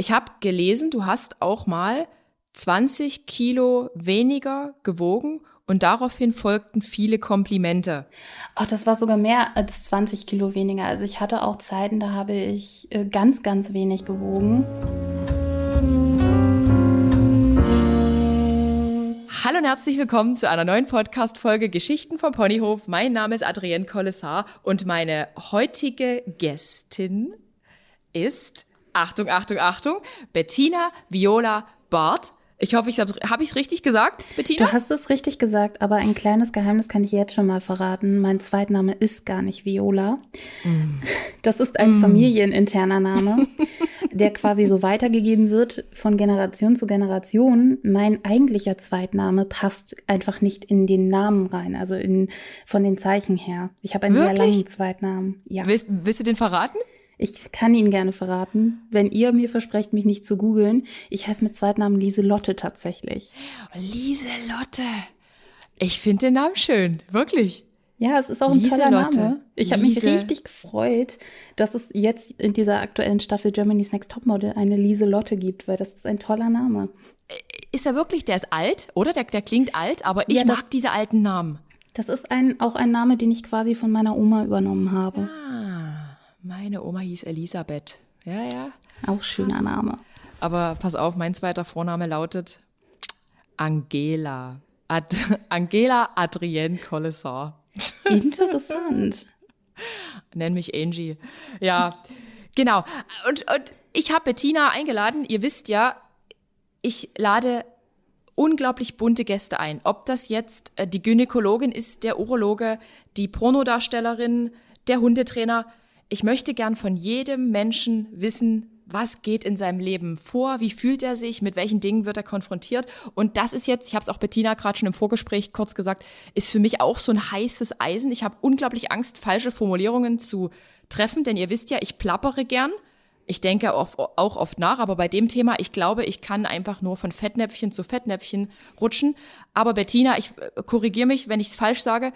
ich habe gelesen, du hast auch mal 20 Kilo weniger gewogen und daraufhin folgten viele Komplimente. Ach, das war sogar mehr als 20 Kilo weniger. Also ich hatte auch Zeiten, da habe ich äh, ganz, ganz wenig gewogen. Hallo und herzlich willkommen zu einer neuen Podcast-Folge Geschichten vom Ponyhof. Mein Name ist Adrienne Collessar und meine heutige Gästin ist, Achtung, Achtung, Achtung, Bettina Viola Barth. Ich hoffe, ich habe hab ich richtig gesagt, Bettina? Du hast es richtig gesagt, aber ein kleines Geheimnis kann ich jetzt schon mal verraten. Mein Zweitname ist gar nicht Viola. Mm. Das ist ein mm. familieninterner Name, der quasi so weitergegeben wird von Generation zu Generation. Mein eigentlicher Zweitname passt einfach nicht in den Namen rein, also in, von den Zeichen her. Ich habe einen Wirklich? sehr langen Zweitnamen. Ja. Willst, willst du den verraten? Ich kann Ihnen gerne verraten, wenn ihr mir versprecht, mich nicht zu googeln. Ich heiße mit Zweitnamen Lieselotte tatsächlich. Lieselotte. Ich finde den Namen schön, wirklich. Ja, es ist auch ein Lieselotte. toller Name. Ich habe mich richtig gefreut, dass es jetzt in dieser aktuellen Staffel Germany's Next Topmodel eine Lieselotte gibt, weil das ist ein toller Name. Ist er wirklich, der ist alt, oder? Der, der klingt alt, aber ich ja, mag diese alten Namen. Das ist ein, auch ein Name, den ich quasi von meiner Oma übernommen habe. Ah. Meine Oma hieß Elisabeth. Ja, ja. Auch schöner Name. Aber pass auf, mein zweiter Vorname lautet Angela. Ad Angela Adrienne Collessar. Interessant. Nenn mich Angie. Ja, genau. Und, und ich habe Bettina eingeladen. Ihr wisst ja, ich lade unglaublich bunte Gäste ein. Ob das jetzt äh, die Gynäkologin ist, der Urologe, die Pornodarstellerin, der Hundetrainer ich möchte gern von jedem Menschen wissen, was geht in seinem Leben vor, wie fühlt er sich, mit welchen Dingen wird er konfrontiert. Und das ist jetzt, ich habe es auch Bettina gerade schon im Vorgespräch kurz gesagt, ist für mich auch so ein heißes Eisen. Ich habe unglaublich Angst, falsche Formulierungen zu treffen, denn ihr wisst ja, ich plappere gern. Ich denke auch oft nach, aber bei dem Thema, ich glaube, ich kann einfach nur von Fettnäpfchen zu Fettnäpfchen rutschen. Aber Bettina, ich äh, korrigiere mich, wenn ich es falsch sage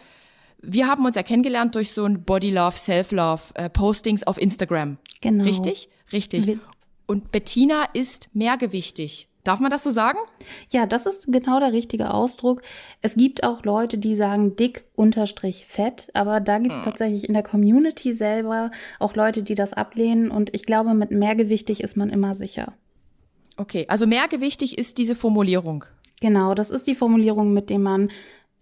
wir haben uns ja kennengelernt durch so ein Body Love, Self Love äh, Postings auf Instagram. Genau. Richtig? Richtig. Und Bettina ist mehrgewichtig. Darf man das so sagen? Ja, das ist genau der richtige Ausdruck. Es gibt auch Leute, die sagen dick unterstrich fett, aber da gibt es hm. tatsächlich in der Community selber auch Leute, die das ablehnen und ich glaube, mit mehrgewichtig ist man immer sicher. Okay, also mehrgewichtig ist diese Formulierung. Genau, das ist die Formulierung, mit der man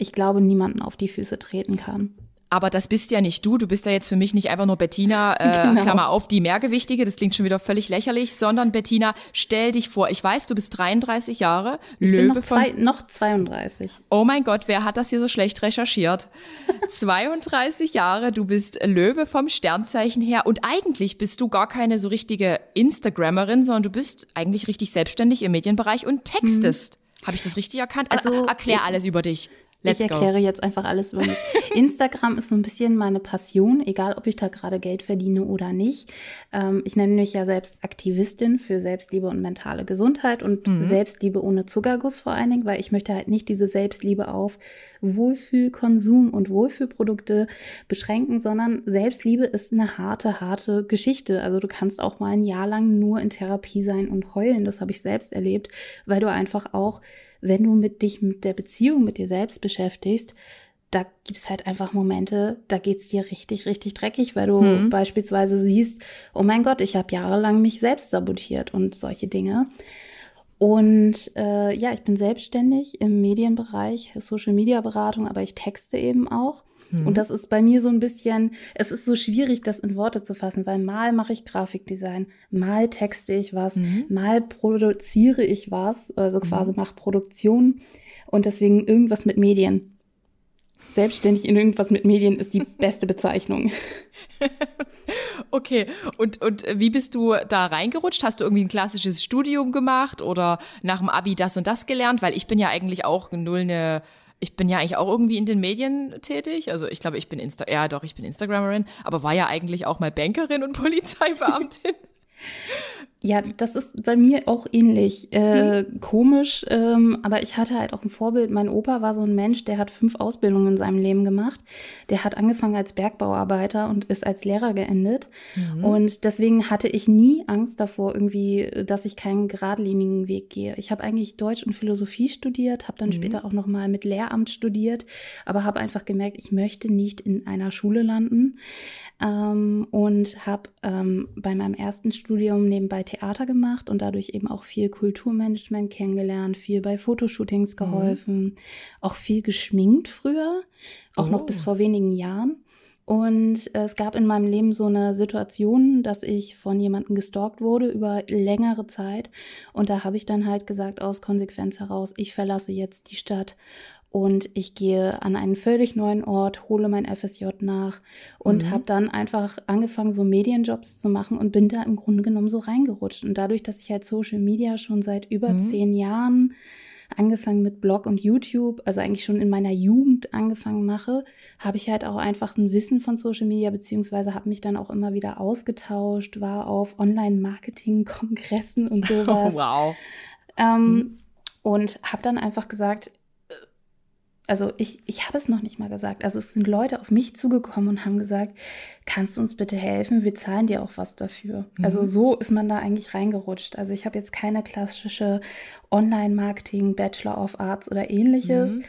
ich glaube, niemanden auf die Füße treten kann. Aber das bist ja nicht du. Du bist ja jetzt für mich nicht einfach nur Bettina, äh, genau. Klammer auf, die Mehrgewichtige. Das klingt schon wieder völlig lächerlich, sondern Bettina, stell dich vor. Ich weiß, du bist 33 Jahre. Ich Löwe bin noch, zwei, von, noch 32. Oh mein Gott, wer hat das hier so schlecht recherchiert? 32 Jahre, du bist Löwe vom Sternzeichen her. Und eigentlich bist du gar keine so richtige Instagrammerin, sondern du bist eigentlich richtig selbstständig im Medienbereich und textest. Hm. Habe ich das richtig erkannt? Also, erklär alles über dich. Let's ich erkläre go. jetzt einfach alles über mich. Instagram ist so ein bisschen meine Passion, egal ob ich da gerade Geld verdiene oder nicht. Ähm, ich nenne mich ja selbst Aktivistin für Selbstliebe und mentale Gesundheit und mhm. Selbstliebe ohne Zuckerguss vor allen Dingen, weil ich möchte halt nicht diese Selbstliebe auf Wohlfühlkonsum und Wohlfühlprodukte beschränken, sondern Selbstliebe ist eine harte, harte Geschichte. Also du kannst auch mal ein Jahr lang nur in Therapie sein und heulen. Das habe ich selbst erlebt, weil du einfach auch wenn du mit dich mit der Beziehung mit dir selbst beschäftigst, da gibt's halt einfach Momente, da geht's dir richtig, richtig dreckig, weil du hm. beispielsweise siehst, oh mein Gott, ich habe jahrelang mich selbst sabotiert und solche Dinge. Und äh, ja, ich bin selbstständig im Medienbereich, Social-Media-Beratung, aber ich texte eben auch. Mhm. Und das ist bei mir so ein bisschen, es ist so schwierig, das in Worte zu fassen, weil mal mache ich Grafikdesign, mal texte ich was, mhm. mal produziere ich was, also mhm. quasi mache Produktion und deswegen irgendwas mit Medien. Selbstständig in irgendwas mit Medien ist die beste Bezeichnung. okay, und, und wie bist du da reingerutscht? Hast du irgendwie ein klassisches Studium gemacht oder nach dem Abi das und das gelernt? Weil ich bin ja eigentlich auch null eine ich bin ja eigentlich auch irgendwie in den Medien tätig. Also ich glaube, ich bin Insta, ja doch, ich bin Instagramerin, aber war ja eigentlich auch mal Bankerin und Polizeibeamtin. Ja, das ist bei mir auch ähnlich. Äh, hm. Komisch, ähm, aber ich hatte halt auch ein Vorbild. Mein Opa war so ein Mensch, der hat fünf Ausbildungen in seinem Leben gemacht. Der hat angefangen als Bergbauarbeiter und ist als Lehrer geendet. Mhm. Und deswegen hatte ich nie Angst davor, irgendwie, dass ich keinen geradlinigen Weg gehe. Ich habe eigentlich Deutsch und Philosophie studiert, habe dann mhm. später auch nochmal mit Lehramt studiert, aber habe einfach gemerkt, ich möchte nicht in einer Schule landen ähm, und habe ähm, bei meinem ersten Studium nebenbei Theater gemacht und dadurch eben auch viel Kulturmanagement kennengelernt, viel bei Fotoshootings mhm. geholfen, mhm. auch viel geschminkt früher, auch oh. noch bis oh. vor wenigen Jahren. Und es gab in meinem Leben so eine Situation, dass ich von jemandem gestalkt wurde über längere Zeit. Und da habe ich dann halt gesagt, aus Konsequenz heraus, ich verlasse jetzt die Stadt und ich gehe an einen völlig neuen Ort, hole mein FSJ nach und mhm. habe dann einfach angefangen, so Medienjobs zu machen und bin da im Grunde genommen so reingerutscht. Und dadurch, dass ich halt Social Media schon seit über mhm. zehn Jahren angefangen mit Blog und YouTube, also eigentlich schon in meiner Jugend angefangen mache, habe ich halt auch einfach ein Wissen von Social Media, beziehungsweise habe mich dann auch immer wieder ausgetauscht, war auf Online-Marketing-Kongressen und sowas. Oh, wow. Ähm, mhm. Und habe dann einfach gesagt, also ich, ich habe es noch nicht mal gesagt. Also es sind Leute auf mich zugekommen und haben gesagt, kannst du uns bitte helfen? Wir zahlen dir auch was dafür. Mhm. Also so ist man da eigentlich reingerutscht. Also ich habe jetzt keine klassische Online-Marketing, Bachelor of Arts oder ähnliches. Mhm.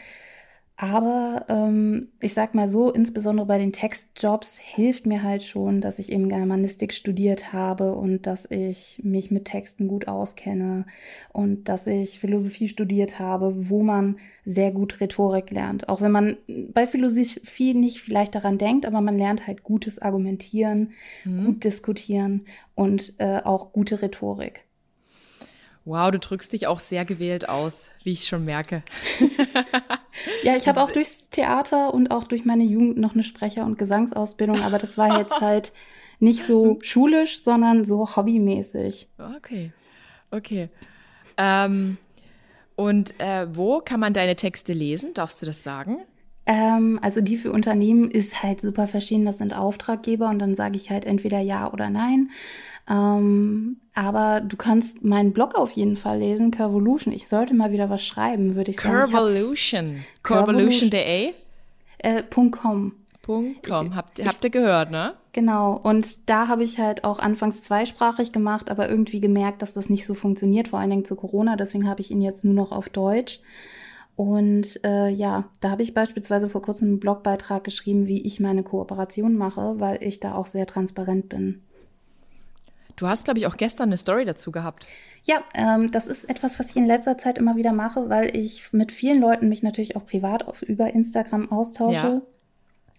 Aber ähm, ich sag mal so, insbesondere bei den Textjobs hilft mir halt schon, dass ich eben Germanistik studiert habe und dass ich mich mit Texten gut auskenne und dass ich Philosophie studiert habe, wo man sehr gut Rhetorik lernt. Auch wenn man bei Philosophie nicht vielleicht daran denkt, aber man lernt halt gutes Argumentieren, mhm. gut diskutieren und äh, auch gute Rhetorik. Wow, du drückst dich auch sehr gewählt aus, wie ich schon merke. ja, ich habe auch durchs Theater und auch durch meine Jugend noch eine Sprecher- und Gesangsausbildung, aber das war jetzt halt nicht so schulisch, sondern so hobbymäßig. Okay, okay. Ähm, und äh, wo kann man deine Texte lesen? Darfst du das sagen? Ähm, also die für Unternehmen ist halt super verschieden. Das sind Auftraggeber und dann sage ich halt entweder ja oder nein. Ähm, aber du kannst meinen Blog auf jeden Fall lesen, Curvolution. Ich sollte mal wieder was schreiben, würde ich sagen. Curvolution. Curvolution.de? Äh, .com. .com. Habt, ich, habt ihr gehört, ne? Genau. Und da habe ich halt auch anfangs zweisprachig gemacht, aber irgendwie gemerkt, dass das nicht so funktioniert, vor allen Dingen zu Corona. Deswegen habe ich ihn jetzt nur noch auf Deutsch. Und äh, ja, da habe ich beispielsweise vor kurzem einen Blogbeitrag geschrieben, wie ich meine Kooperation mache, weil ich da auch sehr transparent bin. Du hast, glaube ich, auch gestern eine Story dazu gehabt. Ja, ähm, das ist etwas, was ich in letzter Zeit immer wieder mache, weil ich mit vielen Leuten mich natürlich auch privat auf, über Instagram austausche. Ja.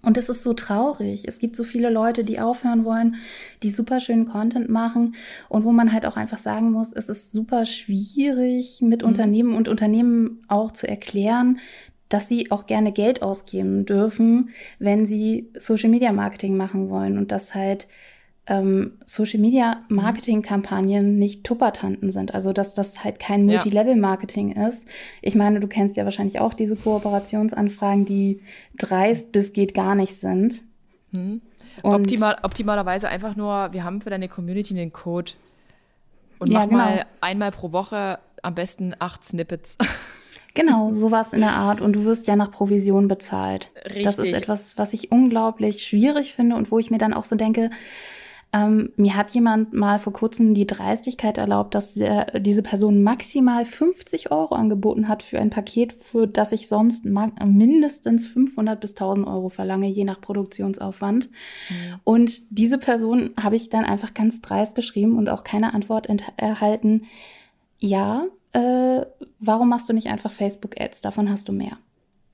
Und es ist so traurig. Es gibt so viele Leute, die aufhören wollen, die super schönen Content machen und wo man halt auch einfach sagen muss, es ist super schwierig mit mhm. Unternehmen und Unternehmen auch zu erklären, dass sie auch gerne Geld ausgeben dürfen, wenn sie Social Media Marketing machen wollen und dass halt ähm, Social Media Marketing Kampagnen nicht Tuppertanten sind. Also dass das halt kein Multilevel Marketing ist. Ich meine, du kennst ja wahrscheinlich auch diese Kooperationsanfragen, die dreist bis geht gar nicht sind. Hm. Optimal, optimalerweise einfach nur, wir haben für deine Community den Code und ja, mach genau. mal einmal pro Woche am besten acht Snippets. Genau, sowas in der Art. Und du wirst ja nach Provision bezahlt. Richtig. Das ist etwas, was ich unglaublich schwierig finde und wo ich mir dann auch so denke, ähm, mir hat jemand mal vor kurzem die Dreistigkeit erlaubt, dass der, diese Person maximal 50 Euro angeboten hat für ein Paket, für das ich sonst mindestens 500 bis 1000 Euro verlange, je nach Produktionsaufwand. Mhm. Und diese Person habe ich dann einfach ganz dreist geschrieben und auch keine Antwort erhalten. Ja, äh, warum machst du nicht einfach Facebook-Ads? Davon hast du mehr.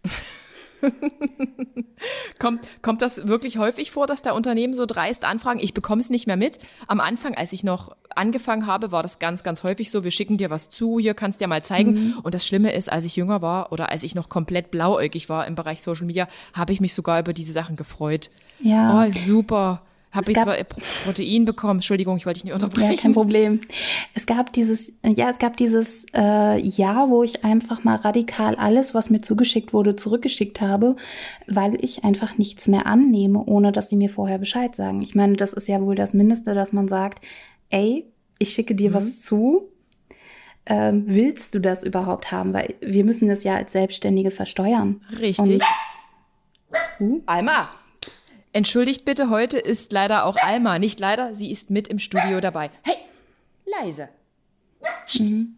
kommt, kommt das wirklich häufig vor, dass da Unternehmen so dreist anfragen? Ich bekomme es nicht mehr mit. Am Anfang, als ich noch angefangen habe, war das ganz, ganz häufig so, wir schicken dir was zu, hier kannst du dir mal zeigen. Mhm. Und das Schlimme ist, als ich jünger war oder als ich noch komplett blauäugig war im Bereich Social Media, habe ich mich sogar über diese Sachen gefreut. Ja. Oh, super. Habe ich zwar Protein bekommen, Entschuldigung, ich wollte dich nicht unterbrechen. Ja, kein Problem. Es gab dieses, ja, es gab dieses äh, Jahr, wo ich einfach mal radikal alles, was mir zugeschickt wurde, zurückgeschickt habe, weil ich einfach nichts mehr annehme, ohne dass sie mir vorher Bescheid sagen. Ich meine, das ist ja wohl das Mindeste, dass man sagt, ey, ich schicke dir mhm. was zu. Ähm, willst du das überhaupt haben? Weil wir müssen das ja als Selbstständige versteuern. Richtig. Und, uh? Alma, entschuldigt bitte, heute ist leider auch Alma. Nicht leider, sie ist mit im Studio dabei. Hey, leise. Mhm.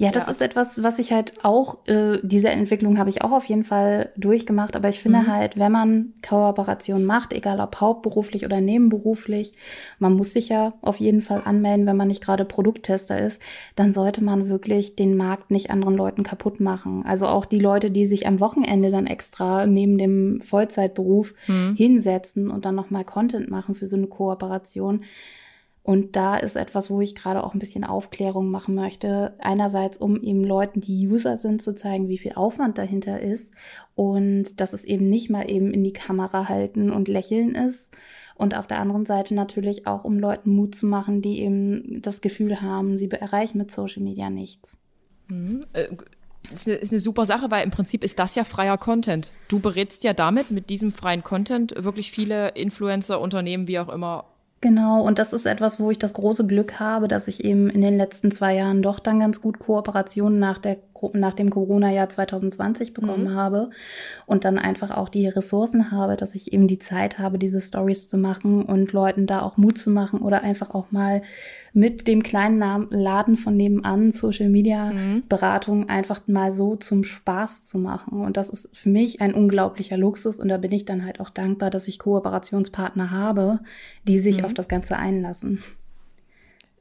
Ja, das ja. ist etwas, was ich halt auch, äh, diese Entwicklung habe ich auch auf jeden Fall durchgemacht, aber ich finde mhm. halt, wenn man Kooperation macht, egal ob hauptberuflich oder nebenberuflich, man muss sich ja auf jeden Fall anmelden, wenn man nicht gerade Produkttester ist, dann sollte man wirklich den Markt nicht anderen Leuten kaputt machen. Also auch die Leute, die sich am Wochenende dann extra neben dem Vollzeitberuf mhm. hinsetzen und dann nochmal Content machen für so eine Kooperation und da ist etwas, wo ich gerade auch ein bisschen Aufklärung machen möchte. Einerseits, um eben Leuten, die User sind, zu zeigen, wie viel Aufwand dahinter ist und dass es eben nicht mal eben in die Kamera halten und lächeln ist. Und auf der anderen Seite natürlich auch, um Leuten Mut zu machen, die eben das Gefühl haben, sie erreichen mit Social Media nichts. Mhm. Äh, ist eine, ist eine super Sache, weil im Prinzip ist das ja freier Content. Du berätst ja damit, mit diesem freien Content, wirklich viele Influencer, Unternehmen, wie auch immer, Genau, und das ist etwas, wo ich das große Glück habe, dass ich eben in den letzten zwei Jahren doch dann ganz gut Kooperationen nach, der, nach dem Corona-Jahr 2020 bekommen mhm. habe und dann einfach auch die Ressourcen habe, dass ich eben die Zeit habe, diese Stories zu machen und Leuten da auch Mut zu machen oder einfach auch mal mit dem kleinen Laden von nebenan Social Media mhm. Beratung einfach mal so zum Spaß zu machen. Und das ist für mich ein unglaublicher Luxus. Und da bin ich dann halt auch dankbar, dass ich Kooperationspartner habe, die sich mhm. auf das Ganze einlassen.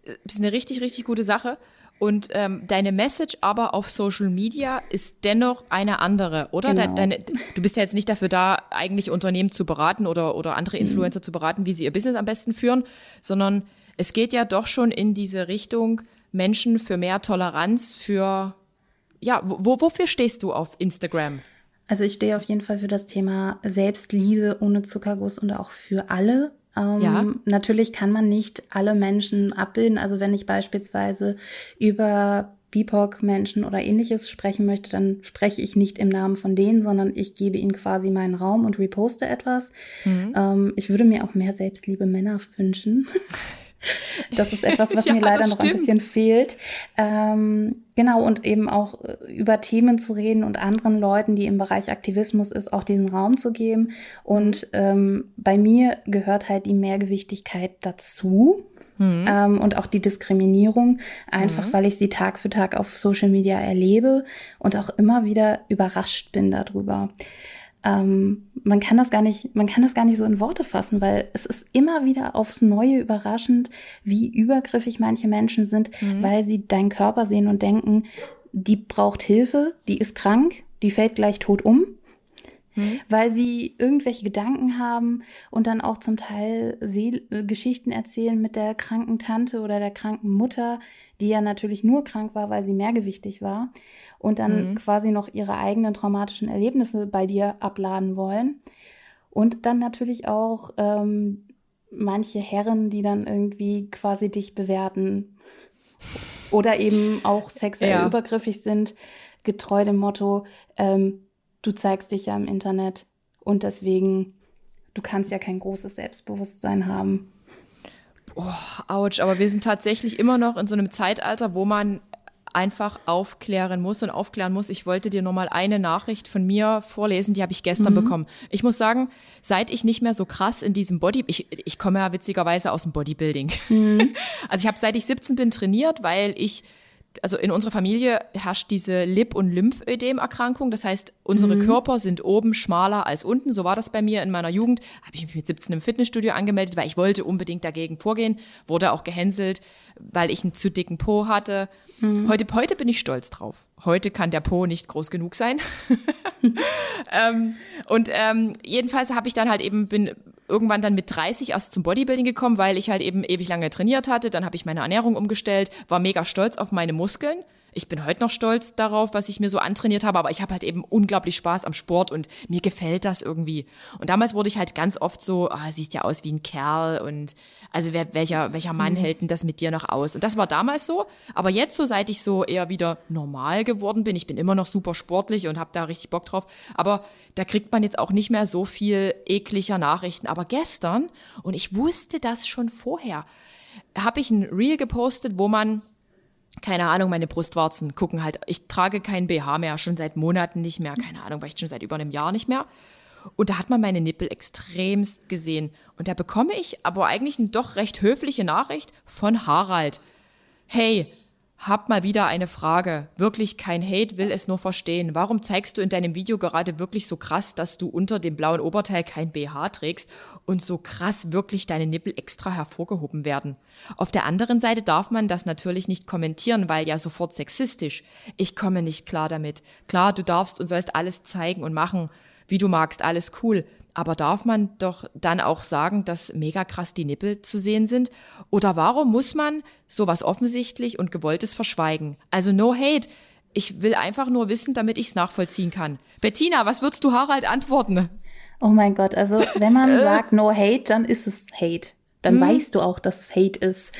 Das ist eine richtig, richtig gute Sache. Und ähm, deine Message aber auf Social Media ist dennoch eine andere, oder? Genau. Deine, du bist ja jetzt nicht dafür da, eigentlich Unternehmen zu beraten oder, oder andere mhm. Influencer mhm. zu beraten, wie sie ihr Business am besten führen, sondern es geht ja doch schon in diese Richtung, Menschen für mehr Toleranz, für, ja, wo, wofür stehst du auf Instagram? Also ich stehe auf jeden Fall für das Thema Selbstliebe ohne Zuckerguss und auch für alle. Ähm, ja. Natürlich kann man nicht alle Menschen abbilden. Also wenn ich beispielsweise über BIPOC-Menschen oder ähnliches sprechen möchte, dann spreche ich nicht im Namen von denen, sondern ich gebe ihnen quasi meinen Raum und reposte etwas. Mhm. Ähm, ich würde mir auch mehr selbstliebe Männer wünschen. Das ist etwas, was ja, mir leider noch ein bisschen fehlt. Ähm, genau, und eben auch äh, über Themen zu reden und anderen Leuten, die im Bereich Aktivismus ist, auch diesen Raum zu geben. Und mhm. ähm, bei mir gehört halt die Mehrgewichtigkeit dazu. Mhm. Ähm, und auch die Diskriminierung, einfach mhm. weil ich sie Tag für Tag auf Social Media erlebe und auch immer wieder überrascht bin darüber ähm, man kann das gar nicht, man kann das gar nicht so in Worte fassen, weil es ist immer wieder aufs Neue überraschend, wie übergriffig manche Menschen sind, mhm. weil sie deinen Körper sehen und denken, die braucht Hilfe, die ist krank, die fällt gleich tot um mhm. weil sie irgendwelche Gedanken haben und dann auch zum Teil Seel äh, Geschichten erzählen mit der kranken Tante oder der kranken Mutter, die ja natürlich nur krank war, weil sie mehrgewichtig war und dann mhm. quasi noch ihre eigenen traumatischen Erlebnisse bei dir abladen wollen. Und dann natürlich auch ähm, manche Herren, die dann irgendwie quasi dich bewerten oder eben auch sexuell ja. übergriffig sind, getreu dem Motto, ähm, du zeigst dich ja im Internet und deswegen, du kannst ja kein großes Selbstbewusstsein haben. Oh, ouch, aber wir sind tatsächlich immer noch in so einem Zeitalter, wo man einfach aufklären muss und aufklären muss. Ich wollte dir nur mal eine Nachricht von mir vorlesen, die habe ich gestern mhm. bekommen. Ich muss sagen, seit ich nicht mehr so krass in diesem Body, ich, ich komme ja witzigerweise aus dem Bodybuilding. Mhm. Also ich habe seit ich 17 bin trainiert, weil ich also in unserer Familie herrscht diese Lip- und Lymphödem-Erkrankung. Das heißt, unsere mhm. Körper sind oben schmaler als unten. So war das bei mir in meiner Jugend. Habe ich mich mit 17 im Fitnessstudio angemeldet, weil ich wollte unbedingt dagegen vorgehen. Wurde auch gehänselt, weil ich einen zu dicken Po hatte. Mhm. Heute, heute bin ich stolz drauf. Heute kann der Po nicht groß genug sein. ähm, und ähm, jedenfalls habe ich dann halt eben bin irgendwann dann mit 30 erst zum Bodybuilding gekommen, weil ich halt eben ewig lange trainiert hatte. Dann habe ich meine Ernährung umgestellt, war mega stolz auf meine Muskeln. Ich bin heute noch stolz darauf, was ich mir so antrainiert habe, aber ich habe halt eben unglaublich Spaß am Sport und mir gefällt das irgendwie. Und damals wurde ich halt ganz oft so, ah, siehst ja aus wie ein Kerl und also wer, welcher, welcher Mann mhm. hält denn das mit dir noch aus? Und das war damals so, aber jetzt so, seit ich so eher wieder normal geworden bin, ich bin immer noch super sportlich und habe da richtig Bock drauf, aber da kriegt man jetzt auch nicht mehr so viel ekliger Nachrichten. Aber gestern, und ich wusste das schon vorher, habe ich ein Reel gepostet, wo man keine Ahnung, meine Brustwarzen gucken halt. Ich trage kein BH mehr, schon seit Monaten nicht mehr, keine Ahnung, vielleicht schon seit über einem Jahr nicht mehr. Und da hat man meine Nippel extremst gesehen. Und da bekomme ich aber eigentlich eine doch recht höfliche Nachricht von Harald. Hey, hab mal wieder eine Frage. Wirklich kein Hate, will es nur verstehen. Warum zeigst du in deinem Video gerade wirklich so krass, dass du unter dem blauen Oberteil kein BH trägst und so krass wirklich deine Nippel extra hervorgehoben werden? Auf der anderen Seite darf man das natürlich nicht kommentieren, weil ja sofort sexistisch. Ich komme nicht klar damit. Klar, du darfst und sollst alles zeigen und machen, wie du magst, alles cool. Aber darf man doch dann auch sagen, dass mega krass die Nippel zu sehen sind? Oder warum muss man sowas offensichtlich und gewolltes verschweigen? Also no hate. Ich will einfach nur wissen, damit ich es nachvollziehen kann. Bettina, was würdest du Harald antworten? Oh mein Gott, also wenn man sagt no hate, dann ist es hate dann hm. weißt du auch, dass es Hate ist.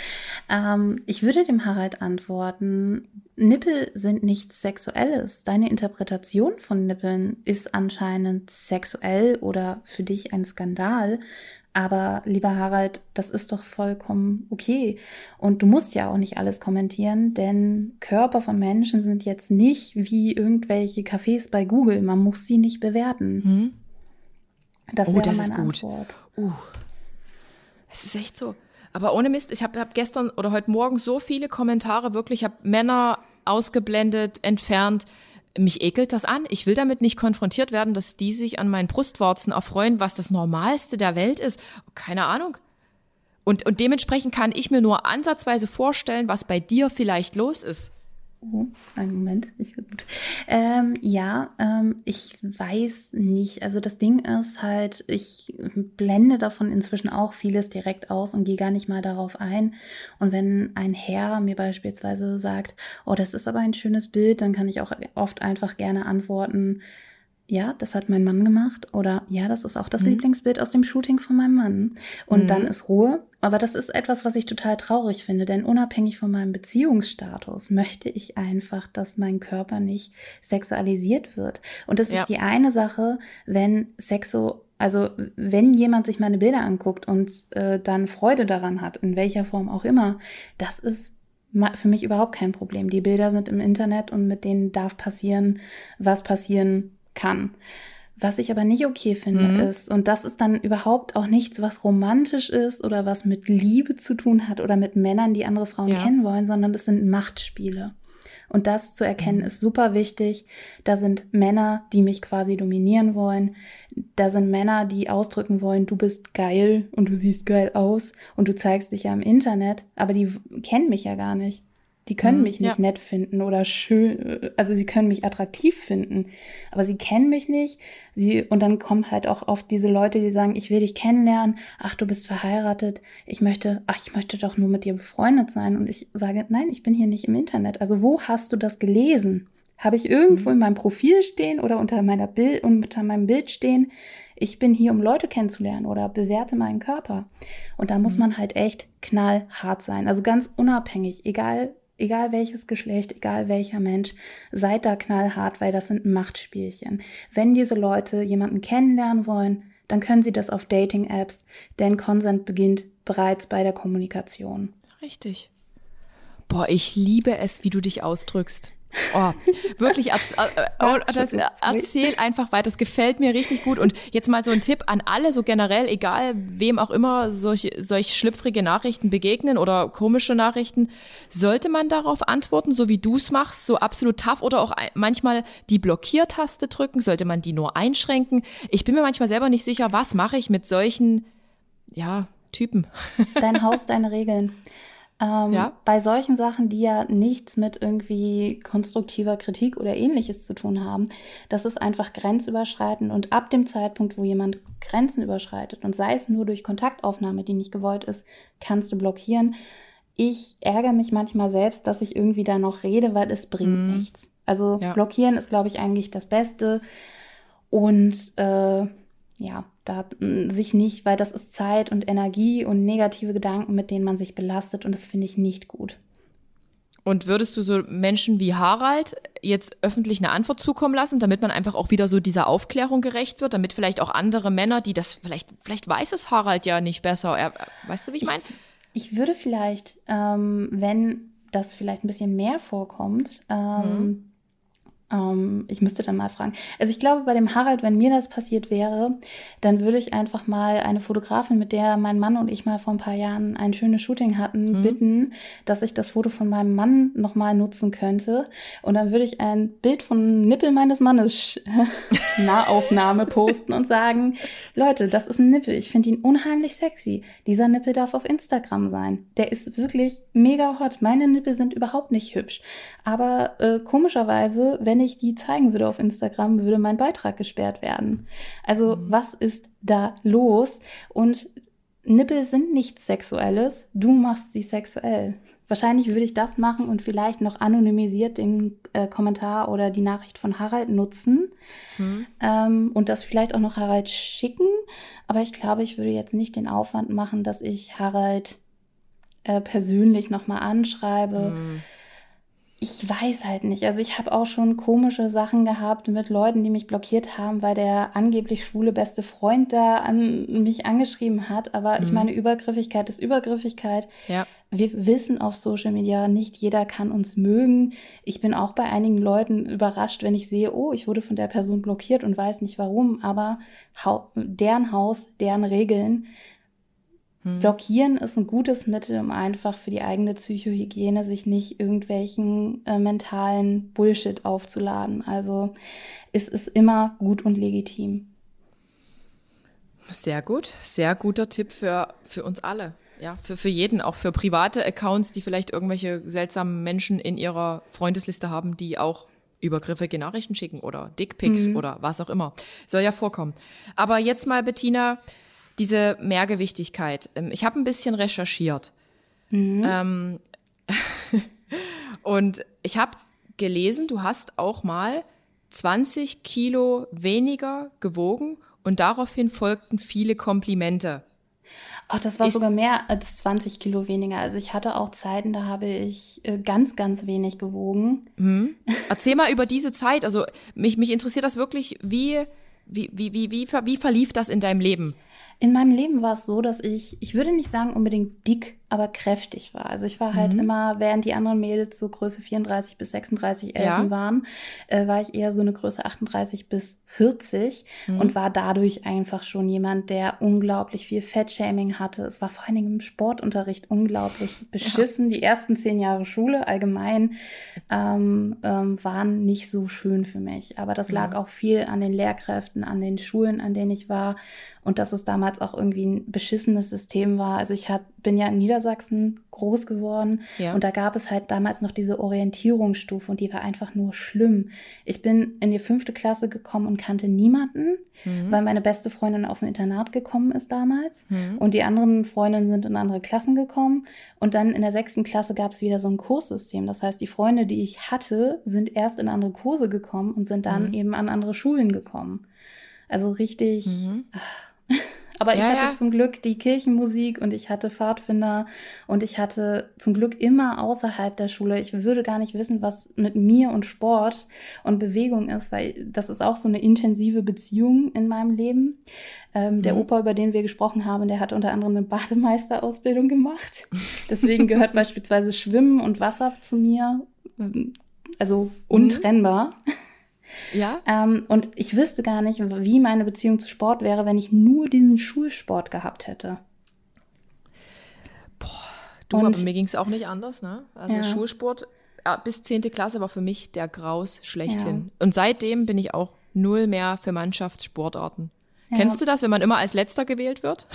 Ähm, ich würde dem Harald antworten, Nippel sind nichts Sexuelles. Deine Interpretation von Nippeln ist anscheinend sexuell oder für dich ein Skandal. Aber lieber Harald, das ist doch vollkommen okay. Und du musst ja auch nicht alles kommentieren, denn Körper von Menschen sind jetzt nicht wie irgendwelche Cafés bei Google. Man muss sie nicht bewerten. Hm. Das oh, wäre das meine ist gut. Antwort. Uh. Es ist echt so. Aber ohne Mist, ich habe hab gestern oder heute Morgen so viele Kommentare, wirklich, ich habe Männer ausgeblendet, entfernt. Mich ekelt das an. Ich will damit nicht konfrontiert werden, dass die sich an meinen Brustwarzen erfreuen, was das Normalste der Welt ist. Keine Ahnung. Und, und dementsprechend kann ich mir nur ansatzweise vorstellen, was bei dir vielleicht los ist. Oh, einen Moment, ich gut. Ähm, ja, ähm, ich weiß nicht. Also das Ding ist halt, ich blende davon inzwischen auch vieles direkt aus und gehe gar nicht mal darauf ein. Und wenn ein Herr mir beispielsweise sagt, oh, das ist aber ein schönes Bild, dann kann ich auch oft einfach gerne antworten, ja, das hat mein Mann gemacht oder ja, das ist auch das mhm. Lieblingsbild aus dem Shooting von meinem Mann. Und mhm. dann ist Ruhe. Aber das ist etwas, was ich total traurig finde, denn unabhängig von meinem Beziehungsstatus möchte ich einfach, dass mein Körper nicht sexualisiert wird. Und das ja. ist die eine Sache, wenn Sexo also wenn jemand sich meine Bilder anguckt und äh, dann Freude daran hat, in welcher Form auch immer, das ist für mich überhaupt kein Problem. Die Bilder sind im Internet und mit denen darf passieren, was passieren kann. Was ich aber nicht okay finde, mhm. ist, und das ist dann überhaupt auch nichts, was romantisch ist oder was mit Liebe zu tun hat oder mit Männern, die andere Frauen ja. kennen wollen, sondern es sind Machtspiele. Und das zu erkennen mhm. ist super wichtig. Da sind Männer, die mich quasi dominieren wollen. Da sind Männer, die ausdrücken wollen, du bist geil und du siehst geil aus und du zeigst dich ja im Internet, aber die kennen mich ja gar nicht. Die können mhm, mich nicht ja. nett finden oder schön, also sie können mich attraktiv finden, aber sie kennen mich nicht. Sie, und dann kommen halt auch oft diese Leute, die sagen, ich will dich kennenlernen, ach, du bist verheiratet, ich möchte, ach, ich möchte doch nur mit dir befreundet sein. Und ich sage, nein, ich bin hier nicht im Internet. Also wo hast du das gelesen? Habe ich irgendwo mhm. in meinem Profil stehen oder unter meiner Bild, unter meinem Bild stehen? Ich bin hier, um Leute kennenzulernen oder bewerte meinen Körper. Und da muss mhm. man halt echt knallhart sein. Also ganz unabhängig, egal egal welches Geschlecht, egal welcher Mensch, seid da knallhart, weil das sind Machtspielchen. Wenn diese Leute jemanden kennenlernen wollen, dann können sie das auf Dating-Apps, denn Consent beginnt bereits bei der Kommunikation. Richtig. Boah, ich liebe es, wie du dich ausdrückst. Oh, wirklich, erz äh, erzähl einfach weiter. Das gefällt mir richtig gut. Und jetzt mal so ein Tipp an alle, so generell, egal wem auch immer solch, solch schlüpfrige Nachrichten begegnen oder komische Nachrichten, sollte man darauf antworten, so wie du es machst, so absolut tough oder auch manchmal die Blockiertaste drücken? Sollte man die nur einschränken? Ich bin mir manchmal selber nicht sicher, was mache ich mit solchen, ja, Typen. Dein Haus, deine Regeln. Ähm, ja? Bei solchen Sachen, die ja nichts mit irgendwie konstruktiver Kritik oder ähnliches zu tun haben, das ist einfach grenzüberschreitend und ab dem Zeitpunkt, wo jemand Grenzen überschreitet und sei es nur durch Kontaktaufnahme, die nicht gewollt ist, kannst du blockieren. Ich ärgere mich manchmal selbst, dass ich irgendwie da noch rede, weil es bringt mm. nichts. Also ja. blockieren ist, glaube ich, eigentlich das Beste. Und äh, ja, da mm, sich nicht, weil das ist Zeit und Energie und negative Gedanken, mit denen man sich belastet und das finde ich nicht gut. Und würdest du so Menschen wie Harald jetzt öffentlich eine Antwort zukommen lassen, damit man einfach auch wieder so dieser Aufklärung gerecht wird, damit vielleicht auch andere Männer, die das vielleicht, vielleicht weiß es Harald ja nicht besser, er, weißt du, wie ich meine? ich würde vielleicht, ähm, wenn das vielleicht ein bisschen mehr vorkommt, ähm, mhm. Ähm, ich müsste dann mal fragen. Also ich glaube, bei dem Harald, wenn mir das passiert wäre, dann würde ich einfach mal eine Fotografin, mit der mein Mann und ich mal vor ein paar Jahren ein schönes Shooting hatten, mhm. bitten, dass ich das Foto von meinem Mann nochmal nutzen könnte. Und dann würde ich ein Bild von Nippel meines Mannes Nahaufnahme posten und sagen, Leute, das ist ein Nippel. Ich finde ihn unheimlich sexy. Dieser Nippel darf auf Instagram sein. Der ist wirklich mega hot. Meine Nippel sind überhaupt nicht hübsch. Aber äh, komischerweise, wenn wenn ich die zeigen würde auf Instagram, würde mein Beitrag gesperrt werden. Also mhm. was ist da los? Und Nippel sind nichts Sexuelles, du machst sie sexuell. Wahrscheinlich würde ich das machen und vielleicht noch anonymisiert den äh, Kommentar oder die Nachricht von Harald nutzen mhm. ähm, und das vielleicht auch noch Harald schicken. Aber ich glaube, ich würde jetzt nicht den Aufwand machen, dass ich Harald äh, persönlich nochmal anschreibe. Mhm ich weiß halt nicht. Also ich habe auch schon komische Sachen gehabt mit Leuten, die mich blockiert haben, weil der angeblich schwule beste Freund da an mich angeschrieben hat. Aber mhm. ich meine, Übergriffigkeit ist Übergriffigkeit. Ja. Wir wissen auf Social Media, nicht jeder kann uns mögen. Ich bin auch bei einigen Leuten überrascht, wenn ich sehe, oh, ich wurde von der Person blockiert und weiß nicht warum. Aber deren Haus, deren Regeln. Hm. Blockieren ist ein gutes Mittel, um einfach für die eigene Psychohygiene sich nicht irgendwelchen äh, mentalen Bullshit aufzuladen. Also es ist immer gut und legitim. Sehr gut, sehr guter Tipp für, für uns alle. Ja, für, für jeden, auch für private Accounts, die vielleicht irgendwelche seltsamen Menschen in ihrer Freundesliste haben, die auch übergriffige Nachrichten schicken oder Dickpics mhm. oder was auch immer. Soll ja vorkommen. Aber jetzt mal, Bettina, diese Mehrgewichtigkeit. Ähm, ich habe ein bisschen recherchiert. Mhm. Ähm, und ich habe gelesen, du hast auch mal 20 Kilo weniger gewogen und daraufhin folgten viele Komplimente. Ach, das war ist, sogar mehr als 20 Kilo weniger. Also ich hatte auch Zeiten, da habe ich äh, ganz, ganz wenig gewogen. Mhm. Erzähl mal über diese Zeit. Also mich, mich interessiert das wirklich, wie, wie, wie, wie, wie, wie verlief das in deinem Leben? In meinem Leben war es so, dass ich, ich würde nicht sagen unbedingt dick, aber kräftig war. Also ich war halt mhm. immer, während die anderen Mädels so Größe 34 bis 36 Elfen ja. waren, äh, war ich eher so eine Größe 38 bis 40 mhm. und war dadurch einfach schon jemand, der unglaublich viel Fettshaming hatte. Es war vor allen Dingen im Sportunterricht unglaublich beschissen. Ja. Die ersten zehn Jahre Schule allgemein ähm, ähm, waren nicht so schön für mich. Aber das lag ja. auch viel an den Lehrkräften, an den Schulen, an denen ich war und dass es damals auch irgendwie ein beschissenes System war. Also ich hat, bin ja in Niedersachsen groß geworden ja. und da gab es halt damals noch diese Orientierungsstufe und die war einfach nur schlimm. Ich bin in die fünfte Klasse gekommen und kannte niemanden, mhm. weil meine beste Freundin auf ein Internat gekommen ist damals mhm. und die anderen Freundinnen sind in andere Klassen gekommen und dann in der sechsten Klasse gab es wieder so ein Kurssystem. Das heißt, die Freunde, die ich hatte, sind erst in andere Kurse gekommen und sind dann mhm. eben an andere Schulen gekommen. Also richtig. Mhm. Ach, aber ich ja, hatte ja. zum Glück die Kirchenmusik und ich hatte Pfadfinder und ich hatte zum Glück immer außerhalb der Schule. Ich würde gar nicht wissen, was mit mir und Sport und Bewegung ist, weil das ist auch so eine intensive Beziehung in meinem Leben. Ähm, der mhm. Opa, über den wir gesprochen haben, der hat unter anderem eine Bademeisterausbildung gemacht. Deswegen gehört beispielsweise Schwimmen und Wasser zu mir, also mhm. untrennbar. Mhm. Ja. Ähm, und ich wüsste gar nicht, wie meine Beziehung zu Sport wäre, wenn ich nur diesen Schulsport gehabt hätte. Boah, du, und, aber mir ging es auch nicht anders, ne? Also ja. Schulsport bis 10. Klasse war für mich der Graus schlechthin. Ja. Und seitdem bin ich auch null mehr für Mannschaftssportarten. Ja. Kennst du das, wenn man immer als Letzter gewählt wird?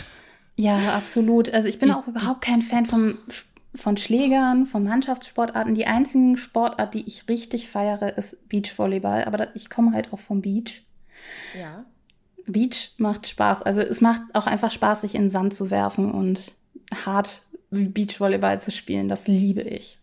Ja, absolut. Also ich bin die, auch überhaupt kein Fan vom Sport von Schlägern, von Mannschaftssportarten. Die einzigen Sportart, die ich richtig feiere, ist Beachvolleyball. Aber ich komme halt auch vom Beach. Ja. Beach macht Spaß. Also es macht auch einfach Spaß, sich in den Sand zu werfen und hart Beachvolleyball zu spielen. Das liebe ich.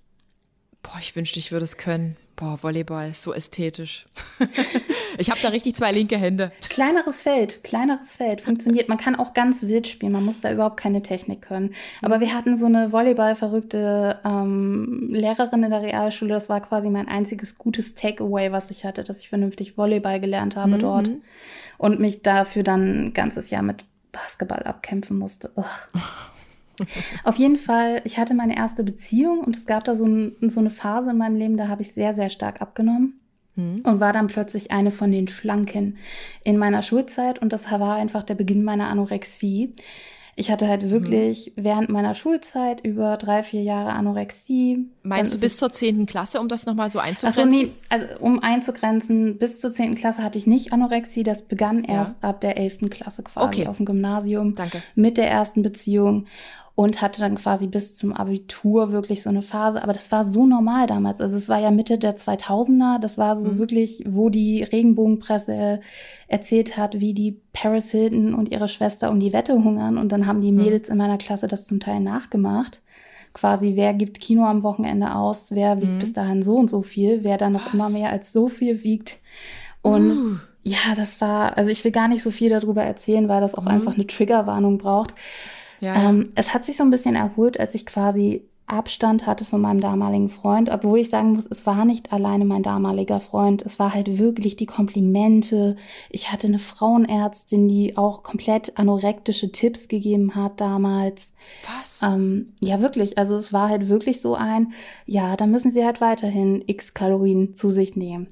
Boah, ich wünschte, ich würde es können. Boah, Volleyball, so ästhetisch. ich habe da richtig zwei linke Hände. Kleineres Feld, kleineres Feld, funktioniert. Man kann auch ganz wild spielen, man muss da überhaupt keine Technik können. Aber mhm. wir hatten so eine Volleyball-verrückte ähm, Lehrerin in der Realschule. Das war quasi mein einziges gutes Takeaway, was ich hatte, dass ich vernünftig Volleyball gelernt habe mhm. dort. Und mich dafür dann ein ganzes Jahr mit Basketball abkämpfen musste. Ugh. Auf jeden Fall, ich hatte meine erste Beziehung und es gab da so, ein, so eine Phase in meinem Leben, da habe ich sehr, sehr stark abgenommen hm. und war dann plötzlich eine von den Schlanken in meiner Schulzeit und das war einfach der Beginn meiner Anorexie. Ich hatte halt wirklich mhm. während meiner Schulzeit über drei, vier Jahre Anorexie. Meinst du bis zur zehnten Klasse, um das nochmal so einzugrenzen? Also, nee, also um einzugrenzen, bis zur zehnten Klasse hatte ich nicht Anorexie. Das begann erst ja. ab der elften Klasse quasi okay. auf dem Gymnasium. Danke. Mit der ersten Beziehung und hatte dann quasi bis zum Abitur wirklich so eine Phase. Aber das war so normal damals. Also es war ja Mitte der 2000er. Das war so mhm. wirklich, wo die Regenbogenpresse erzählt hat, wie die Paris Hilton und ihre Schwester um die Wette hungern. Und dann haben die mhm. Mädels mhm. in meiner Klasse das zum Teil nachgemacht. Quasi, wer gibt Kino am Wochenende aus? Wer wiegt mhm. bis dahin so und so viel? Wer dann noch Was? immer mehr als so viel wiegt? Und uh. ja, das war, also ich will gar nicht so viel darüber erzählen, weil das auch mhm. einfach eine Triggerwarnung braucht. Ja. Ähm, es hat sich so ein bisschen erholt, als ich quasi Abstand hatte von meinem damaligen Freund, obwohl ich sagen muss, es war nicht alleine mein damaliger Freund, es war halt wirklich die Komplimente. Ich hatte eine Frauenärztin, die auch komplett anorektische Tipps gegeben hat damals. Was? Ähm, ja, wirklich. Also es war halt wirklich so ein, ja, da müssen sie halt weiterhin x Kalorien zu sich nehmen,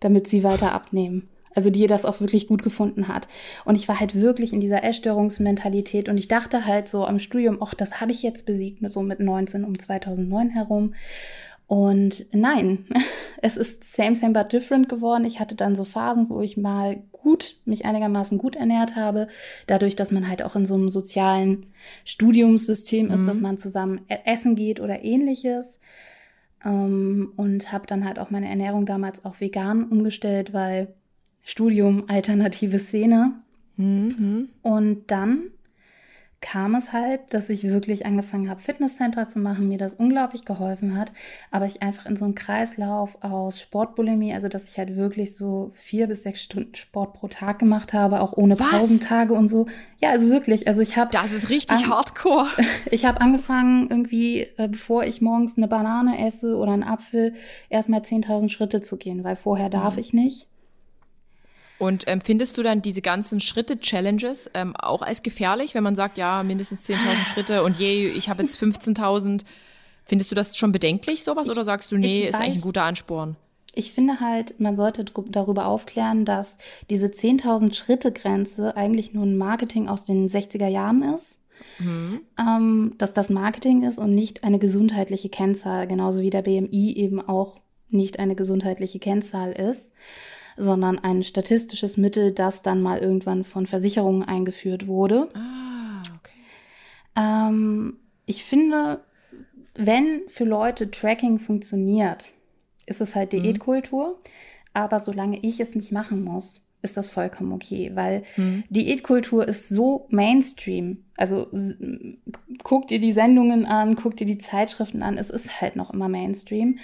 damit sie weiter abnehmen. Also die das auch wirklich gut gefunden hat. Und ich war halt wirklich in dieser Essstörungsmentalität und ich dachte halt so am Studium, ach, das habe ich jetzt besiegt, so mit 19 um 2009 herum. Und nein, es ist same, same, but different geworden. Ich hatte dann so Phasen, wo ich mal gut, mich einigermaßen gut ernährt habe. Dadurch, dass man halt auch in so einem sozialen Studiumssystem mhm. ist, dass man zusammen e-, essen geht oder ähnliches. Ähm, und habe dann halt auch meine Ernährung damals auf vegan umgestellt, weil Studium Alternative Szene. Mhm. Und dann kam es halt, dass ich wirklich angefangen habe, Fitnesscenter zu machen, mir das unglaublich geholfen hat, aber ich einfach in so einem Kreislauf aus Sportbulimie, also dass ich halt wirklich so vier bis sechs Stunden Sport pro Tag gemacht habe, auch ohne Was? Pausentage und so. Ja, also wirklich, also ich habe Das ist richtig an, hardcore. Ich habe angefangen irgendwie, äh, bevor ich morgens eine Banane esse oder einen Apfel, erstmal 10.000 Schritte zu gehen, weil vorher darf mhm. ich nicht. Und ähm, findest du dann diese ganzen Schritte-Challenges ähm, auch als gefährlich, wenn man sagt, ja, mindestens 10.000 Schritte und je, ich habe jetzt 15.000. Findest du das schon bedenklich, sowas, ich, oder sagst du, nee, ist eigentlich ein guter Ansporn? Ich finde halt, man sollte darüber aufklären, dass diese 10.000 Schritte-Grenze eigentlich nur ein Marketing aus den 60er Jahren ist. Mhm. Ähm, dass das Marketing ist und nicht eine gesundheitliche Kennzahl, genauso wie der BMI eben auch nicht eine gesundheitliche Kennzahl ist sondern ein statistisches Mittel, das dann mal irgendwann von Versicherungen eingeführt wurde. Ah, okay. Ähm, ich finde, wenn für Leute Tracking funktioniert, ist es halt mhm. Diätkultur. Mhm. Aber solange ich es nicht machen muss, ist das vollkommen okay, weil mhm. Diätkultur ist so Mainstream. Also guck dir die Sendungen an, guck dir die Zeitschriften an, es ist halt noch immer Mainstream.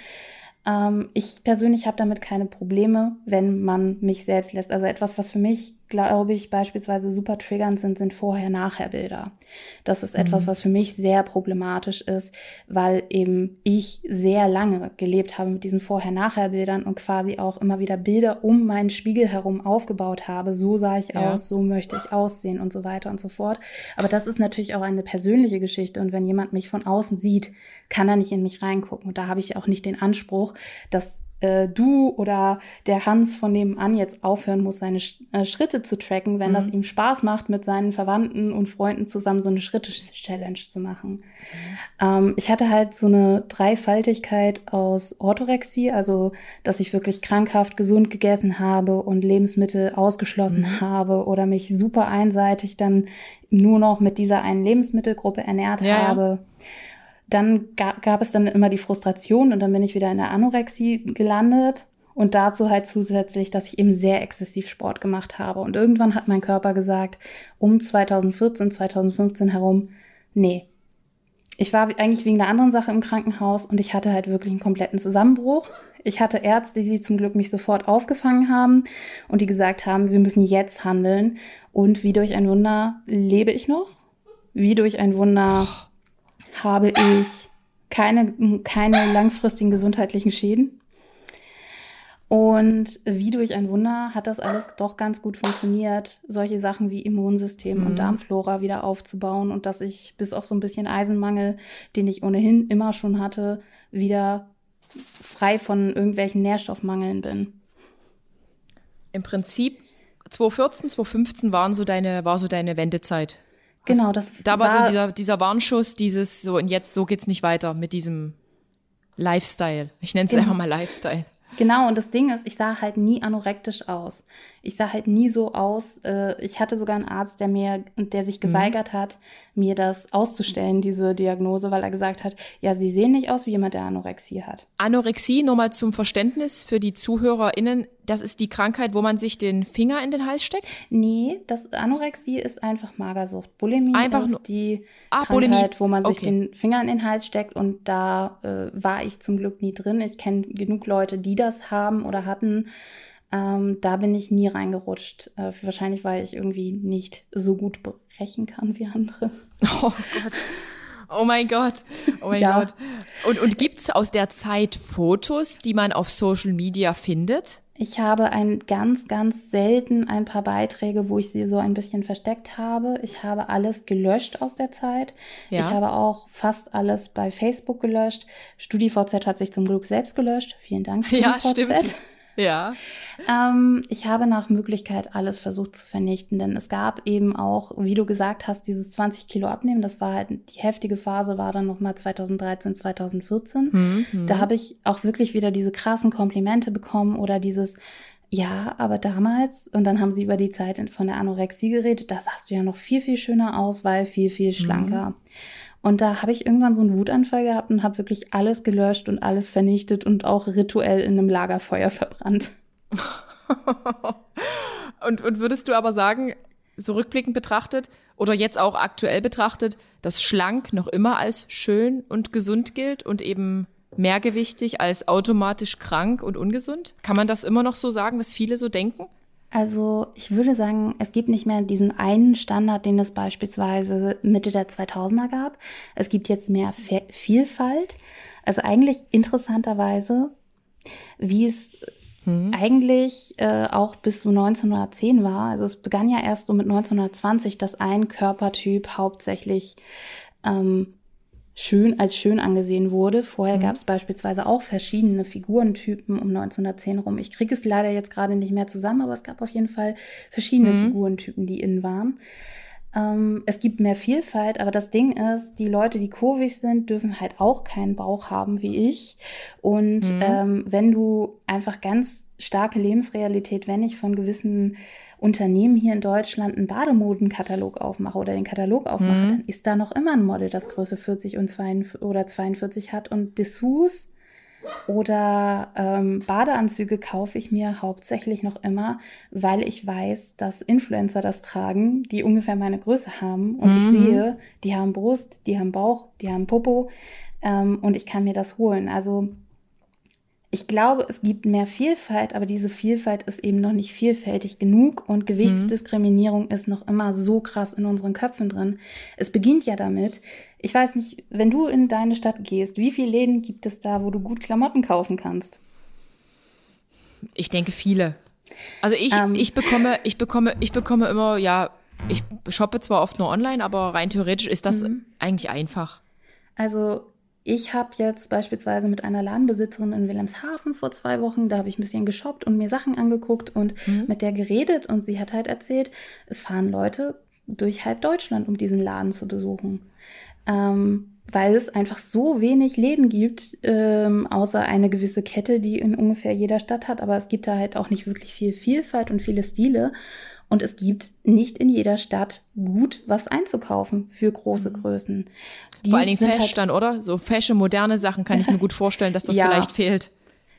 Ähm, ich persönlich habe damit keine Probleme, wenn man mich selbst lässt. Also etwas, was für mich glaube ich, beispielsweise super triggernd sind, sind Vorher-Nachher-Bilder. Das ist etwas, mhm. was für mich sehr problematisch ist, weil eben ich sehr lange gelebt habe mit diesen Vorher-Nachher-Bildern und quasi auch immer wieder Bilder um meinen Spiegel herum aufgebaut habe. So sah ich ja. aus, so möchte ich aussehen und so weiter und so fort. Aber das ist natürlich auch eine persönliche Geschichte und wenn jemand mich von außen sieht, kann er nicht in mich reingucken. Und da habe ich auch nicht den Anspruch, dass äh, du oder der Hans von nebenan jetzt aufhören muss, seine Sch äh, Schritte zu tracken, wenn mhm. das ihm Spaß macht, mit seinen Verwandten und Freunden zusammen so eine Schritte-Challenge zu machen. Mhm. Ähm, ich hatte halt so eine Dreifaltigkeit aus Orthorexie, also dass ich wirklich krankhaft gesund gegessen habe und Lebensmittel ausgeschlossen mhm. habe oder mich super einseitig dann nur noch mit dieser einen Lebensmittelgruppe ernährt ja. habe. Dann gab, gab es dann immer die Frustration und dann bin ich wieder in der Anorexie gelandet. Und dazu halt zusätzlich, dass ich eben sehr exzessiv Sport gemacht habe. Und irgendwann hat mein Körper gesagt, um 2014, 2015 herum, nee. Ich war eigentlich wegen der anderen Sache im Krankenhaus und ich hatte halt wirklich einen kompletten Zusammenbruch. Ich hatte Ärzte, die zum Glück mich sofort aufgefangen haben und die gesagt haben, wir müssen jetzt handeln. Und wie durch ein Wunder lebe ich noch. Wie durch ein Wunder habe ich keine, keine langfristigen gesundheitlichen Schäden. Und wie durch ein Wunder hat das alles doch ganz gut funktioniert, solche Sachen wie Immunsystem Mhm. und Darmflora wieder aufzubauen und dass ich bis auf so ein bisschen Eisenmangel, den ich ohnehin immer schon hatte, wieder frei von irgendwelchen Nährstoffmangeln bin. Im Prinzip 2014, 2015 waren so deine, war so deine Wendezeit. Genau, das Da war, so dieser, dieser Warnschuss, dieses so und jetzt, so geht's nicht weiter mit diesem Lifestyle. Ich nenne es Genau. einfach mal Lifestyle. Genau, und das Ding ist, ich sah halt nie anorektisch aus. Ich sah halt nie so aus. Äh, ich hatte sogar einen Arzt, der mir, der sich geweigert hat, mir das auszustellen, diese Diagnose, weil er gesagt hat, ja, Sie sehen nicht aus wie jemand, der Anorexie hat. Anorexie, nur mal zum Verständnis für die ZuhörerInnen, das ist die Krankheit, wo man sich den Finger in den Hals steckt? Nee, das Anorexie ist einfach Magersucht. Bulimie Einfach ist die Ah, Krankheit, Bulimie wo man sich okay. den Finger in den Hals steckt und da äh, war ich zum Glück nie drin. Ich kenne genug Leute, die das haben oder hatten. Ähm, da bin ich nie reingerutscht. Äh, wahrscheinlich, weil ich irgendwie nicht so gut brechen kann wie andere. Oh Gott. Oh mein Gott. Oh mein Ja. Gott. Und, und gibt's aus der Zeit Fotos, die man auf Social Media findet? Ich habe ein ganz, ganz selten ein paar Beiträge, wo ich sie so ein bisschen versteckt habe. Ich habe alles gelöscht aus der Zeit. Ja. Ich habe auch fast alles bei Facebook gelöscht. StudiVZ hat sich zum Glück selbst gelöscht. Vielen Dank. Ja, StudiVZ. stimmt. Ja. Ähm, ich habe nach Möglichkeit alles versucht zu vernichten, denn es gab eben auch, wie du gesagt hast, dieses 20 Kilo abnehmen. Das war halt die heftige Phase, war dann nochmal 2013, 2014. Mhm. Da habe ich auch wirklich wieder diese krassen Komplimente bekommen oder dieses, ja, aber damals, und dann haben sie über die Zeit von der Anorexie geredet, da sahst du ja noch viel, viel schöner aus, weil viel, viel schlanker. Und da habe ich irgendwann so einen Wutanfall gehabt und habe wirklich alles gelöscht und alles vernichtet und auch rituell in einem Lagerfeuer verbrannt. und, und würdest du aber sagen, so rückblickend betrachtet oder jetzt auch aktuell betrachtet, dass schlank noch immer als schön und gesund gilt und eben mehrgewichtig als automatisch krank und ungesund? Kann man das immer noch so sagen, dass viele so denken? Also ich würde sagen, es gibt nicht mehr diesen einen Standard, den es beispielsweise Mitte der 2000er gab. Es gibt jetzt mehr Fe Vielfalt. Also eigentlich interessanterweise, wie es eigentlich äh, auch bis zu 1910 war. Also es begann ja erst so mit 1920, dass ein Körpertyp hauptsächlich ähm, schön als schön angesehen wurde. Vorher gab es beispielsweise auch verschiedene Figurentypen um 1910 rum. Ich kriege es leider jetzt gerade nicht mehr zusammen, aber es gab auf jeden Fall verschiedene Figurentypen, die in waren. Ähm, es gibt mehr Vielfalt, aber das Ding ist, die Leute, die kurvig sind, dürfen halt auch keinen Bauch haben wie ich. Und ähm, wenn du einfach ganz starke Lebensrealität, wenn ich von gewissen Unternehmen hier in Deutschland einen Bademodenkatalog aufmache oder den Katalog aufmache, dann ist da noch immer ein Model, das Größe 40 und 42 oder 42 hat und Dessous oder ähm, Badeanzüge kaufe ich mir hauptsächlich noch immer, weil ich weiß, dass Influencer das tragen, die ungefähr meine Größe haben. Und ich sehe, die haben Brust, die haben Bauch, die haben Popo ähm, und ich kann mir das holen. Also ich glaube, es gibt mehr Vielfalt, aber diese Vielfalt ist eben noch nicht vielfältig genug und Gewichtsdiskriminierung ist noch immer so krass in unseren Köpfen drin. Es beginnt ja damit, ich weiß nicht, wenn du in deine Stadt gehst, wie viele Läden gibt es da, wo du gut Klamotten kaufen kannst? Ich denke viele. Also ich, Ähm. ich bekomme, ich bekomme, ich bekomme immer, ja, ich shoppe zwar oft nur online, aber rein theoretisch ist das eigentlich einfach. Also ich habe jetzt beispielsweise mit einer Ladenbesitzerin in Wilhelmshaven vor zwei Wochen, da habe ich ein bisschen geshoppt und mir Sachen angeguckt und mit der geredet und sie hat halt erzählt, es fahren Leute durch halb Deutschland, um diesen Laden zu besuchen. Ähm, weil es einfach so wenig Läden gibt, ähm, außer eine gewisse Kette, die in ungefähr jeder Stadt hat. Aber es gibt da halt auch nicht wirklich viel Vielfalt und viele Stile. Und es gibt nicht in jeder Stadt gut was einzukaufen für große Größen. Die Vor allen Dingen sind Fashion halt- dann, oder? So Fashion, moderne Sachen kann ich mir gut vorstellen, dass das Ja. vielleicht fehlt.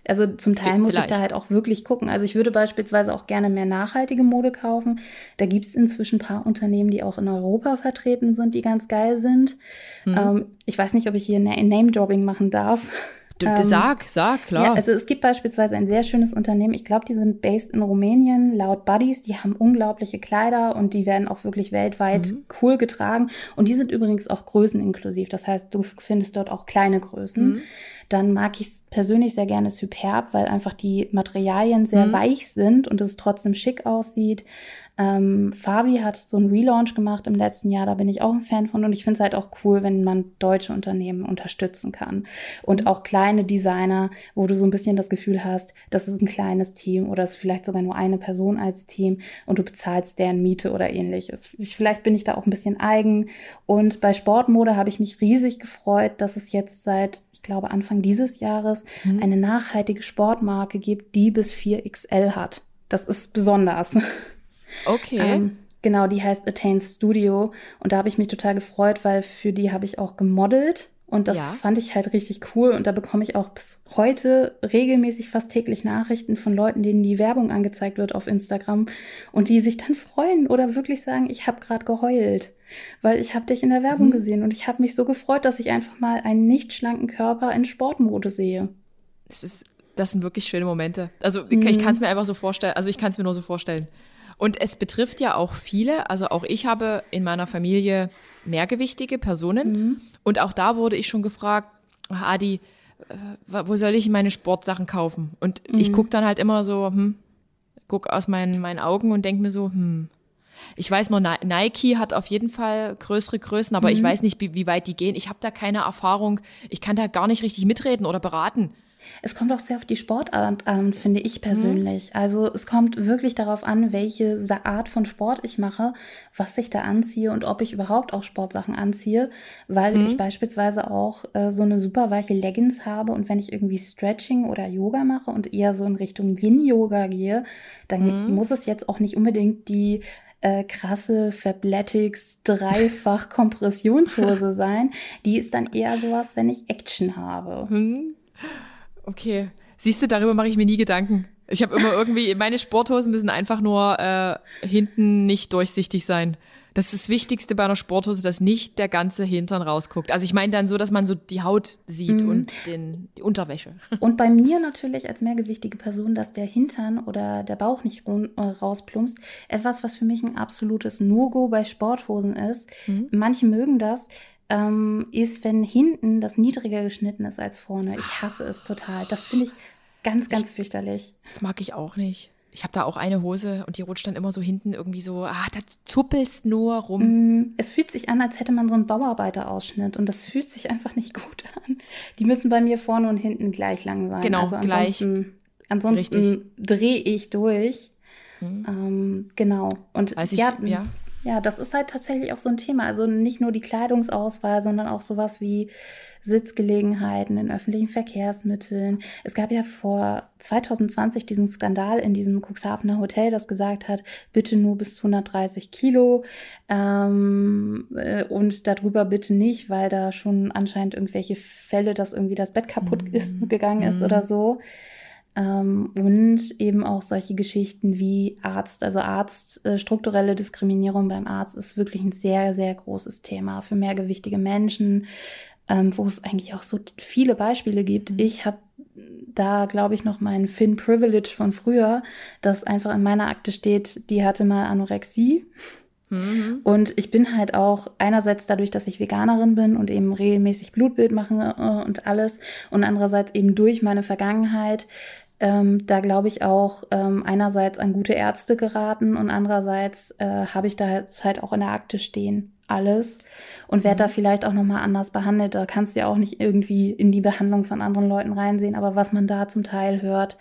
Also zum Teil muss ich da halt auch wirklich gucken. Also ich würde beispielsweise auch gerne mehr nachhaltige Mode kaufen. Da gibt es inzwischen ein paar Unternehmen, die auch in Europa vertreten sind, die ganz geil sind. Hm. Ähm, ich weiß nicht, ob ich hier Na- Name-Dropping machen darf. D d- sag, sag, klar. Ja, also es gibt beispielsweise ein sehr schönes Unternehmen. Ich glaube, die sind based in Rumänien, laut Buddies. Die haben unglaubliche Kleider und die werden auch wirklich weltweit Mhm. cool getragen. Und die sind übrigens auch größeninklusiv. Das heißt, du findest dort auch kleine Größen. Mhm. dann mag ich es persönlich sehr gerne Superb, weil einfach die Materialien sehr mhm. weich sind und es trotzdem schick aussieht. Ähm, Fabi hat so einen Relaunch gemacht im letzten Jahr, da bin ich auch ein Fan von und ich finde es halt auch cool, wenn man deutsche Unternehmen unterstützen kann. Und mhm. auch kleine Designer, wo du so ein bisschen das Gefühl hast, das ist ein kleines Team oder es ist vielleicht sogar nur eine Person als Team und du bezahlst deren Miete oder ähnliches. Vielleicht bin ich da auch ein bisschen eigen. Und bei Sportmode habe ich mich riesig gefreut, dass es jetzt seit ich glaube Anfang dieses Jahres, mhm. eine nachhaltige Sportmarke gibt, die bis 4XL hat. Das ist besonders. Okay. Ähm, genau, die heißt Attain Studio. Und da habe ich mich total gefreut, weil für die habe ich auch gemodelt. Und das ja. fand ich halt richtig cool. Und da bekomme ich auch bis heute regelmäßig fast täglich Nachrichten von Leuten, denen die Werbung angezeigt wird auf Instagram und die sich dann freuen oder wirklich sagen, ich habe gerade geheult, weil ich habe dich in der Werbung mhm. gesehen und ich habe mich so gefreut, dass ich einfach mal einen nicht schlanken Körper in Sportmode sehe. Das ist, das sind wirklich schöne Momente. Also mhm. ich kann es mir einfach so vorstellen. Also ich kann es mir nur so vorstellen. Und es betrifft ja auch viele. Also auch ich habe in meiner Familie mehrgewichtige Personen. Mhm. Und auch da wurde ich schon gefragt, Adi, äh, wo soll ich meine Sportsachen kaufen? Und mhm. ich gucke dann halt immer so, hm, guck aus meinen, meinen Augen und denke mir so, hm, ich weiß nur, Nike hat auf jeden Fall größere Größen, aber mhm. ich weiß nicht, wie, wie weit die gehen. Ich habe da keine Erfahrung. Ich kann da gar nicht richtig mitreden oder beraten. Es kommt auch sehr auf die Sportart an, finde ich persönlich. Mhm. Also es kommt wirklich darauf an, welche Art von Sport ich mache, was ich da anziehe und ob ich überhaupt auch Sportsachen anziehe, weil mhm. ich beispielsweise auch äh, so eine super weiche Leggings habe und wenn ich irgendwie Stretching oder Yoga mache und eher so in Richtung Yin-Yoga gehe, dann mhm. muss es jetzt auch nicht unbedingt die äh, krasse Fabletics dreifach Kompressionshose sein. Die ist dann eher sowas, wenn ich Action habe. Okay. Siehst du, darüber mache ich mir nie Gedanken. Ich habe immer irgendwie, meine Sporthosen müssen einfach nur äh, hinten nicht durchsichtig sein. Das ist das Wichtigste bei einer Sporthose, dass nicht der ganze Hintern rausguckt. Also ich meine dann so, dass man so die Haut sieht mhm. und den, die Unterwäsche. Und bei mir natürlich als mehrgewichtige Person, dass der Hintern oder der Bauch nicht äh, rausplumpst. Etwas, was für mich ein absolutes No-Go bei Sporthosen ist. Mhm. Manche mögen das ähm, ist, wenn hinten das niedriger geschnitten ist als vorne. Ich hasse es total. Das finde ich ganz, ganz ich, fürchterlich. Das mag ich auch nicht. Ich habe da auch eine Hose und die rutscht dann immer so hinten irgendwie so, ah, da zuppelst nur rum. Mm, es fühlt sich an, als hätte man so einen Bauarbeiterausschnitt und das fühlt sich einfach nicht gut an. Die müssen bei mir vorne und hinten gleich lang sein. Genau, also ansonsten, gleich. Ansonsten drehe ich durch. Mhm. Ähm, genau. Und Weiß ich, ja, ja. Ja, das ist halt tatsächlich auch so ein Thema. Also nicht nur die Kleidungsauswahl, sondern auch sowas wie Sitzgelegenheiten in öffentlichen Verkehrsmitteln. Es gab ja vor 2020 diesen Skandal in diesem Cuxhavener Hotel, das gesagt hat, bitte nur bis 130 Kilo ähm, äh, und darüber bitte nicht, weil da schon anscheinend irgendwelche Fälle, dass irgendwie das Bett kaputt mhm. ist, gegangen ist mhm. oder so. Ähm, und eben auch solche Geschichten wie Arzt, also Arzt, äh, strukturelle Diskriminierung beim Arzt ist wirklich ein sehr, sehr großes Thema für mehrgewichtige Menschen, ähm, wo es eigentlich auch so viele Beispiele gibt. Mhm. Ich habe da, glaube ich, noch meinen Finn Privilege von früher, das einfach in meiner Akte steht, die hatte mal Anorexie. Mhm. Und ich bin halt auch einerseits dadurch, dass ich Veganerin bin und eben regelmäßig Blutbild mache äh, und alles und andererseits eben durch meine Vergangenheit ähm, da glaube ich auch ähm, einerseits an gute Ärzte geraten und andererseits äh, habe ich da jetzt halt auch in der Akte stehen alles und werde mhm. da vielleicht auch nochmal anders behandelt. Da kannst du ja auch nicht irgendwie in die Behandlung von anderen Leuten reinsehen, aber was man da zum Teil hört,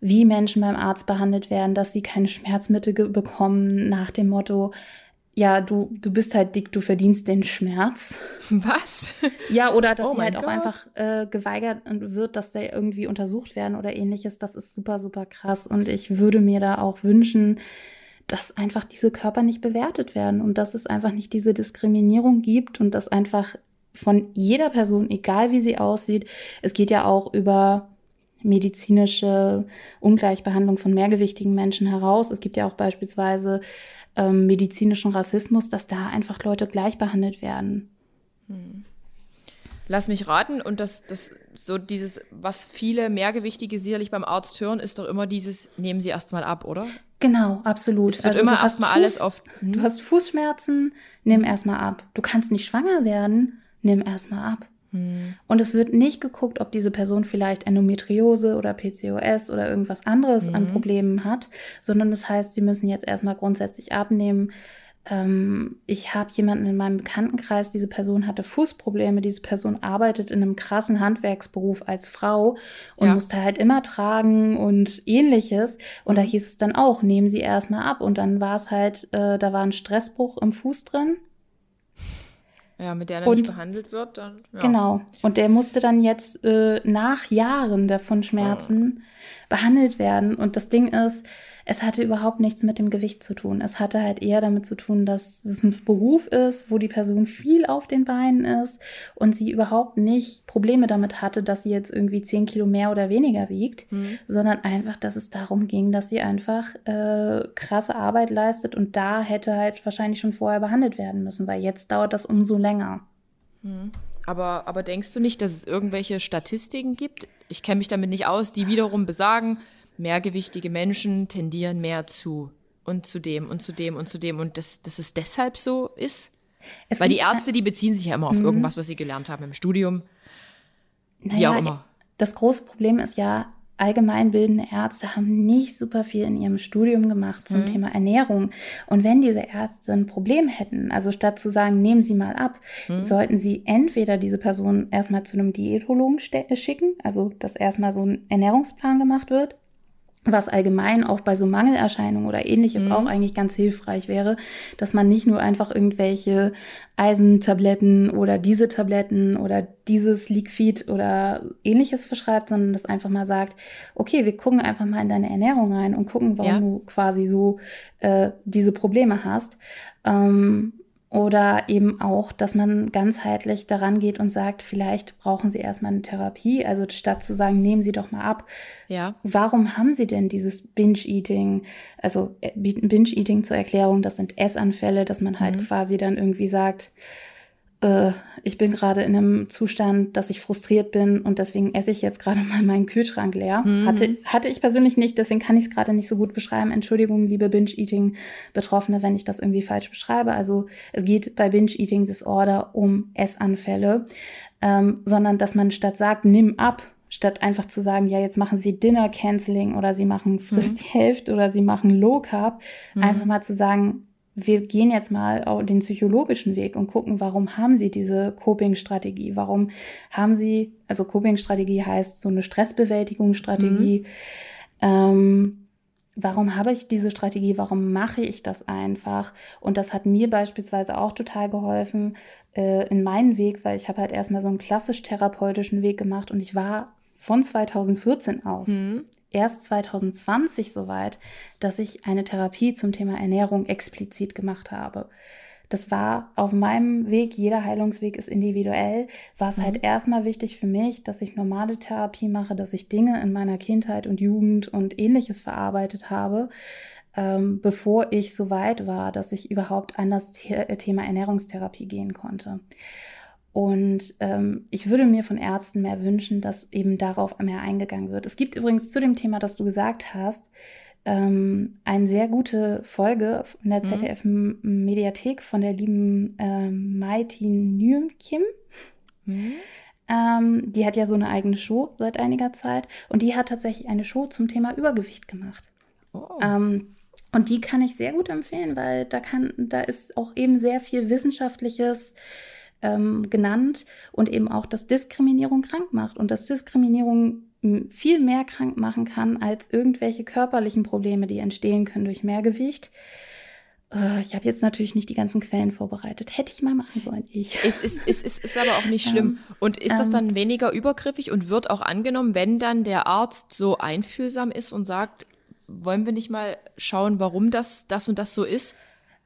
wie Menschen beim Arzt behandelt werden, dass sie keine Schmerzmittel bekommen nach dem Motto, ja, du, du bist halt dick, du verdienst den Schmerz. Was? Ja, oder dass oh sie halt Gott. auch einfach äh, geweigert wird, dass der irgendwie untersucht werden oder ähnliches. Das ist super, super krass. Und ich würde mir da auch wünschen, dass einfach diese Körper nicht bewertet werden und dass es einfach nicht diese Diskriminierung gibt und dass einfach von jeder Person, egal wie sie aussieht, es geht ja auch über medizinische Ungleichbehandlung von mehrgewichtigen Menschen heraus. Es gibt ja auch beispielsweise ähm, medizinischen Rassismus, dass da einfach Leute gleich behandelt werden. Hm. Lass mich raten, und das, das, so dieses, was viele Mehrgewichtige sicherlich beim Arzt hören, ist doch immer dieses, nehmen Sie erstmal ab, oder? Genau, absolut. Es wird also immer erstmal alles auf. Hm? Du hast Fußschmerzen, nimm erstmal ab. Du kannst nicht schwanger werden, nimm erstmal ab. Hm. Und es wird nicht geguckt, ob diese Person vielleicht Endometriose oder PCOS oder irgendwas anderes hm. an Problemen hat, sondern das heißt, sie müssen jetzt erstmal grundsätzlich abnehmen, ähm, ich habe jemanden in meinem Bekanntenkreis, diese Person hatte Fußprobleme, diese Person arbeitet in einem krassen Handwerksberuf als Frau und ja. musste halt immer tragen und ähnliches. Und mhm. da hieß es dann auch, nehmen Sie erstmal ab. Und dann war es halt, äh, da war ein Stressbruch im Fuß drin. Ja, mit der er nicht behandelt wird, dann. Ja. Genau. Und der musste dann jetzt äh, nach Jahren davon Schmerzen oh. behandelt werden. Und das Ding ist, es hatte überhaupt nichts mit dem Gewicht zu tun. Es hatte halt eher damit zu tun, dass es ein Beruf ist, wo die Person viel auf den Beinen ist und sie überhaupt nicht Probleme damit hatte, dass sie jetzt irgendwie zehn Kilo mehr oder weniger wiegt, mhm. sondern einfach, dass es darum ging, dass sie einfach äh, krasse Arbeit leistet und da hätte halt wahrscheinlich schon vorher behandelt werden müssen, weil jetzt dauert das umso länger. Mhm. Aber, aber denkst du nicht, dass es irgendwelche Statistiken gibt? Ich kenne mich damit nicht aus, die wiederum besagen, mehrgewichtige Menschen tendieren mehr zu und zu dem und zu dem und zu dem und dass, dass es deshalb so ist? Es Weil die Ärzte, die beziehen sich ja immer auf mhm. irgendwas, was sie gelernt haben im Studium. Naja, wie auch immer. Das große Problem ist ja, allgemeinbildende Ärzte haben nicht super viel in ihrem Studium gemacht zum mhm. Thema Ernährung. Und wenn diese Ärzte ein Problem hätten, also statt zu sagen, nehmen Sie mal ab, mhm. sollten sie entweder diese Person erstmal zu einem Diätologen schicken, also dass erstmal so ein Ernährungsplan gemacht wird, was allgemein auch bei so Mangelerscheinungen oder ähnliches mhm. auch eigentlich ganz hilfreich wäre, dass man nicht nur einfach irgendwelche Eisentabletten oder diese Tabletten oder dieses Liquid oder ähnliches verschreibt, sondern das einfach mal sagt, okay, wir gucken einfach mal in deine Ernährung rein und gucken, warum ja. du quasi so äh, diese Probleme hast. Ähm, oder eben auch, dass man ganzheitlich daran geht und sagt, vielleicht brauchen Sie erstmal eine Therapie. Also statt zu sagen, nehmen Sie doch mal ab. Ja. Warum haben Sie denn dieses Binge-Eating? Also äh, Binge-Eating zur Erklärung, das sind Essanfälle, dass man halt mhm. quasi dann irgendwie sagt, äh, ich bin gerade in einem Zustand, dass ich frustriert bin und deswegen esse ich jetzt gerade mal meinen Kühlschrank leer. Mhm. Hatte, hatte ich persönlich nicht, deswegen kann ich es gerade nicht so gut beschreiben. Entschuldigung, liebe Binge-Eating-Betroffene, wenn ich das irgendwie falsch beschreibe. Also es geht bei Binge-Eating-Disorder um Essanfälle, ähm, sondern dass man statt sagt, nimm ab, statt einfach zu sagen, ja, jetzt machen sie Dinner Canceling oder sie machen Frist mhm. die Hälfte oder sie machen Low Carb, mhm. einfach mal zu sagen, wir gehen jetzt mal auch den psychologischen Weg und gucken, warum haben sie diese Coping-Strategie? Warum haben sie, also Coping-Strategie heißt so eine Stressbewältigungsstrategie. Mhm. Ähm, warum habe ich diese Strategie? Warum mache ich das einfach? Und das hat mir beispielsweise auch total geholfen äh, in meinen Weg, weil ich habe halt erstmal so einen klassisch therapeutischen Weg gemacht und ich war von 2014 aus mhm erst 2020 soweit, dass ich eine Therapie zum Thema Ernährung explizit gemacht habe. Das war auf meinem Weg, jeder Heilungsweg ist individuell, war es halt mhm. halt erstmal wichtig für mich, dass ich normale Therapie mache, dass ich Dinge in meiner Kindheit und Jugend und ähnliches verarbeitet habe, ähm, bevor ich so weit war, dass ich überhaupt an das Thema Ernährungstherapie gehen konnte. Und ähm, ich würde mir von Ärzten mehr wünschen, dass eben darauf mehr eingegangen wird. Es gibt übrigens zu dem Thema, das du gesagt hast, ähm, eine sehr gute Folge in der ZDF-Mediathek von der lieben ähm, Mighty Nguyen Kim. Mhm. Ähm, die hat ja so eine eigene Show seit einiger Zeit und die hat tatsächlich eine Show zum Thema Übergewicht gemacht. Oh. Ähm, und die kann ich sehr gut empfehlen, weil da kann, da ist auch eben sehr viel wissenschaftliches ähm, genannt und eben auch, dass Diskriminierung krank macht und dass Diskriminierung viel mehr krank machen kann als irgendwelche körperlichen Probleme, die entstehen können durch Mehrgewicht. Äh, ich habe jetzt natürlich nicht die ganzen Quellen vorbereitet. Hätte ich mal machen sollen, ich. Es ist, ist, ist, ist aber auch nicht schlimm. Ähm, und ist das dann weniger übergriffig und wird auch angenommen, wenn dann der Arzt so einfühlsam ist und sagt, wollen wir nicht mal schauen, warum das, das und das so ist?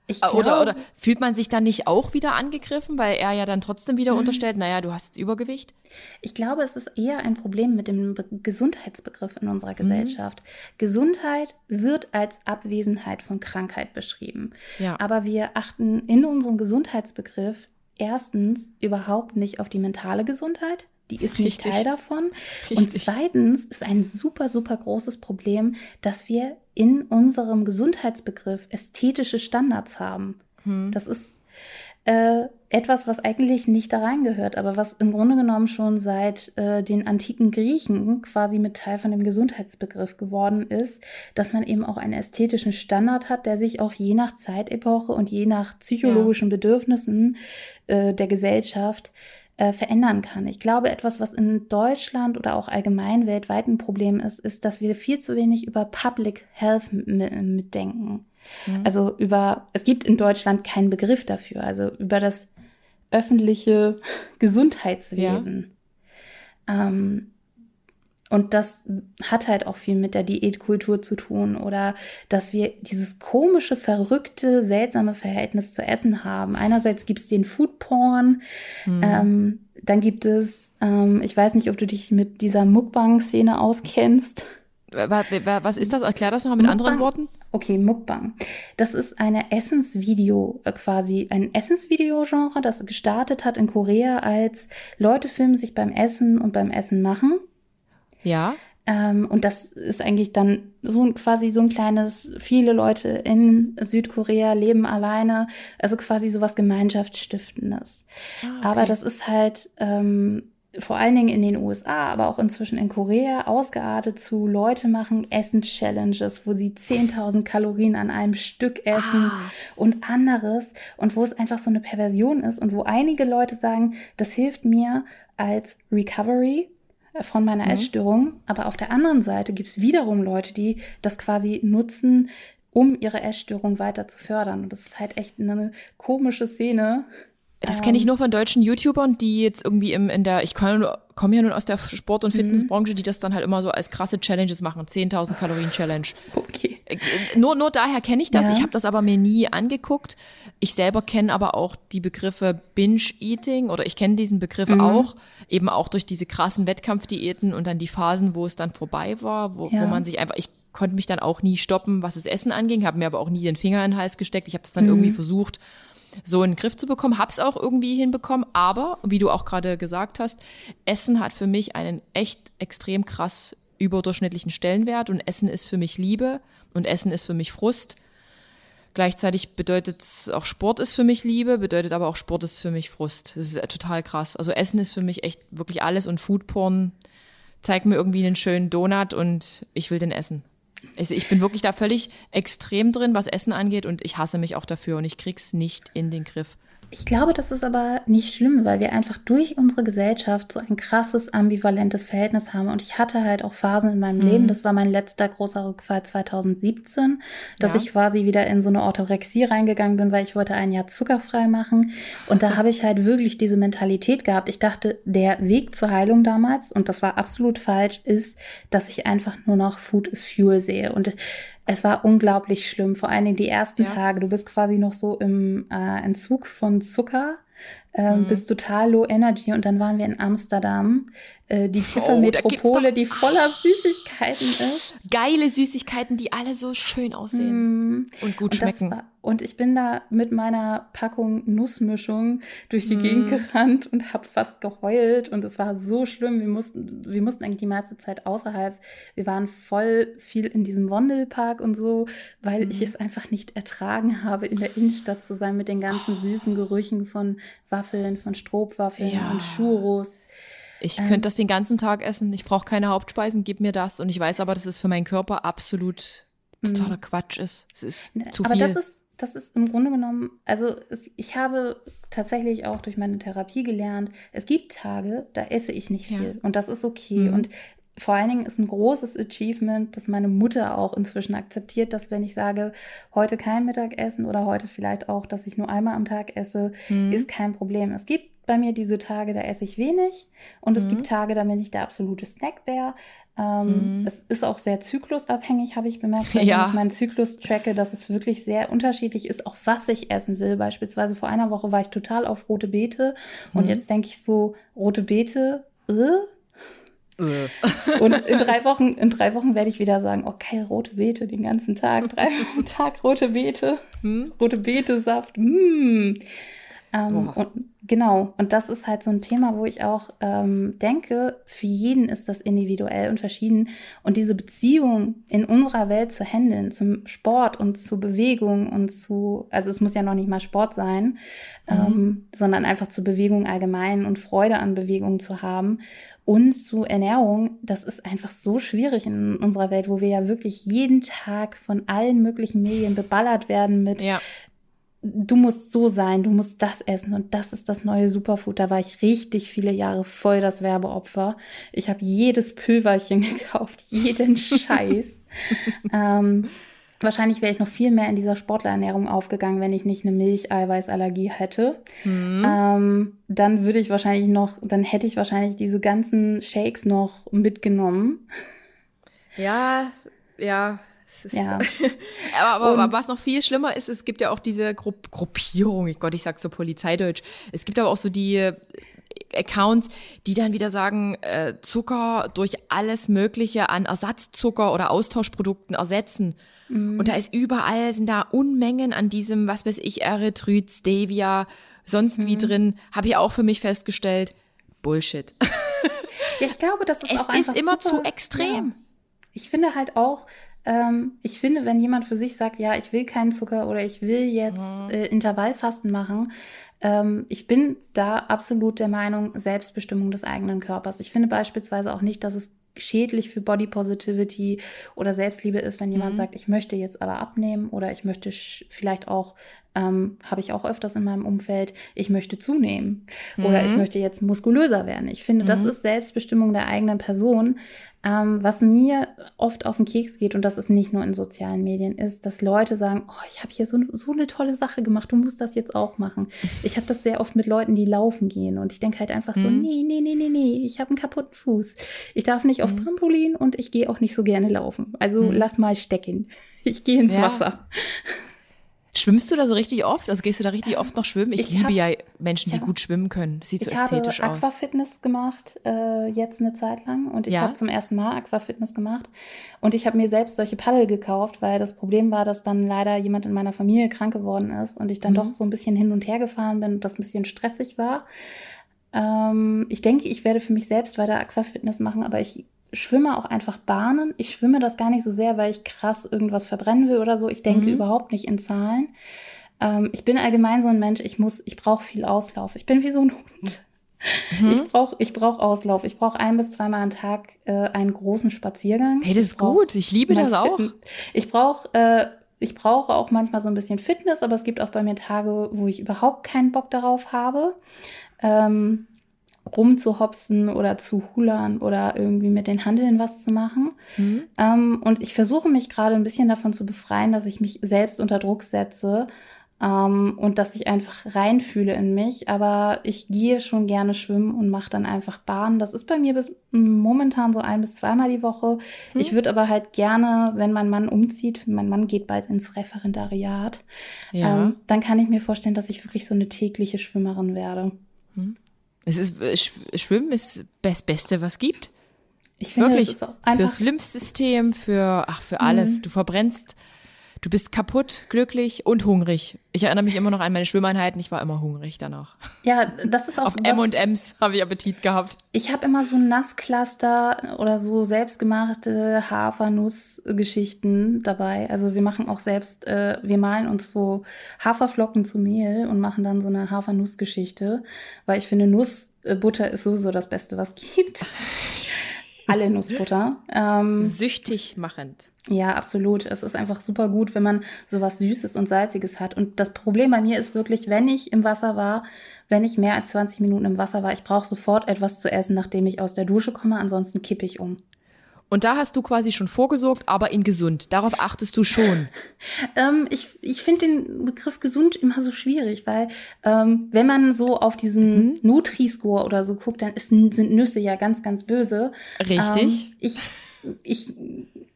Glaub, oder, oder fühlt man sich dann nicht auch wieder angegriffen, weil er ja dann trotzdem wieder mhm. unterstellt, naja, du hast jetzt Übergewicht? Ich glaube, es ist eher ein Problem mit dem Be Gesundheitsbegriff in unserer mhm. Gesellschaft. Mhm. Gesundheit wird als Abwesenheit von Krankheit beschrieben. Ja. Aber wir achten in unserem Gesundheitsbegriff erstens überhaupt nicht auf die mentale Gesundheit, die ist Richtig. nicht Teil davon. Richtig. Und zweitens ist ein super, super großes Problem, dass wir in unserem Gesundheitsbegriff ästhetische Standards haben. Hm. Das ist, äh, etwas, was eigentlich nicht da reingehört, aber was im Grunde genommen schon seit äh, den antiken Griechen quasi mit Teil von dem Gesundheitsbegriff geworden ist, dass man eben auch einen ästhetischen Standard hat, der sich auch je nach Zeitepoche und je nach psychologischen ja. Bedürfnissen äh, der Gesellschaft äh, verändern kann. Ich glaube, etwas, was in Deutschland oder auch allgemein weltweit ein Problem ist, ist, dass wir viel zu wenig über Public Health mitdenken. Mhm. Also über, es gibt in Deutschland keinen Begriff dafür, also über das öffentliche Gesundheitswesen. Ja. Ähm, und das hat halt auch viel mit der Diätkultur zu tun oder dass wir dieses komische, verrückte, seltsame Verhältnis zu Essen haben. Einerseits gibt es den Foodporn, mhm. ähm, dann gibt es, ähm, ich weiß nicht, ob du dich mit dieser Mukbang-Szene auskennst. Was ist das? Erklär das noch mit Mukbang? anderen Worten. Okay, Mukbang. Das ist eine Essensvideo, äh, quasi ein Essensvideo-Genre, das gestartet hat in Korea, als Leute filmen sich beim Essen und beim Essen machen. Ja. Ähm, und das ist eigentlich dann so ein, quasi so ein kleines, viele Leute in Südkorea leben alleine, also quasi sowas Gemeinschaftsstiftendes. Ah, okay. Aber das ist halt ähm, vor allen Dingen in den USA, aber auch inzwischen in Korea ausgeartet zu Leute machen Essen-Challenges, wo sie 10.000 Kalorien an einem Stück essen ah. und anderes und wo es einfach so eine Perversion ist und wo einige Leute sagen, das hilft mir als Recovery von meiner mhm. Essstörung, aber auf der anderen Seite gibt es wiederum Leute, die das quasi nutzen, um ihre Essstörung weiter zu fördern und das ist halt echt eine komische Szene, das kenne ich ähm. nur von deutschen YouTubern, die jetzt irgendwie im, in der, ich komme komm ja nun aus der Sport- und mhm. Fitnessbranche, die das dann halt immer so als krasse Challenges machen. 10.000 Kalorien Challenge. Okay. Äh, nur, nur daher kenne ich das. Ja. Ich habe das aber mir nie angeguckt. Ich selber kenne aber auch die Begriffe Binge-Eating oder ich kenne diesen Begriff mhm. auch, eben auch durch diese krassen Wettkampfdiäten und dann die Phasen, wo es dann vorbei war, wo, ja. wo man sich einfach, ich konnte mich dann auch nie stoppen, was das Essen anging, habe mir aber auch nie den Finger in den Hals gesteckt. Ich habe das dann mhm. irgendwie versucht, so in den Griff zu bekommen. Hab's auch irgendwie hinbekommen, aber wie du auch gerade gesagt hast, Essen hat für mich einen echt extrem krass überdurchschnittlichen Stellenwert und Essen ist für mich Liebe und Essen ist für mich Frust. Gleichzeitig bedeutet es auch Sport ist für mich Liebe, bedeutet aber auch Sport ist für mich Frust. Das ist total krass. Also Essen ist für mich echt wirklich alles und Foodporn zeigt mir irgendwie einen schönen Donut und ich will den essen. Also ich bin wirklich da völlig extrem drin, was Essen angeht und ich hasse mich auch dafür und ich krieg's nicht in den Griff. Ich glaube, das ist aber nicht schlimm, weil wir einfach durch unsere Gesellschaft so ein krasses, ambivalentes Verhältnis haben. Und ich hatte halt auch Phasen in meinem mhm. Leben, das war mein letzter großer Rückfall 2017, dass ja. ich quasi wieder in so eine Orthorexie reingegangen bin, weil ich wollte ein Jahr zuckerfrei machen. Und da habe ich halt wirklich diese Mentalität gehabt. Ich dachte, der Weg zur Heilung damals, und das war absolut falsch, ist, dass ich einfach nur noch Food is Fuel sehe. Und es war unglaublich schlimm, vor allen Dingen die ersten ja. Tage. Du bist quasi noch so im äh, Entzug von Zucker, ähm, mhm. bist total low energy und dann waren wir in Amsterdam äh, die Kiffermetropole, oh, die voller Süßigkeiten ist. Geile Süßigkeiten, die alle so schön aussehen mm. und gut und schmecken. War, und ich bin da mit meiner Packung Nussmischung durch die mm. Gegend gerannt und habe fast geheult und es war so schlimm. Wir mussten, wir mussten eigentlich die meiste Zeit außerhalb. Wir waren voll viel in diesem Wandelpark und so, weil mm. ich es einfach nicht ertragen habe, in der Innenstadt zu sein mit den ganzen oh. süßen Gerüchen von Waffeln, von Strohwaffeln ja. und Churros. Ich ähm, könnte das den ganzen Tag essen. Ich brauche keine Hauptspeisen, gib mir das. Und ich weiß aber, dass es für meinen Körper absolut totaler mhm. Quatsch ist. Es ist ne, zu aber viel. Aber das ist, das ist im Grunde genommen, also es, ich habe tatsächlich auch durch meine Therapie gelernt, es gibt Tage, da esse ich nicht viel. Ja. Und das ist okay. Mhm. Und vor allen Dingen ist ein großes Achievement, dass meine Mutter auch inzwischen akzeptiert, dass wenn ich sage, heute kein Mittagessen oder heute vielleicht auch, dass ich nur einmal am Tag esse, mhm. ist kein Problem. Es gibt bei mir diese Tage, da esse ich wenig und es gibt mhm. Tage, da bin ich der absolute Snackbär. Ähm, mhm. Es ist auch sehr zyklusabhängig, habe ich bemerkt, wenn ja. ich meinen Zyklus tracke, dass es wirklich sehr unterschiedlich ist, auch was ich essen will. Beispielsweise vor einer Woche war ich total auf rote Beete und mhm. jetzt denke ich so, rote Beete, äh? äh. Und in drei Wochen, in drei Wochen werde ich wieder sagen, okay, rote Beete den ganzen Tag, drei Tag rote Beete, hm? rote Beete Saft, mm. Ähm, und Genau, und das ist halt so ein Thema, wo ich auch ähm, denke, für jeden ist das individuell und verschieden. Und diese Beziehung in unserer Welt zu handeln, zum Sport und zu Bewegung und zu, also es muss ja noch nicht mal Sport sein, mhm. ähm, sondern einfach zu Bewegung allgemein und Freude an Bewegung zu haben und zu Ernährung, das ist einfach so schwierig in unserer Welt, wo wir ja wirklich jeden Tag von allen möglichen Medien beballert werden mit ja du musst so sein, du musst das essen und das ist das neue Superfood. Da war ich richtig viele Jahre voll das Werbeopfer. Ich habe jedes Pülverchen gekauft, jeden Scheiß. ähm, wahrscheinlich wäre ich noch viel mehr in dieser Sportlerernährung aufgegangen, wenn ich nicht eine Milcheiweißallergie hätte. Mhm. Ähm, dann würde ich wahrscheinlich noch, dann hätte ich wahrscheinlich diese ganzen Shakes noch mitgenommen. Ja, ja, ja. aber, aber, was noch viel schlimmer ist, es gibt ja auch diese Gru Gruppierung, ich Gott, ich sag so Polizeideutsch. Es gibt aber auch so die äh, Accounts, die dann wieder sagen, äh, Zucker durch alles Mögliche an Ersatzzucker oder Austauschprodukten ersetzen. Mhm. Und da ist überall, sind da Unmengen an diesem, was weiß ich, Erythrit, Stevia, sonst mhm. wie drin. Habe ich auch für mich festgestellt. Bullshit. Ja, ich glaube, das ist es auch einfach ist immer super, zu extrem. Ja. Ich finde halt auch, ähm, ich finde, wenn jemand für sich sagt, ja, ich will keinen Zucker oder ich will jetzt mhm. äh, Intervallfasten machen, ähm, ich bin da absolut der Meinung, Selbstbestimmung des eigenen Körpers. Ich finde beispielsweise auch nicht, dass es schädlich für Body Positivity oder Selbstliebe ist, wenn jemand mhm. sagt, ich möchte jetzt aber abnehmen oder ich möchte vielleicht auch, ähm, habe ich auch öfters in meinem Umfeld, ich möchte zunehmen mhm. oder ich mhm. möchte jetzt muskulöser werden. Ich finde, mhm. das ist Selbstbestimmung der eigenen Person. Ähm, was mir oft auf den Keks geht, und das ist nicht nur in sozialen Medien, ist, dass Leute sagen, oh, ich habe hier so, so eine tolle Sache gemacht, du musst das jetzt auch machen. Ich habe das sehr oft mit Leuten, die laufen gehen. Und ich denke halt einfach so, mhm. nee, nee, nee, nee, nee, ich habe einen kaputten Fuß. Ich darf nicht aufs mhm. Trampolin und ich gehe auch nicht so gerne laufen. Also mhm. lass mal stecken. Ich gehe ins ja. Wasser. Schwimmst du da so richtig oft? Also gehst du da richtig oft noch schwimmen? Ich, ich liebe hab, ja Menschen, die gut schwimmen können. Das sieht so ästhetisch aus. Ich habe Aquafitness gemacht, äh, jetzt eine Zeit lang. Und ich ja? habe zum ersten Mal Aquafitness gemacht. Und ich habe mir selbst solche Paddel gekauft, weil das Problem war, dass dann leider jemand in meiner Familie krank geworden ist und ich dann mhm. doch so ein bisschen hin und her gefahren bin und das ein bisschen stressig war. Ähm, ich denke, ich werde für mich selbst weiter Aquafitness machen, aber ich schwimme auch einfach Bahnen. Ich schwimme das gar nicht so sehr, weil ich krass irgendwas verbrennen will oder so. Ich denke mhm. überhaupt nicht in Zahlen. Ähm, ich bin allgemein so ein Mensch, ich muss, ich brauche viel Auslauf. Ich bin wie so ein Hund. Mhm. Ich brauche ich brauch Auslauf. Ich brauche ein bis zweimal am Tag äh, einen großen Spaziergang. Hey, das ist gut. Ich liebe das auch. Ich brauche äh, ich brauche auch manchmal so ein bisschen Fitness, aber es gibt auch bei mir Tage, wo ich überhaupt keinen Bock darauf habe. Ähm, rumzuhopsen oder zu hulern oder irgendwie mit den Handeln was zu machen. Mhm. Ähm, und ich versuche mich gerade ein bisschen davon zu befreien, dass ich mich selbst unter Druck setze ähm, und dass ich einfach reinfühle in mich. Aber ich gehe schon gerne schwimmen und mache dann einfach Bahnen. Das ist bei mir bis momentan so ein bis zweimal die Woche. Mhm. Ich würde aber halt gerne, wenn mein Mann umzieht, mein Mann geht bald ins Referendariat, ja. ähm, dann kann ich mir vorstellen, dass ich wirklich so eine tägliche Schwimmerin werde. Mhm. Es ist, äh, Schwimmen ist das Beste, was gibt. Ich finde, Wirklich. Fürs Lymphsystem, für, ach, für alles. Mhm. Du verbrennst Du bist kaputt, glücklich und hungrig. Ich erinnere mich immer noch an meine Schwimmeinheiten. Ich war immer hungrig danach. Ja, das ist auch. Auf M&M's habe ich Appetit gehabt. Ich habe immer so Nasscluster oder so selbstgemachte Hafernussgeschichten dabei. Also wir machen auch selbst, äh, wir malen uns so Haferflocken zu Mehl und machen dann so eine Hafernussgeschichte, weil ich finde Nussbutter ist sowieso das Beste, was gibt. Alle Nussbutter. Ähm, Süchtig machend. Ja, absolut. Es ist einfach super gut, wenn man sowas Süßes und Salziges hat. Und das Problem bei mir ist wirklich, wenn ich im Wasser war, wenn ich mehr als 20 Minuten im Wasser war, ich brauche sofort etwas zu essen, nachdem ich aus der Dusche komme, ansonsten kippe ich um. Und da hast du quasi schon vorgesorgt, aber in gesund. Darauf achtest du schon. ähm, ich ich finde den Begriff gesund immer so schwierig, weil ähm, wenn man so auf diesen mhm. Nutri-Score oder so guckt, dann ist, sind Nüsse ja ganz, ganz böse. Richtig. Ähm, ich ich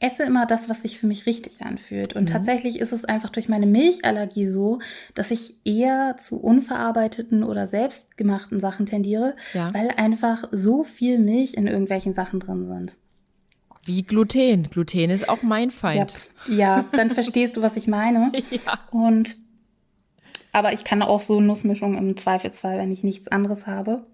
esse immer das, was sich für mich richtig anfühlt. Und mhm. tatsächlich ist es einfach durch meine Milchallergie so, dass ich eher zu unverarbeiteten oder selbstgemachten Sachen tendiere, ja. weil einfach so viel Milch in irgendwelchen Sachen drin sind. Wie Gluten. Gluten ist auch mein Feind. Ja, ja dann verstehst du, was ich meine. Ja. Und aber ich kann auch so Nussmischung im Zweifelsfall, wenn ich nichts anderes habe.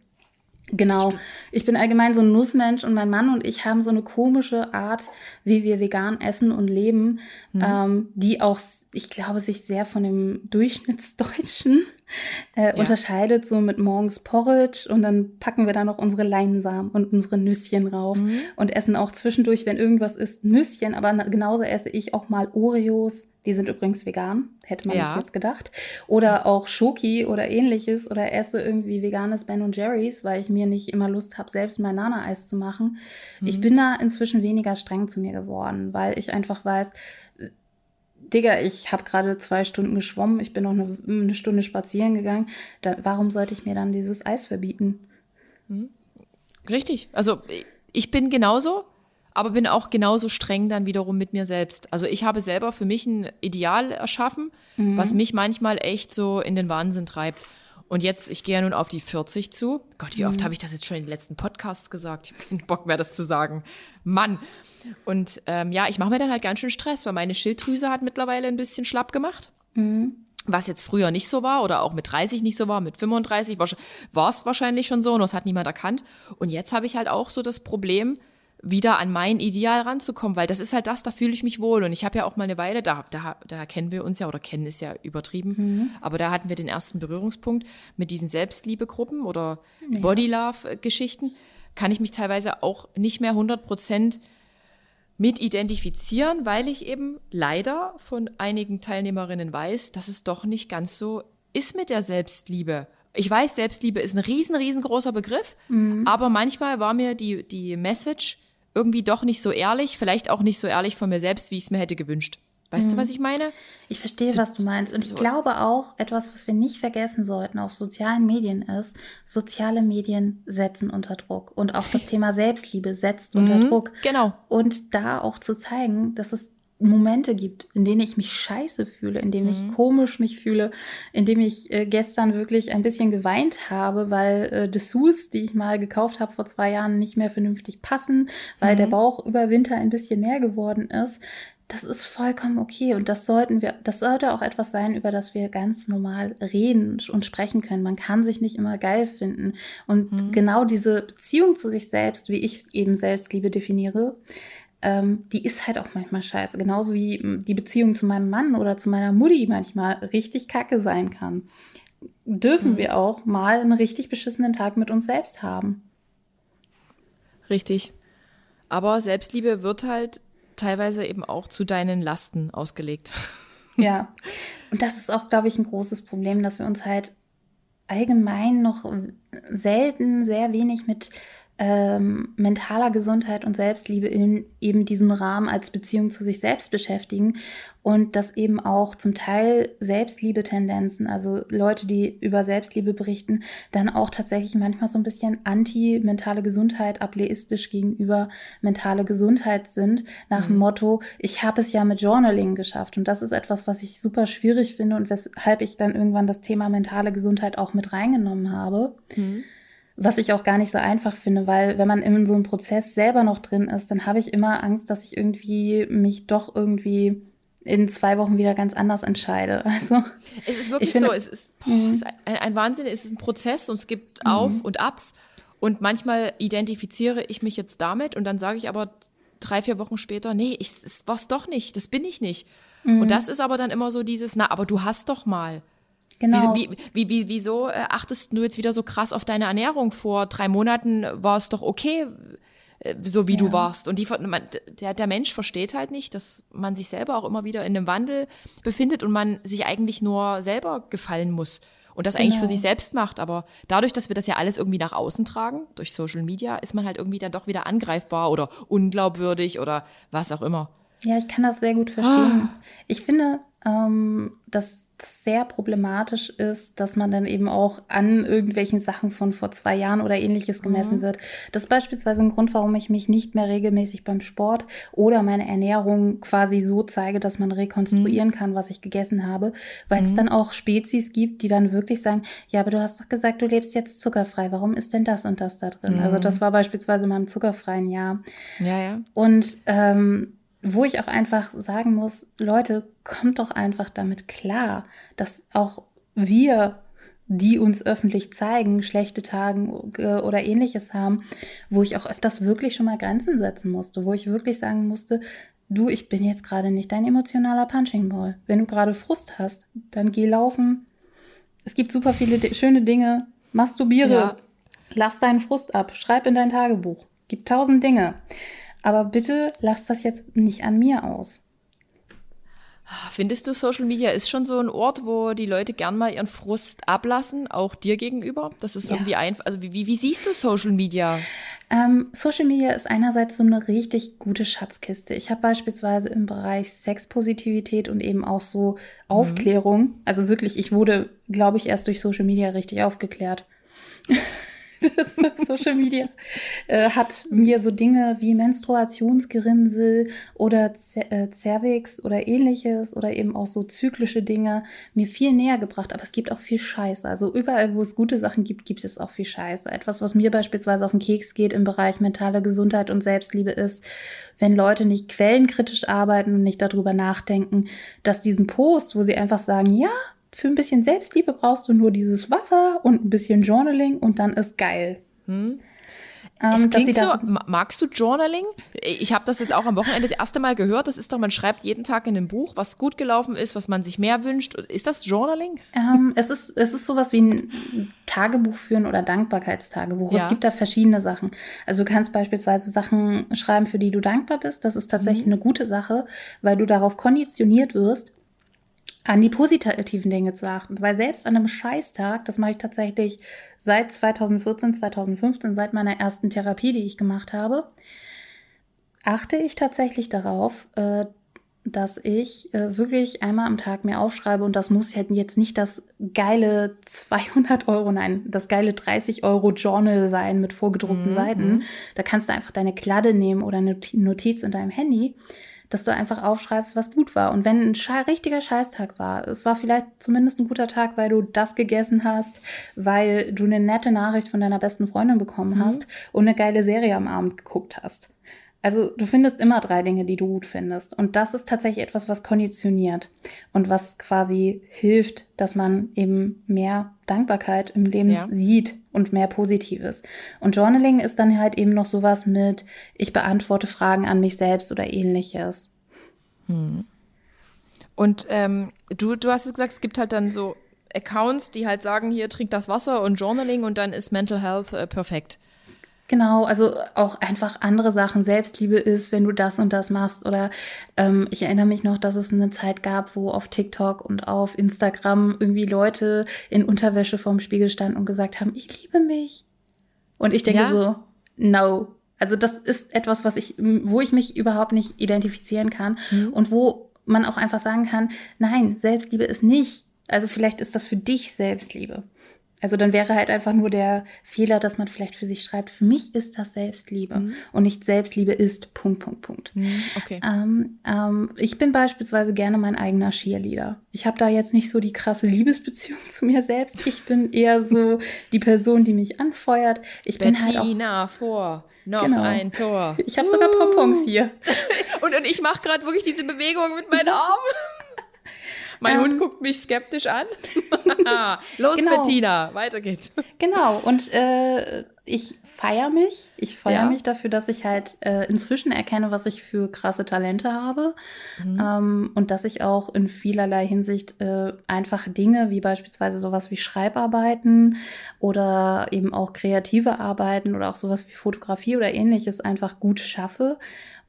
Genau. Ich bin allgemein so ein Nussmensch und mein Mann und ich haben so eine komische Art, wie wir vegan essen und leben, mhm. ähm, die auch, ich glaube, sich sehr von dem Durchschnittsdeutschen äh, ja. unterscheidet, so mit morgens Porridge und dann packen wir da noch unsere Leinsamen und unsere Nüsschen rauf mhm. und essen auch zwischendurch, wenn irgendwas ist, Nüsschen, aber genauso esse ich auch mal Oreos, die sind übrigens vegan, hätte man ja. nicht jetzt gedacht. Oder auch Schoki oder ähnliches oder esse irgendwie veganes Ben und Jerry's, weil ich mir nicht immer Lust habe, selbst mein Nana-Eis zu machen. Mhm. Ich bin da inzwischen weniger streng zu mir geworden, weil ich einfach weiß, Digga, ich habe gerade zwei Stunden geschwommen, ich bin noch eine, eine Stunde spazieren gegangen. Da, warum sollte ich mir dann dieses Eis verbieten? Mhm. Richtig. Also ich bin genauso aber bin auch genauso streng dann wiederum mit mir selbst. Also ich habe selber für mich ein Ideal erschaffen, mhm. was mich manchmal echt so in den Wahnsinn treibt. Und jetzt, ich gehe ja nun auf die 40 zu. Gott, wie oft mhm. habe ich das jetzt schon in den letzten Podcasts gesagt? Ich habe keinen Bock mehr, das zu sagen. Mann. Und ähm, ja, ich mache mir dann halt ganz schön Stress, weil meine Schilddrüse hat mittlerweile ein bisschen schlapp gemacht. Mhm. Was jetzt früher nicht so war oder auch mit 30 nicht so war, mit 35 war es wahrscheinlich schon so und das hat niemand erkannt. Und jetzt habe ich halt auch so das Problem, wieder an mein Ideal ranzukommen, weil das ist halt das, da fühle ich mich wohl. Und ich habe ja auch mal eine Weile, da, da, da kennen wir uns ja, oder kennen ist ja übertrieben, mhm. aber da hatten wir den ersten Berührungspunkt mit diesen Selbstliebegruppen oder ja. Bodylove-Geschichten, kann ich mich teilweise auch nicht mehr 100 Prozent mit identifizieren, weil ich eben leider von einigen Teilnehmerinnen weiß, dass es doch nicht ganz so ist mit der Selbstliebe. Ich weiß, Selbstliebe ist ein riesen, riesengroßer Begriff, mhm. aber manchmal war mir die, die Message irgendwie doch nicht so ehrlich, vielleicht auch nicht so ehrlich von mir selbst, wie ich es mir hätte gewünscht. Weißt mhm. du, was ich meine? Ich verstehe, so, was du meinst. Und ich glaube auch, etwas, was wir nicht vergessen sollten auf sozialen Medien ist, soziale Medien setzen unter Druck. Und auch das Thema Selbstliebe setzt unter mhm, Druck. Genau. Und da auch zu zeigen, dass es Momente gibt, in denen ich mich scheiße fühle, in denen mhm. ich komisch mich fühle, in dem ich äh, gestern wirklich ein bisschen geweint habe, weil äh, Dessous, die ich mal gekauft habe vor zwei Jahren, nicht mehr vernünftig passen, weil mhm. der Bauch über Winter ein bisschen mehr geworden ist. Das ist vollkommen okay und das sollten wir, das sollte auch etwas sein, über das wir ganz normal reden und sprechen können. Man kann sich nicht immer geil finden und mhm. genau diese Beziehung zu sich selbst, wie ich eben Selbstliebe definiere, ähm, die ist halt auch manchmal scheiße. Genauso wie hm, die Beziehung zu meinem Mann oder zu meiner Mutti manchmal richtig kacke sein kann. Dürfen mhm. wir auch mal einen richtig beschissenen Tag mit uns selbst haben. Richtig. Aber Selbstliebe wird halt teilweise eben auch zu deinen Lasten ausgelegt. Ja. Und das ist auch, glaube ich, ein großes Problem, dass wir uns halt allgemein noch selten sehr wenig mit ähm, mentaler Gesundheit und Selbstliebe in eben diesem Rahmen als Beziehung zu sich selbst beschäftigen und dass eben auch zum Teil Selbstliebe-Tendenzen, also Leute, die über Selbstliebe berichten, dann auch tatsächlich manchmal so ein bisschen anti-mentale Gesundheit, ableistisch gegenüber mentale Gesundheit sind, nach mhm. dem Motto, ich habe es ja mit Journaling geschafft und das ist etwas, was ich super schwierig finde und weshalb ich dann irgendwann das Thema mentale Gesundheit auch mit reingenommen habe. Mhm was ich auch gar nicht so einfach finde, weil wenn man in so einem Prozess selber noch drin ist, dann habe ich immer Angst, dass ich irgendwie mich doch irgendwie in zwei Wochen wieder ganz anders entscheide. Also es ist wirklich finde, so, es ist, boah, mhm. es ist ein, ein, Wahnsinn, es ist ein Prozess und es gibt Auf mhm. und Abs und manchmal identifiziere ich mich jetzt damit und dann sage ich aber drei, vier Wochen später, nee, ich, es war's doch nicht, das bin ich nicht. Mhm. Und das ist aber dann immer so dieses, na, aber du hast doch mal. Genau. Wieso, wie, wie, wieso äh, achtest du jetzt wieder so krass auf deine Ernährung? Vor drei Monaten war es doch okay, äh, so wie ja. du warst. Und die, man, der, der Mensch versteht halt nicht, dass man sich selber auch immer wieder in einem Wandel befindet und man sich eigentlich nur selber gefallen muss und das eigentlich für sich genau. selbst macht. Aber dadurch, dass wir das ja alles irgendwie nach außen tragen, durch Social Media, ist man halt irgendwie dann doch wieder angreifbar oder unglaubwürdig oder was auch immer. Ja, ich kann das sehr gut verstehen. Ah. Ich finde, ähm, dass sehr problematisch ist, dass man dann eben auch an irgendwelchen Sachen von vor zwei Jahren oder ähnliches gemessen mhm. wird. Das ist beispielsweise ein Grund, warum ich mich nicht mehr regelmäßig beim Sport oder meine Ernährung quasi so zeige, dass man rekonstruieren mhm. kann, was ich gegessen habe, weil mhm. es dann auch Spezies gibt, die dann wirklich sagen, ja, aber du hast doch gesagt, du lebst jetzt zuckerfrei, warum ist denn das und das da drin? Also das mhm. war beispielsweise in meinem zuckerfreien Jahr. Ja, ja. Und ähm, wo ich auch einfach sagen muss, Leute, kommt doch einfach damit klar, dass auch wir, die uns öffentlich zeigen, schlechte Tagen oder ähnliches haben, wo ich auch öfters wirklich schon mal Grenzen setzen musste, wo ich wirklich sagen musste, du, ich bin jetzt gerade nicht dein emotionaler Punching Ball. Wenn du gerade Frust hast, dann geh laufen. Es gibt super viele schöne Dinge. Masturbiere. Ja. Lass deinen Frust ab. Schreib in dein Tagebuch. Gibt tausend Dinge. Aber bitte lass das jetzt nicht an mir aus. Findest du, Social Media ist schon so ein Ort, wo die Leute gern mal ihren Frust ablassen, auch dir gegenüber? Das ist ja. irgendwie einfach. Also, wie, wie, siehst du Social Media? Ähm, Social Media ist einerseits so eine richtig gute Schatzkiste. Ich habe beispielsweise im Bereich Sexpositivität und eben auch so mhm. Aufklärung, mhm. also wirklich, ich wurde, glaube ich, erst durch Social Media richtig aufgeklärt. Social Media äh, hat mir so Dinge wie Menstruationsgerinnsel oder Z äh, Cervix oder ähnliches oder eben auch so zyklische Dinge mir viel näher gebracht. Aber es gibt auch viel Scheiße. Also überall, wo es gute Sachen gibt, gibt es auch viel Scheiße. Etwas, was mir beispielsweise auf den Keks geht im Bereich mentale Gesundheit und Selbstliebe ist, wenn Leute nicht quellenkritisch arbeiten und nicht darüber nachdenken, dass diesen Post, wo sie einfach sagen, ja, für ein bisschen Selbstliebe brauchst du nur dieses Wasser und ein bisschen Journaling und dann ist geil. Hm. Ähm, so, magst du Journaling? Ich habe das jetzt auch am Wochenende das erste Mal gehört. Das ist doch, man schreibt jeden Tag in einem Buch, was gut gelaufen ist, was man sich mehr wünscht. Ist das Journaling? Ähm, es, ist, es ist sowas wie ein Tagebuch führen oder Dankbarkeitstagebuch. Ja. Es gibt da verschiedene Sachen. Also du kannst beispielsweise Sachen schreiben, für die du dankbar bist. Das ist tatsächlich mhm. eine gute Sache, weil du darauf konditioniert wirst, an die positiven Dinge zu achten. Weil selbst an einem Scheißtag, das mache ich tatsächlich seit 2014, 2015, seit meiner ersten Therapie, die ich gemacht habe, achte ich tatsächlich darauf, äh, dass ich äh, wirklich einmal am Tag mir aufschreibe und das muss jetzt nicht das geile 200 Euro, nein, das geile 30 Euro Journal sein mit vorgedruckten mhm. Seiten. Da kannst du einfach deine Kladde nehmen oder eine Notiz in deinem Handy dass du einfach aufschreibst, was gut war. Und wenn ein Sche richtiger Scheißtag war, es war vielleicht zumindest ein guter Tag, weil du das gegessen hast, weil du eine nette Nachricht von deiner besten Freundin bekommen mhm. hast und eine geile Serie am Abend geguckt hast. Also du findest immer drei Dinge, die du gut findest. Und das ist tatsächlich etwas, was konditioniert und was quasi hilft, dass man eben mehr Dankbarkeit im Leben ja. sieht und mehr Positives. Und Journaling ist dann halt eben noch sowas mit, ich beantworte Fragen an mich selbst oder ähnliches. Hm. Und ähm, du, du hast gesagt, es gibt halt dann so Accounts, die halt sagen, hier trink das Wasser und Journaling und dann ist Mental Health äh, perfekt. Genau, also auch einfach andere Sachen. Selbstliebe ist, wenn du das und das machst. Oder ähm, ich erinnere mich noch, dass es eine Zeit gab, wo auf TikTok und auf Instagram irgendwie Leute in Unterwäsche vorm Spiegel standen und gesagt haben, ich liebe mich. Und ich denke ja? so, no. Also das ist etwas, was ich, wo ich mich überhaupt nicht identifizieren kann mhm. und wo man auch einfach sagen kann, nein, Selbstliebe ist nicht. Also vielleicht ist das für dich Selbstliebe. Also dann wäre halt einfach nur der Fehler, dass man vielleicht für sich schreibt, für mich ist das Selbstliebe mhm. und nicht Selbstliebe ist Punkt, Punkt, Punkt. Mhm, okay. Ähm, ähm, ich bin beispielsweise gerne mein eigener Cheerleader. Ich habe da jetzt nicht so die krasse Liebesbeziehung zu mir selbst. Ich bin eher so die Person, die mich anfeuert. Ich Bettina bin halt auch, vor. Noch genau. ein Tor. Ich habe sogar Pompons hier. und, und ich mache gerade wirklich diese Bewegung mit meinen Armen. Mein ähm, Hund guckt mich skeptisch an. Los, genau. Bettina, weiter geht's. Genau, und äh, ich feiere mich. Ich feiere ja. mich dafür, dass ich halt äh, inzwischen erkenne, was ich für krasse Talente habe. Mhm. Ähm, und dass ich auch in vielerlei Hinsicht äh, einfach Dinge wie beispielsweise sowas wie Schreibarbeiten oder eben auch kreative Arbeiten oder auch sowas wie Fotografie oder ähnliches einfach gut schaffe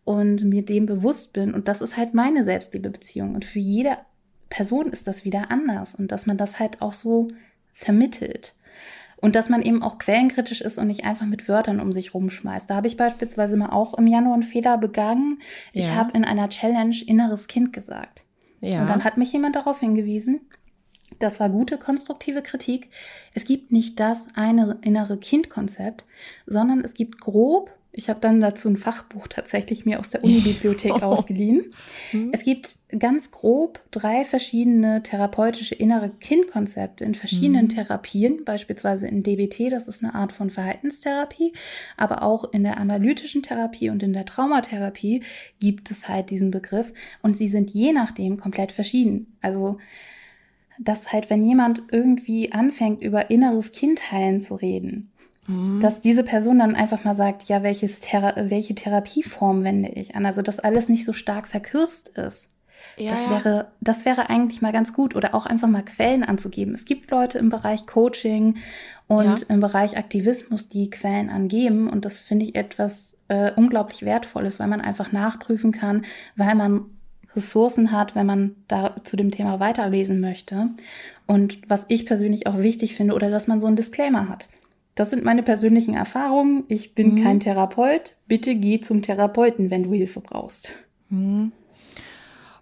und mir dem bewusst bin. Und das ist halt meine Selbstliebebeziehung. Und für jede Person ist das wieder anders und dass man das halt auch so vermittelt. Und dass man eben auch quellenkritisch ist und nicht einfach mit Wörtern um sich rumschmeißt. Da habe ich beispielsweise mal auch im Januar einen Fehler begangen. Ja. Ich habe in einer Challenge inneres Kind gesagt. Ja. Und dann hat mich jemand darauf hingewiesen, das war gute konstruktive Kritik. Es gibt nicht das eine innere Kind-Konzept, sondern es gibt grob ich habe dann dazu ein Fachbuch tatsächlich mir aus der Unibibliothek oh. ausgeliehen. Hm. Es gibt ganz grob drei verschiedene therapeutische innere Kindkonzepte in verschiedenen hm. Therapien, beispielsweise in DBT, das ist eine Art von Verhaltenstherapie, aber auch in der analytischen Therapie und in der Traumatherapie gibt es halt diesen Begriff und sie sind je nachdem komplett verschieden. Also dass halt, wenn jemand irgendwie anfängt, über inneres Kindheilen zu reden, mhm. dass diese Person dann einfach mal sagt, ja, welches Thera welche Therapieform wende ich an? Also, dass alles nicht so stark verkürzt ist. Ja, das wäre, das wäre eigentlich mal ganz gut oder auch einfach mal Quellen anzugeben. Es gibt Leute im Bereich Coaching und ja. im Bereich Aktivismus, die Quellen angeben und das finde ich etwas äh, unglaublich wertvolles, weil man einfach nachprüfen kann, weil man Ressourcen hat, wenn man da zu dem Thema weiterlesen möchte. Und was ich persönlich auch wichtig finde, oder dass man so einen Disclaimer hat. Das sind meine persönlichen Erfahrungen. Ich bin mhm. kein Therapeut. Bitte geh zum Therapeuten, wenn du Hilfe brauchst. Mhm.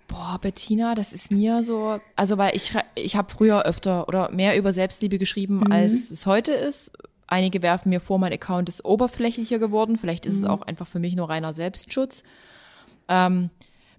Boah, Bettina, das ist mir so, also weil ich, ich habe früher öfter oder mehr über Selbstliebe geschrieben, mhm. als es heute ist. Einige werfen mir vor, mein Account ist oberflächlicher geworden. Vielleicht ist mhm. es auch einfach für mich nur reiner Selbstschutz. Ähm,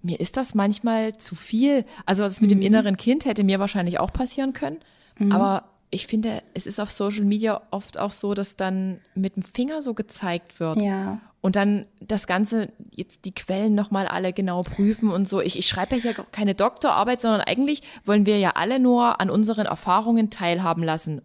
mir ist das manchmal zu viel. Also das mit mhm. dem inneren Kind hätte mir wahrscheinlich auch passieren können. Mhm. Aber ich finde, es ist auf Social Media oft auch so, dass dann mit dem Finger so gezeigt wird. Ja. Und dann das Ganze, jetzt die Quellen nochmal alle genau prüfen und so. Ich, ich schreibe ja hier keine Doktorarbeit, sondern eigentlich wollen wir ja alle nur an unseren Erfahrungen teilhaben lassen.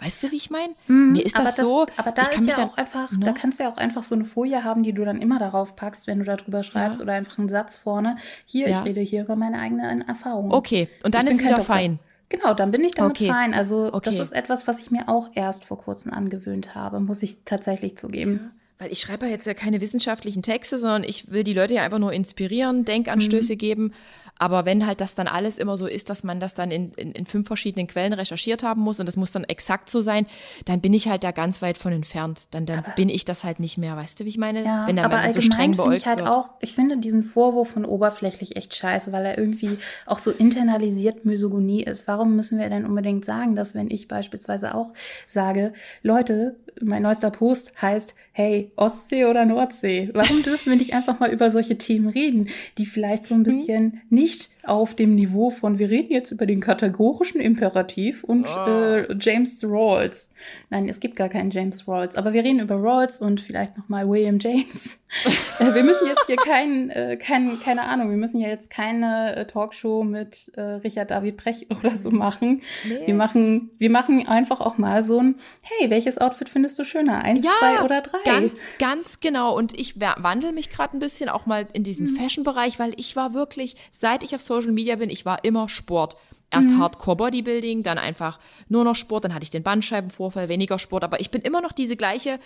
Weißt du, wie ich meine? Mhm, Mir ist das, das, so. Aber da ist ja auch einfach, no? da ne? kannst du ja auch einfach so eine Folie haben, die du dann immer darauf packst, wenn du darüber schreibst ja. oder einfach einen Satz vorne. Hier, ja. ich rede hier über meine eigenen Erfahrungen. Okay, und dann ich ist wieder fein. Genau, dann bin ich damit okay. fein. Also okay. das ist etwas, was ich mir auch erst vor kurzem angewöhnt habe, muss ich tatsächlich zugeben. Ja weil ich schreibe ja jetzt ja keine wissenschaftlichen Texte, sondern ich will die Leute ja einfach nur inspirieren, Denkanstöße mhm. geben. Aber wenn halt das dann alles immer so ist, dass man das dann in, in, in, fünf verschiedenen Quellen recherchiert haben muss und das muss dann exakt so sein, dann bin ich halt da ganz weit von entfernt. Dann, dann bin ich das halt nicht mehr. Weißt du, wie ich meine? Ja, wenn dann aber so streng beäugt ich halt wird. auch, ich finde diesen Vorwurf von oberflächlich echt scheiße, weil er irgendwie auch so internalisiert Misogonie ist. Warum müssen wir denn unbedingt sagen, dass wenn ich beispielsweise auch sage, Leute, mein neuester Post heißt, hey, Ostsee oder Nordsee? Warum dürfen wir nicht einfach mal über solche Themen reden, die vielleicht so ein mhm. bisschen nicht auf dem Niveau von, wir reden jetzt über den kategorischen Imperativ und oh. äh, James Rawls. Nein, es gibt gar keinen James Rawls, aber wir reden über Rawls und vielleicht nochmal William James. äh, wir müssen jetzt hier kein, äh, kein, keine Ahnung, wir müssen ja jetzt keine äh, Talkshow mit äh, Richard David Brecht oder so machen. Nee. Wir machen, wir machen einfach auch mal so ein, hey, welches Outfit findest du schöner? Eins, ja, zwei oder drei? Ganz, ganz genau. Und ich wandle mich gerade ein bisschen auch mal in diesen mhm. Fashion-Bereich, weil ich war wirklich, seit ich auf Social Social Media bin, ich war immer Sport. Erst mhm. Hardcore Bodybuilding, dann einfach nur noch Sport, dann hatte ich den Bandscheibenvorfall, weniger Sport, aber ich bin immer noch diese gleiche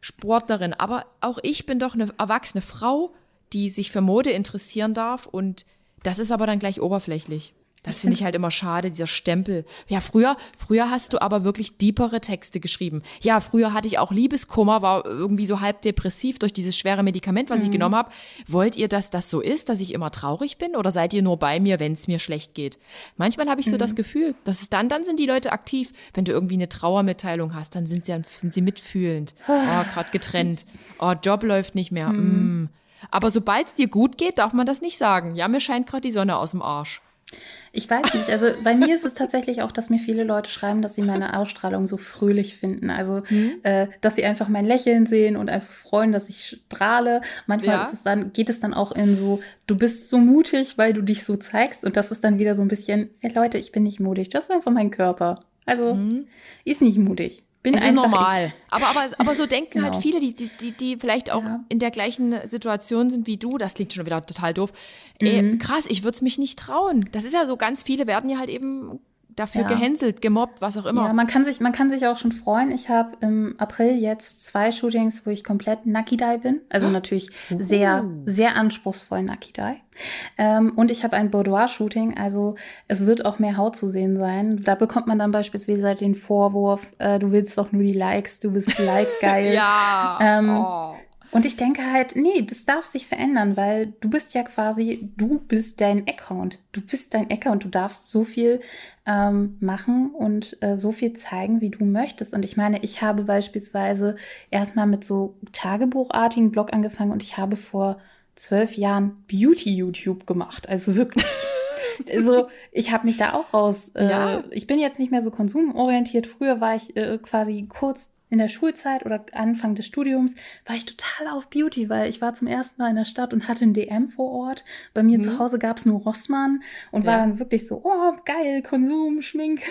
Sportlerin. Aber auch ich bin doch eine erwachsene Frau, die sich für Mode interessieren darf und das ist aber dann gleich oberflächlich. Das finde ich halt immer schade, dieser Stempel. Ja, früher, früher hast du aber wirklich deepere Texte geschrieben. Ja, früher hatte ich auch Liebeskummer, war irgendwie so halb depressiv durch dieses schwere Medikament, was mhm. ich genommen habe. Wollt ihr, dass das so ist, dass ich immer traurig bin oder seid ihr nur bei mir, wenn es mir schlecht geht? Manchmal habe ich so mhm. das Gefühl, dass es dann, dann sind die Leute aktiv. Wenn du irgendwie eine Trauermitteilung hast, dann sind sie, sind sie mitfühlend. Oh, gerade getrennt. Oh, Job läuft nicht mehr. Mhm. Mm. Aber sobald es dir gut geht, darf man das nicht sagen. Ja, mir scheint gerade die Sonne aus dem Arsch. Ich weiß nicht. Also bei mir ist es tatsächlich auch, dass mir viele Leute schreiben, dass sie meine Ausstrahlung so fröhlich finden. Also, mhm. äh, dass sie einfach mein Lächeln sehen und einfach freuen, dass ich strahle. Manchmal ja. ist es dann, geht es dann auch in so, du bist so mutig, weil du dich so zeigst. Und das ist dann wieder so ein bisschen, hey Leute, ich bin nicht mutig. Das ist einfach mein Körper. Also, mhm. ist nicht mutig. Bin es ist normal. Aber, aber, aber so denken halt genau. halt viele, die, die, die, die vielleicht auch ja. in der gleichen Situation sind wie du. Das klingt schon wieder total doof. Mhm. Ey, krass, ich würde es mich nicht trauen. Das ist ja so, ganz viele werden ja halt eben dafür ja. gehänselt, gemobbt, was auch immer. Ja, man kann sich, man kann sich auch schon freuen. Ich habe im April jetzt zwei Shootings, wo ich komplett Nakidai bin. Also natürlich uh. sehr, sehr anspruchsvoll Nakidai. Ähm, und ich habe ein Boudoir-Shooting, also es wird auch mehr Haut zu sehen sein. Da bekommt man dann beispielsweise den Vorwurf, äh, du willst doch nur die Likes, du bist like-geil. ja. Ähm, oh. Und ich denke halt, nee, das darf sich verändern, weil du bist ja quasi, du bist dein Account. Du bist dein Account. Du darfst so viel ähm, machen und äh, so viel zeigen, wie du möchtest. Und ich meine, ich habe beispielsweise erstmal mit so tagebuchartigen Blog angefangen und ich habe vor zwölf Jahren Beauty-YouTube gemacht. Also wirklich. also ich habe mich da auch raus. Äh, ja. Ich bin jetzt nicht mehr so konsumorientiert. Früher war ich äh, quasi kurz in der Schulzeit oder Anfang des Studiums war ich total auf Beauty, weil ich war zum ersten Mal in der Stadt und hatte ein DM vor Ort. Bei mir mhm. zu Hause gab es nur Rossmann und ja. war dann wirklich so, oh, geil, Konsum, Schmink.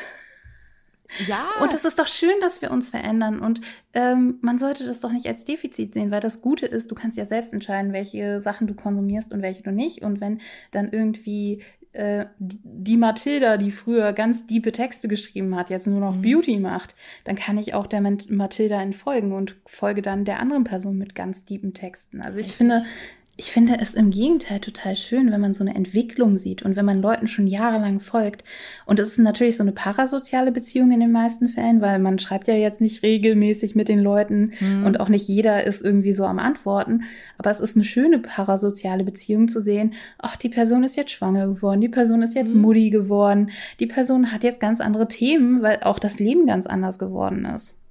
Ja. Und es ist doch schön, dass wir uns verändern. Und ähm, man sollte das doch nicht als Defizit sehen, weil das Gute ist, du kannst ja selbst entscheiden, welche Sachen du konsumierst und welche du nicht. Und wenn dann irgendwie äh, die Mathilda, die früher ganz diepe Texte geschrieben hat, jetzt nur noch mhm. Beauty macht, dann kann ich auch der Mathilda entfolgen und folge dann der anderen Person mit ganz tiefen Texten. Also ich Richtig. finde, ich finde es im Gegenteil total schön, wenn man so eine Entwicklung sieht und wenn man Leuten schon jahrelang folgt. Und es ist natürlich so eine parasoziale Beziehung in den meisten Fällen, weil man schreibt ja jetzt nicht regelmäßig mit den Leuten mhm. und auch nicht jeder ist irgendwie so am Antworten. Aber es ist eine schöne parasoziale Beziehung zu sehen, ach, die Person ist jetzt schwanger geworden, die Person ist jetzt mhm. Mutti geworden, die Person hat jetzt ganz andere Themen, weil auch das Leben ganz anders geworden ist.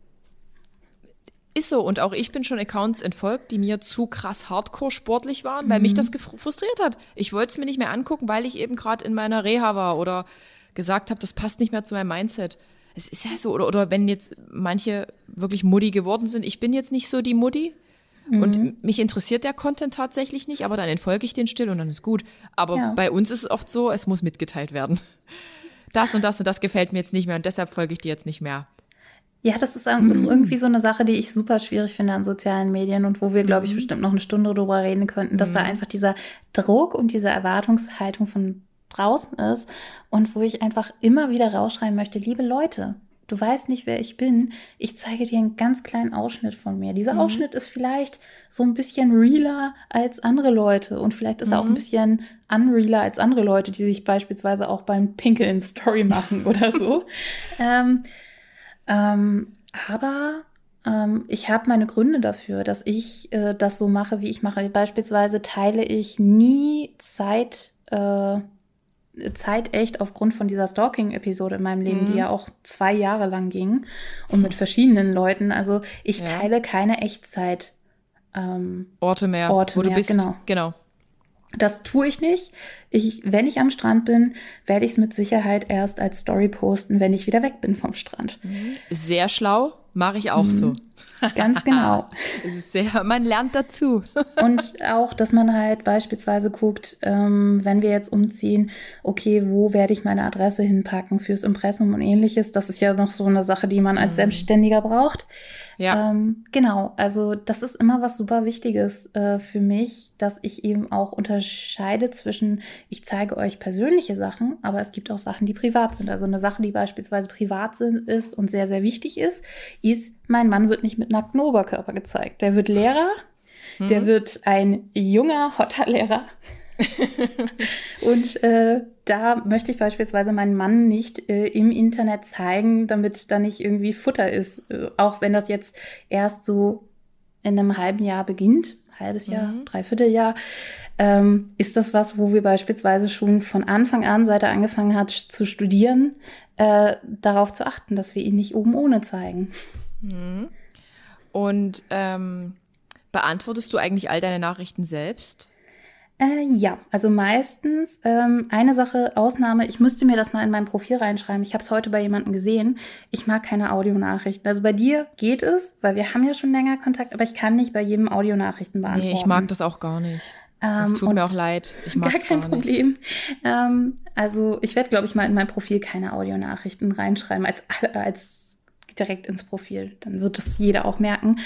Ist so. Und auch ich bin schon Accounts entfolgt, die mir zu krass hardcore sportlich waren, weil mhm. mich das frustriert hat. Ich wollte es mir nicht mehr angucken, weil ich eben gerade in meiner Reha war oder gesagt habe, das passt nicht mehr zu meinem Mindset. Es ist ja so. Oder, oder wenn jetzt manche wirklich Muddy geworden sind. Ich bin jetzt nicht so die Muddy. Mhm. Und mich interessiert der Content tatsächlich nicht, aber dann entfolge ich den still und dann ist gut. Aber ja. bei uns ist es oft so, es muss mitgeteilt werden. Das und das und das gefällt mir jetzt nicht mehr und deshalb folge ich dir jetzt nicht mehr. Ja, das ist irgendwie so eine Sache, die ich super schwierig finde an sozialen Medien und wo wir, glaube ich, mhm. bestimmt noch eine Stunde drüber reden könnten, dass da mhm. einfach dieser Druck und diese Erwartungshaltung von draußen ist und wo ich einfach immer wieder rausschreien möchte, liebe Leute, du weißt nicht, wer ich bin. Ich zeige dir einen ganz kleinen Ausschnitt von mir. Dieser mhm. Ausschnitt ist vielleicht so ein bisschen realer als andere Leute und vielleicht ist mhm. er auch ein mhm. bisschen unrealer als andere Leute, die sich beispielsweise auch beim Pinkeln Story machen oder so. ähm, ähm, aber ähm, ich habe meine Gründe dafür, dass ich äh, das so mache, wie ich mache. Beispielsweise teile ich nie Zeit, äh, Zeit echt aufgrund von dieser Stalking-Episode in meinem Leben, mhm. die ja auch zwei Jahre lang ging und mit verschiedenen Leuten. Also ich ja. teile keine Echtzeit. Ähm, Orte mehr, Orte wo mehr, du bist. Genau. genau. Das tue ich nicht. Ich, wenn ich am Strand bin, werde ich es mit Sicherheit erst als Story posten, wenn ich wieder weg bin vom Strand. Sehr schlau, mache ich auch mhm. so. Ganz genau. sehr, man lernt dazu. und auch, dass man halt beispielsweise guckt, ähm, wenn wir jetzt umziehen, okay, wo werde ich meine Adresse hinpacken fürs Impressum und ähnliches. Das ist ja noch so eine Sache, die man als mhm. Selbstständiger braucht. Ja. Ähm, genau, also das ist immer was super Wichtiges äh, für mich, dass ich eben auch unterscheide zwischen, ich zeige euch persönliche Sachen, aber es gibt auch Sachen, die privat sind. Also eine Sache, die beispielsweise privat sind, ist und sehr, sehr wichtig ist, ist, mein Mann wird nicht mit nacktem Oberkörper gezeigt. Der wird Lehrer, mhm. der wird ein junger, hotter Lehrer. und äh, da möchte ich beispielsweise meinen Mann nicht äh, im Internet zeigen, damit da nicht irgendwie Futter ist. Äh, auch wenn das jetzt erst so in einem halben Jahr beginnt, halbes Jahr, mhm. Dreivierteljahr, ähm, ist das was, wo wir beispielsweise schon von Anfang an, seit er angefangen hat zu studieren, äh, darauf zu achten, dass wir ihn nicht oben ohne zeigen. Mhm. Und ähm, beantwortest du eigentlich all deine Nachrichten selbst? Äh, ja, also meistens ähm, eine Sache, Ausnahme, ich müsste mir das mal in mein Profil reinschreiben. Ich habe es heute bei jemandem gesehen. Ich mag keine Audionachrichten. Also bei dir geht es, weil wir haben ja schon länger Kontakt, aber ich kann nicht bei jedem Audionachrichten beantworten. Nee, ich mag das auch gar nicht. Es ähm, tut mir auch leid. Ich mag gar kein gar Problem. Ähm, also ich werde, glaube ich, mal in mein Profil keine Audionachrichten reinschreiben als als direkt ins Profil. Dann wird es jeder auch merken.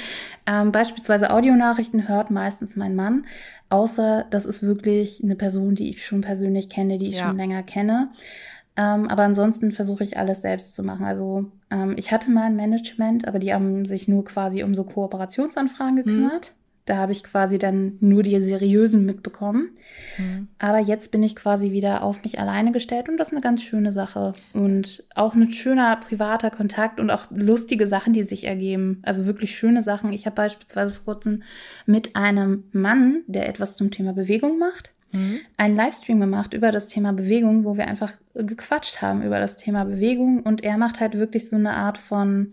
Ähm, beispielsweise Audionachrichten hört meistens mein Mann, außer das ist wirklich eine Person, die ich schon persönlich kenne, die ich ja. schon länger kenne. Ähm, aber ansonsten versuche ich alles selbst zu machen. Also ähm, ich hatte mal ein Management, aber die haben sich nur quasi um so Kooperationsanfragen mhm. gekümmert. Mhm. Da habe ich quasi dann nur die seriösen mitbekommen. Mhm. Aber jetzt bin ich quasi wieder auf mich alleine gestellt und das ist eine ganz schöne Sache. Und auch ein schöner privater Kontakt und auch lustige Sachen, die sich ergeben. Also wirklich schöne Sachen. Ich habe beispielsweise vor kurzem mit einem Mann, der etwas zum Thema Bewegung macht, mhm. einen Livestream gemacht über das Thema Bewegung, wo wir einfach gequatscht haben über das Thema Bewegung. Und er macht halt wirklich so eine Art von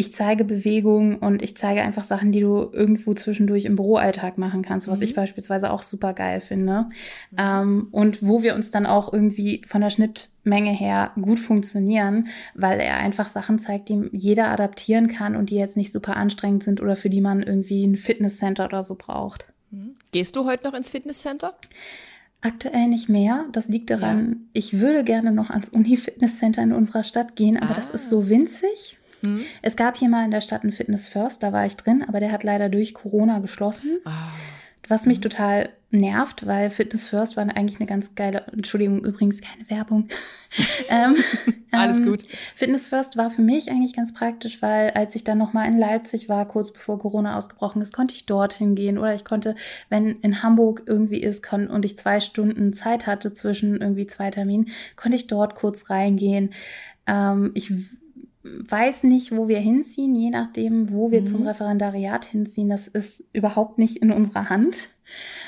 ich zeige Bewegung und ich zeige einfach Sachen, die du irgendwo zwischendurch im Büroalltag machen kannst, was mhm. ich beispielsweise auch super geil finde. Mhm. Ähm, und wo wir uns dann auch irgendwie von der Schnittmenge her gut funktionieren, weil er einfach Sachen zeigt, die jeder adaptieren kann und die jetzt nicht super anstrengend sind oder für die man irgendwie ein Fitnesscenter oder so braucht. Mhm. Gehst du heute noch ins Fitnesscenter? Aktuell nicht mehr. Das liegt daran, ja. ich würde gerne noch ans Uni-Fitnesscenter in unserer Stadt gehen, aber ah. das ist so winzig. Hm. Es gab hier mal in der Stadt ein Fitness First, da war ich drin, aber der hat leider durch Corona geschlossen. Ah. Was mich total nervt, weil Fitness First war eigentlich eine ganz geile, Entschuldigung, übrigens keine Werbung. ähm, Alles ähm, gut. Fitness First war für mich eigentlich ganz praktisch, weil als ich dann nochmal in Leipzig war, kurz bevor Corona ausgebrochen ist, konnte ich dorthin gehen oder ich konnte, wenn in Hamburg irgendwie ist kann, und ich zwei Stunden Zeit hatte zwischen irgendwie zwei Terminen, konnte ich dort kurz reingehen. Ähm, ich weiß nicht, wo wir hinziehen, je nachdem, wo wir mhm. zum Referendariat hinziehen. Das ist überhaupt nicht in unserer Hand,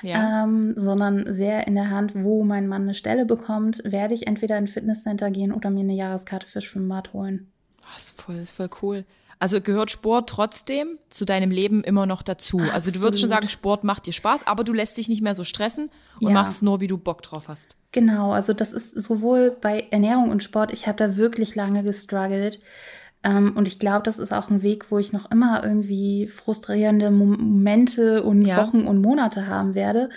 ja. ähm, sondern sehr in der Hand, wo mein Mann eine Stelle bekommt, werde ich entweder in ein Fitnesscenter gehen oder mir eine Jahreskarte fürs Schwimmbad holen. Das ist voll, voll cool. Also gehört Sport trotzdem zu deinem Leben immer noch dazu. Absolut. Also du würdest schon sagen, Sport macht dir Spaß, aber du lässt dich nicht mehr so stressen und ja. machst nur, wie du Bock drauf hast. Genau, also das ist sowohl bei Ernährung und Sport, ich habe da wirklich lange gestruggelt. Ähm, und ich glaube, das ist auch ein Weg, wo ich noch immer irgendwie frustrierende Momente und ja. Wochen und Monate haben werde.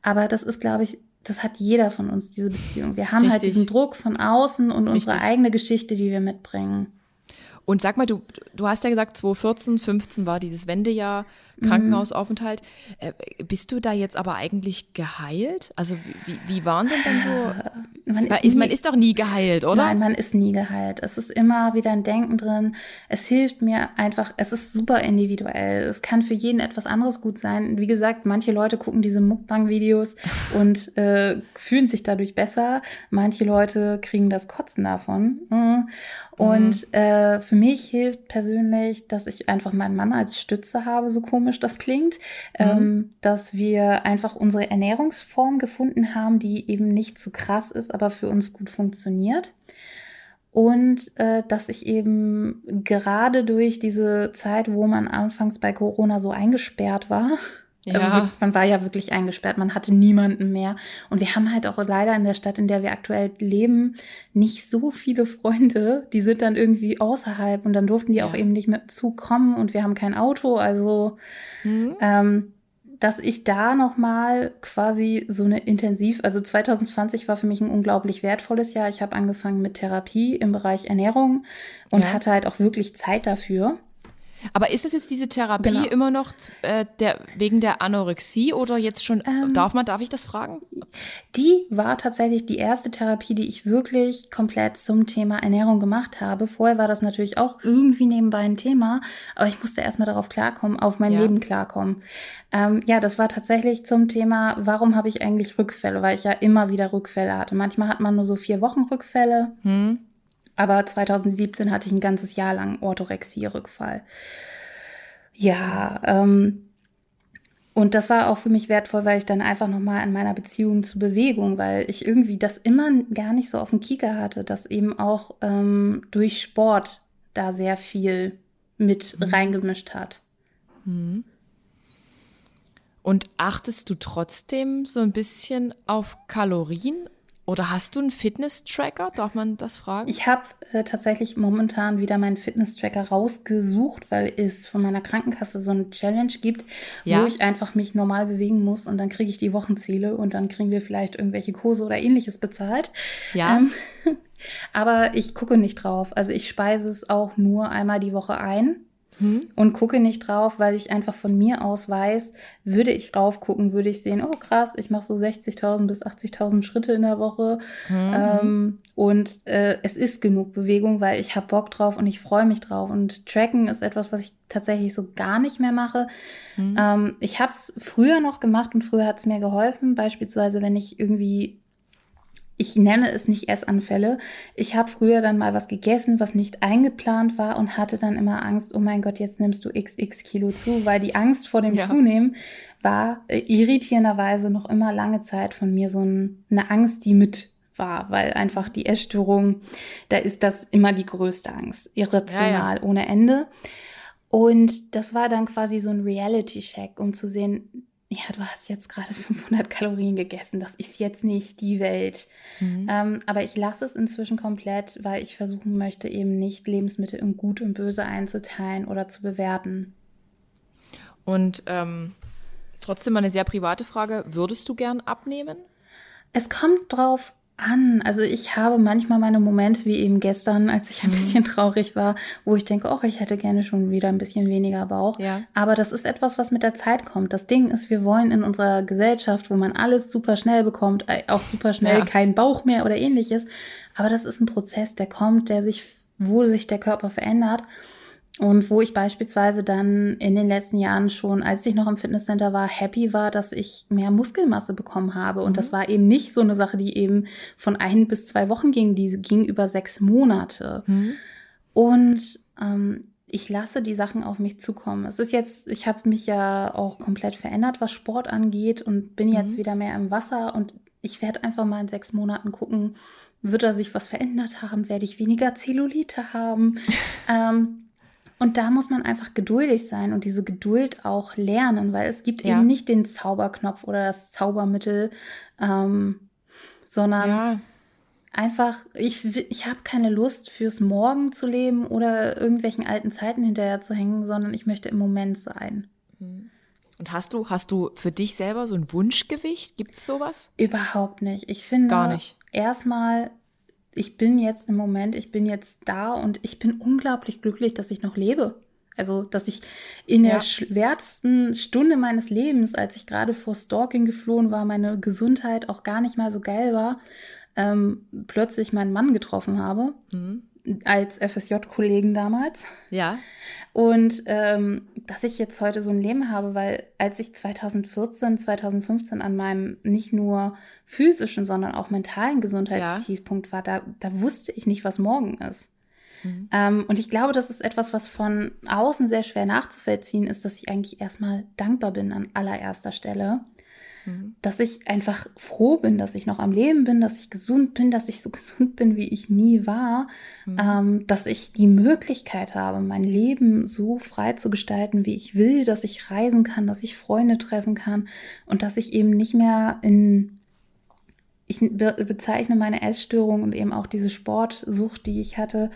Aber das ist, glaube ich, das hat jeder von uns, diese Beziehung. Wir haben halt Richtig. halt diesen Druck von außen und Richtig. unsere eigene Geschichte, die wir mitbringen. Und sag mal, du, du hast ja gesagt, 2014, 15 war dieses Wendejahr, Krankenhausaufenthalt. Äh, bist du da jetzt aber eigentlich geheilt? Also wie, wie waren denn dann so? Man ist, nie, man ist doch nie geheilt, oder? Nein, man ist nie geheilt. Es ist immer wieder ein Denken drin. Es hilft mir einfach, es ist super individuell. Es kann für jeden etwas anderes gut sein. Wie gesagt, manche Leute gucken diese Mukbang-Videos und äh, fühlen sich dadurch besser. Manche Leute kriegen das Kotzen davon. Mhm. Und mhm. äh, für mich hilft persönlich, dass ich einfach meinen Mann als Stütze habe, so komisch das klingt, mhm. ähm, dass wir einfach unsere Ernährungsform gefunden haben, die eben nicht zu krass ist, aber für uns gut funktioniert. Und äh, dass ich eben gerade durch diese Zeit, wo man anfangs bei Corona so eingesperrt war, ja. Also man war ja wirklich eingesperrt, man hatte niemanden mehr. Und wir haben halt auch leider in der Stadt, in der wir aktuell leben, nicht so viele Freunde. Die sind dann irgendwie außerhalb und dann durften die ja. auch eben nicht mit Zug kommen und wir haben kein Auto. Also mhm. ähm, dass ich da nochmal quasi so eine intensiv, also 2020 war für mich ein unglaublich wertvolles Jahr. Ich habe angefangen mit Therapie im Bereich Ernährung und ja. hatte halt auch wirklich Zeit dafür. Aber ist es jetzt diese Therapie genau. immer noch äh, der, wegen der Anorexie oder jetzt schon, ähm, darf man, darf ich das fragen? Die war tatsächlich die erste Therapie, die ich wirklich komplett zum Thema Ernährung gemacht habe. Vorher war das natürlich auch irgendwie nebenbei ein Thema, aber ich musste erstmal darauf klarkommen, auf mein ja. Leben klarkommen. Ähm, ja, das war tatsächlich zum Thema, warum habe ich eigentlich Rückfälle, weil ich ja immer wieder Rückfälle hatte. Manchmal hat man nur so vier Wochen Rückfälle. Hm. Aber 2017 hatte ich ein ganzes Jahr lang Orthorexie-Rückfall. Ja, ähm, und das war auch für mich wertvoll, weil ich dann einfach nochmal an meiner Beziehung zur Bewegung, weil ich irgendwie das immer gar nicht so auf dem Kieker hatte, dass eben auch ähm, durch Sport da sehr viel mit mhm. reingemischt hat. Mhm. Und achtest du trotzdem so ein bisschen auf Kalorien? Oder hast du einen Fitness-Tracker? Darf man das fragen? Ich habe äh, tatsächlich momentan wieder meinen Fitness-Tracker rausgesucht, weil es von meiner Krankenkasse so eine Challenge gibt, ja. wo ich einfach mich normal bewegen muss und dann kriege ich die Wochenziele und dann kriegen wir vielleicht irgendwelche Kurse oder ähnliches bezahlt. Ja. Ähm, aber ich gucke nicht drauf. Also ich speise es auch nur einmal die Woche ein hm. und gucke nicht drauf, weil ich einfach von mir aus weiß, würde ich drauf gucken, würde ich sehen, oh krass, ich mache so 60.000 bis 80.000 Schritte in der Woche hm. ähm, und äh, es ist genug Bewegung, weil ich habe Bock drauf und ich freue mich drauf und Tracken ist etwas, was ich tatsächlich so gar nicht mehr mache. Hm. Ähm, ich habe es früher noch gemacht und früher hat es mir geholfen, beispielsweise wenn ich irgendwie ich nenne es nicht Essanfälle. Ich habe früher dann mal was gegessen, was nicht eingeplant war und hatte dann immer Angst, oh mein Gott, jetzt nimmst du xx Kilo zu, weil die Angst vor dem ja. Zunehmen war äh, irritierenderweise noch immer lange Zeit von mir so ein, eine Angst, die mit war, weil einfach die Essstörung, da ist das immer die größte Angst, irrational ja, ja. ohne Ende. Und das war dann quasi so ein Reality-Check, um zu sehen, ja, du hast jetzt gerade 500 Kalorien gegessen, das ist jetzt nicht die Welt. Mhm. Ähm, aber ich lasse es inzwischen komplett, weil ich versuchen möchte, eben nicht Lebensmittel in gut und böse einzuteilen oder zu bewerten. Und ähm, trotzdem mal eine sehr private Frage, würdest du gern abnehmen? Es kommt drauf an. Also ich habe manchmal meine Momente, wie eben gestern, als ich ein mhm. bisschen traurig war, wo ich denke, oh, ich hätte gerne schon wieder ein bisschen weniger Bauch. Ja. Aber das ist etwas, was mit der Zeit kommt. Das Ding ist, wir wollen in unserer Gesellschaft, wo man alles super schnell bekommt, auch super schnell ja. keinen Bauch mehr oder ähnliches. Aber das ist ein Prozess, der kommt, der sich, wo sich der Körper verändert. Und wo ich beispielsweise dann in den letzten Jahren schon, als ich noch im Fitnesscenter war, happy war, dass ich mehr Muskelmasse bekommen habe. Und mhm. das war eben nicht so eine Sache, die eben von ein bis zwei Wochen ging, die ging über sechs Monate. Mhm. Und ähm, ich lasse die Sachen auf mich zukommen. Es ist jetzt, ich habe mich ja auch komplett verändert, was Sport angeht und bin jetzt mhm. wieder mehr im Wasser und ich werde einfach mal in sechs Monaten gucken, wird da sich was verändert haben, werde ich weniger Zellulite haben. ähm, und da muss man einfach geduldig sein und diese Geduld auch lernen, weil es gibt ja. eben nicht den Zauberknopf oder das Zaubermittel, ähm, sondern ja. einfach, ich, ich habe keine Lust fürs Morgen zu leben oder irgendwelchen alten Zeiten hinterher zu hängen, sondern ich möchte im Moment sein. Mhm. Und hast du, hast du für dich selber so ein Wunschgewicht? Gibt es sowas? Überhaupt nicht. Ich finde, Gar nicht. erstmal ich bin jetzt im Moment, ich bin jetzt da und ich bin unglaublich glücklich, dass ich noch lebe. Also, dass ich in ja. der schwersten Stunde meines Lebens, als ich gerade vor Stalking geflohen war, meine Gesundheit auch gar nicht mal so geil war, ähm, plötzlich meinen Mann getroffen habe. Mhm als FSJ-Kollegen damals. Ja. Und ähm, dass ich jetzt heute so ein Leben habe, weil als ich 2014, 2015 an meinem nicht nur physischen, sondern auch mentalen Gesundheitstiefpunkt ja. war, da, da wusste ich nicht, was morgen ist. Mhm. Ähm, und ich glaube, das ist etwas, was von außen sehr schwer nachzuvollziehen ist, dass ich eigentlich erstmal dankbar bin an allererster Stelle. Mhm. Dass ich einfach froh bin, dass ich noch am Leben bin, dass ich gesund bin, dass ich so gesund bin, wie ich nie war, mhm. ähm, dass ich die Möglichkeit habe, mein Leben so frei zu gestalten, wie ich will, dass ich reisen kann, dass ich Freunde treffen kann und dass ich eben nicht mehr in ich bezeichne meine Essstörung und eben auch diese Sportsucht, die ich hatte,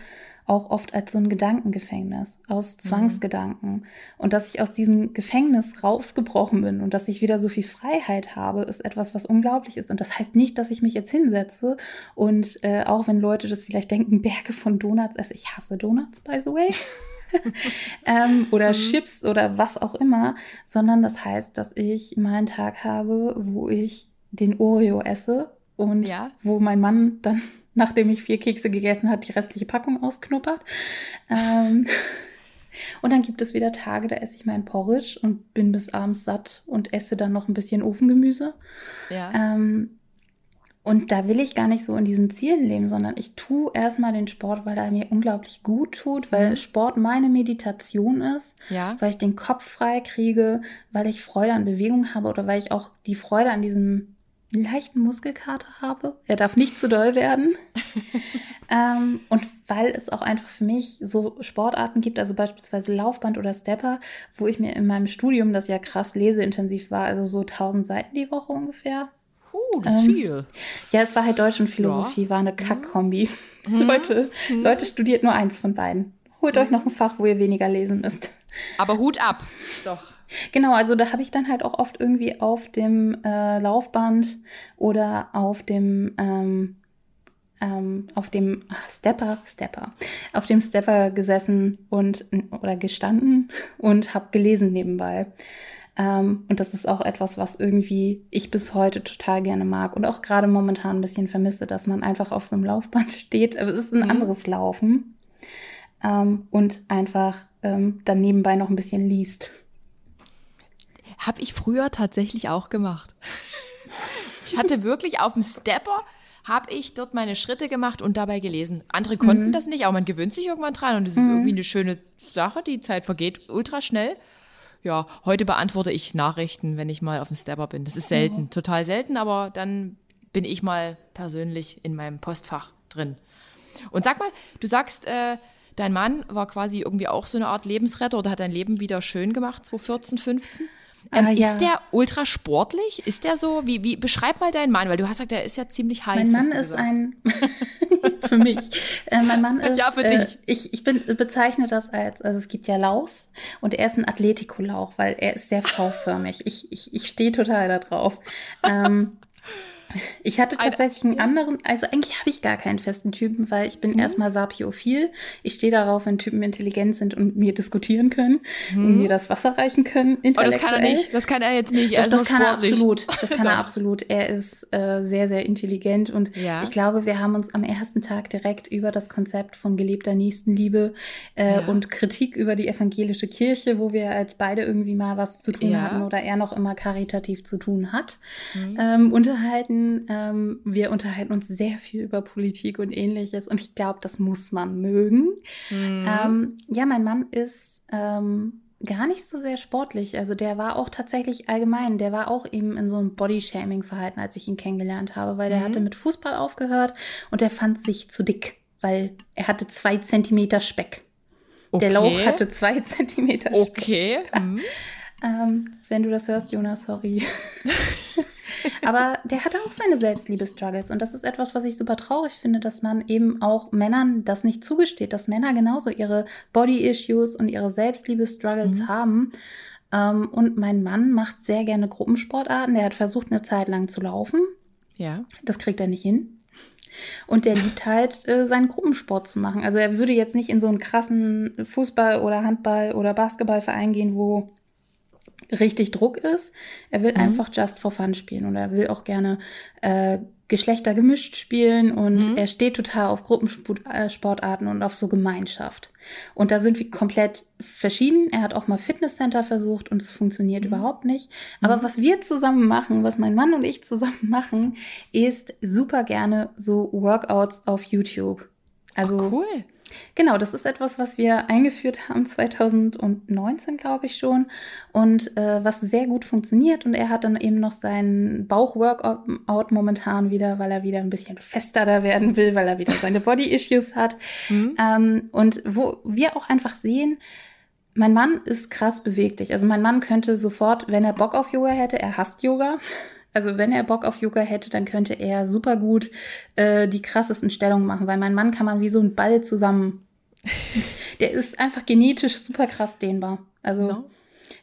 auch oft als so ein Gedankengefängnis aus mhm. Zwangsgedanken. Mhm. Und dass ich aus diesem Gefängnis rausgebrochen bin und dass ich wieder so viel Freiheit habe, ist etwas, was unglaublich ist. Und das heißt nicht, dass ich mich jetzt hinsetze und äh, auch wenn Leute das vielleicht denken, Berge von Donuts esse. Ich hasse Donuts, by the way. ähm, oder mhm. Chips oder was auch immer, sondern das heißt, dass ich mal einen Tag habe, wo ich den Oreo esse und ja. wo mein Mann dann nachdem ich vier Kekse gegessen habe, die restliche Packung ausknuppert. Ähm, und dann gibt es wieder Tage, da esse ich mein Porridge und bin bis abends satt und esse dann noch ein bisschen Ofengemüse. Ja. Ähm, und da will ich gar nicht so in diesen Zielen leben, sondern ich tue erstmal den Sport, weil er mir unglaublich gut tut, weil mhm. Sport meine Meditation ist, ja. weil ich den Kopf frei kriege, weil ich Freude an Bewegung habe oder weil ich auch die Freude an diesem leichten Muskelkater habe. Er darf nicht zu doll werden. ähm, und weil es auch einfach für mich so Sportarten gibt, also beispielsweise Laufband oder Stepper, wo ich mir in meinem Studium, das ja krass leseintensiv war, also so 1000 Seiten die Woche ungefähr. Uh, das ist ähm, viel. Ja, es war halt Deutsch und Philosophie, ja. war eine Kackkombi. Mhm. Leute, mhm. Leute studiert nur eins von beiden. Holt mhm. euch noch ein Fach, wo ihr weniger lesen müsst. Aber Hut ab, doch. Genau, also da habe ich dann halt auch oft irgendwie auf dem äh, Laufband oder auf dem ähm, ähm, auf dem ach, Stepper, Stepper, auf dem Stepper gesessen und oder gestanden und habe gelesen nebenbei. Ähm, und das ist auch etwas, was irgendwie ich bis heute total gerne mag und auch gerade momentan ein bisschen vermisse, dass man einfach auf so einem Laufband steht. Aber es ist ein mhm. anderes Laufen ähm, und einfach ähm, dann nebenbei noch ein bisschen liest. Habe ich früher tatsächlich auch gemacht. Ich hatte wirklich auf dem Stepper habe ich dort meine Schritte gemacht und dabei gelesen. Andere konnten mhm. das nicht, aber man gewöhnt sich irgendwann dran und es ist mhm. irgendwie eine schöne Sache. Die Zeit vergeht ultra schnell. Ja, heute beantworte ich Nachrichten, wenn ich mal auf dem Stepper bin. Das ist selten, mhm. total selten, aber dann bin ich mal persönlich in meinem Postfach drin. Und sag mal, du sagst, äh, dein Mann war quasi irgendwie auch so eine Art Lebensretter oder hat dein Leben wieder schön gemacht, 2014, 15? Ähm, ah, ja. Ist der ultra sportlich? Ist der so? Wie, wie beschreib mal deinen Mann, weil du hast gesagt, der ist ja ziemlich heiß. Mein Mann ist ein für mich. Äh, mein Mann ist. Ja, für dich. Äh, ich, ich bin, bezeichne das als, also es gibt ja Laus und er ist ein Atletikolauch, weil er ist sehr V-förmig. Ich, ich, ich stehe total da drauf. ähm, ich hatte tatsächlich einen anderen, also eigentlich habe ich gar keinen festen Typen, weil ich bin mhm. erstmal sapiophil. Ich stehe darauf, wenn Typen intelligent sind und mir diskutieren können mhm. und mir das Wasser reichen können. Oh, das kann er nicht. Das kann er jetzt nicht. Er das, das kann er absolut. Das kann er absolut. Er ist äh, sehr, sehr intelligent und ja. ich glaube, wir haben uns am ersten Tag direkt über das Konzept von gelebter Nächstenliebe äh, ja. und Kritik über die evangelische Kirche, wo wir halt beide irgendwie mal was zu tun ja. hatten oder er noch immer karitativ zu tun hat, mhm. ähm, unterhalten ähm, wir unterhalten uns sehr viel über Politik und ähnliches und ich glaube, das muss man mögen. Mhm. Ähm, ja, mein Mann ist ähm, gar nicht so sehr sportlich. Also der war auch tatsächlich allgemein, der war auch eben in so einem Bodyshaming-Verhalten, als ich ihn kennengelernt habe, weil der mhm. hatte mit Fußball aufgehört und der fand sich zu dick, weil er hatte zwei Zentimeter Speck. Okay. Der Lauch hatte zwei Zentimeter Speck. Okay. Mhm. ähm, wenn du das hörst, Jonas, sorry. Aber der hatte auch seine Selbstliebe-Struggles. Und das ist etwas, was ich super traurig finde, dass man eben auch Männern das nicht zugesteht, dass Männer genauso ihre Body-Issues und ihre Selbstliebe-Struggles mhm. haben. Ähm, und mein Mann macht sehr gerne Gruppensportarten. Der hat versucht, eine Zeit lang zu laufen. Ja. Das kriegt er nicht hin. Und der liebt halt, äh, seinen Gruppensport zu machen. Also er würde jetzt nicht in so einen krassen Fußball- oder Handball- oder Basketballverein gehen, wo richtig Druck ist. Er will mhm. einfach just for fun spielen und er will auch gerne äh, Geschlechter gemischt spielen und mhm. er steht total auf Gruppensportarten und auf so Gemeinschaft. Und da sind wir komplett verschieden. Er hat auch mal Fitnesscenter versucht und es funktioniert mhm. überhaupt nicht. Aber mhm. was wir zusammen machen, was mein Mann und ich zusammen machen, ist super gerne so Workouts auf YouTube. Also Ach, cool. Genau, das ist etwas, was wir eingeführt haben 2019, glaube ich schon, und äh, was sehr gut funktioniert. Und er hat dann eben noch seinen Bauchworkout momentan wieder, weil er wieder ein bisschen fester da werden will, weil er wieder seine Body-Issues hat. Mhm. Ähm, und wo wir auch einfach sehen, mein Mann ist krass beweglich. Also mein Mann könnte sofort, wenn er Bock auf Yoga hätte, er hasst Yoga. Also wenn er Bock auf Yoga hätte, dann könnte er super gut äh, die krassesten Stellungen machen, weil mein Mann kann man wie so ein Ball zusammen. der ist einfach genetisch super krass dehnbar. Also no.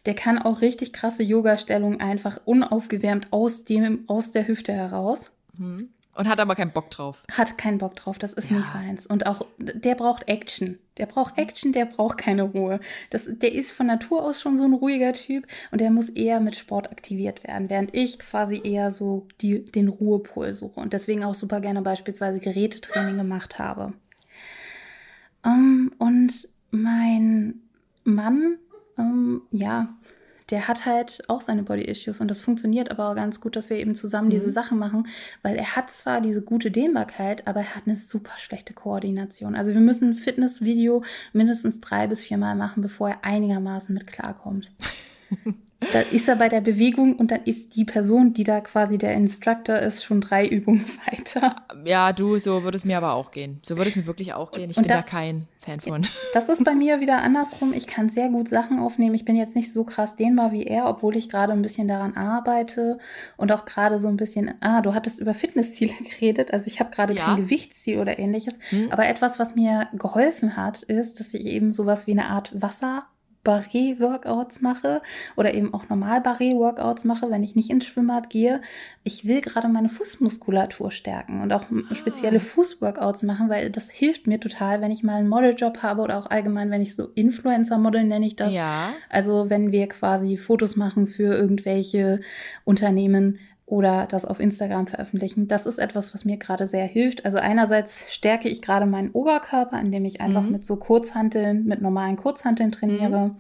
der kann auch richtig krasse Yoga-Stellungen einfach unaufgewärmt aus dem aus der Hüfte heraus. Mhm. Und hat aber keinen Bock drauf. Hat keinen Bock drauf, das ist ja. nicht seins. Und auch, der braucht Action. Der braucht Action, der braucht keine Ruhe. Das, der ist von Natur aus schon so ein ruhiger Typ und der muss eher mit Sport aktiviert werden, während ich quasi eher so die, den Ruhepol suche und deswegen auch super gerne beispielsweise Gerätetraining gemacht habe. Um, ähm, und mein Mann, um, ähm, ja, der hat halt auch seine Body-Issues und das funktioniert aber auch ganz gut, dass wir eben zusammen mhm. diese Sachen machen, weil er hat zwar diese gute Dehnbarkeit, aber er hat eine super schlechte Koordination. Also wir müssen ein Fitnessvideo mindestens drei bis viermal machen, bevor er einigermaßen mit klarkommt. Da ist er bei der Bewegung und dann ist die Person, die da quasi der Instructor ist, schon drei Übungen weiter. Ja, du, so würde es mir aber auch gehen. So würde es mir wirklich auch gehen. Ich und bin das, da kein Fan von. Das ist bei mir wieder andersrum. Ich kann sehr gut Sachen aufnehmen. Ich bin jetzt nicht so krass dehnbar wie er, obwohl ich gerade ein bisschen daran arbeite und auch gerade so ein bisschen, ah, du hattest über Fitnessziele geredet. Also ich habe gerade ja. kein Gewichtsziel oder ähnliches. Hm. Aber etwas, was mir geholfen hat, ist, dass ich eben sowas wie eine Art Wasser Barré-Workouts mache oder eben auch normal Barré-Workouts mache, wenn ich nicht ins Schwimmbad gehe. Ich will gerade meine Fußmuskulatur stärken und auch ah. spezielle Fußworkouts machen, weil das hilft mir total, wenn ich mal einen Modeljob habe oder auch allgemein, wenn ich so Influencer-Model nenne ich das. Ja. Also wenn wir quasi Fotos machen für irgendwelche Unternehmen, oder das auf Instagram veröffentlichen. Das ist etwas, was mir gerade sehr hilft. Also einerseits stärke ich gerade meinen Oberkörper, indem ich einfach mhm. mit so Kurzhanteln, mit normalen Kurzhanteln trainiere. Mhm.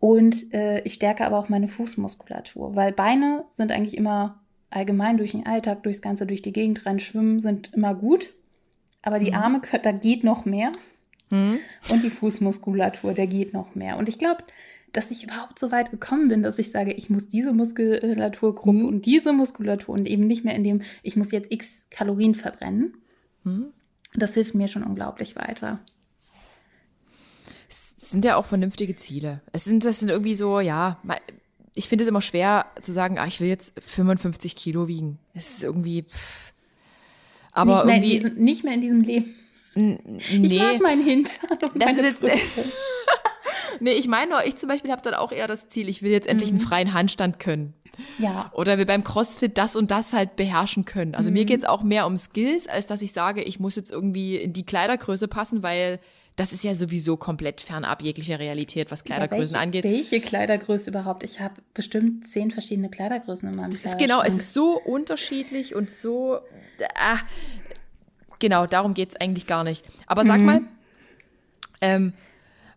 Und äh, ich stärke aber auch meine Fußmuskulatur, weil Beine sind eigentlich immer allgemein durch den Alltag, durchs Ganze, durch die Gegend rein schwimmen, sind immer gut. Aber die mhm. Arme, da geht noch mehr. Mhm. Und die Fußmuskulatur, der geht noch mehr. Und ich glaube, dass ich überhaupt so weit gekommen bin, dass ich sage, ich muss diese Muskulaturgruppe mhm. und diese Muskulatur und eben nicht mehr in dem, ich muss jetzt x Kalorien verbrennen. Mhm. Das hilft mir schon unglaublich weiter. Es sind ja auch vernünftige Ziele. Es sind, das sind irgendwie so, ja, ich finde es immer schwer zu sagen, ah, ich will jetzt 55 Kilo wiegen. Es ist irgendwie, pff. aber nicht mehr, irgendwie, in diesem, nicht mehr in diesem Leben. Nee. Ich mag meinen Hintern und das meine ist jetzt, Nee, ich meine nur, ich zum Beispiel habe dann auch eher das Ziel, ich will jetzt endlich mhm. einen freien Handstand können. Ja. Oder wir beim CrossFit das und das halt beherrschen können. Also mhm. mir geht's auch mehr um Skills, als dass ich sage, ich muss jetzt irgendwie in die Kleidergröße passen, weil das ist ja sowieso komplett fernab jeglicher Realität, was Kleidergrößen ja, welche, angeht. Welche Kleidergröße überhaupt? Ich habe bestimmt zehn verschiedene Kleidergrößen in meinem das ist Genau, es ist so unterschiedlich und so. Ah, genau, darum geht's eigentlich gar nicht. Aber sag mhm. mal, ähm,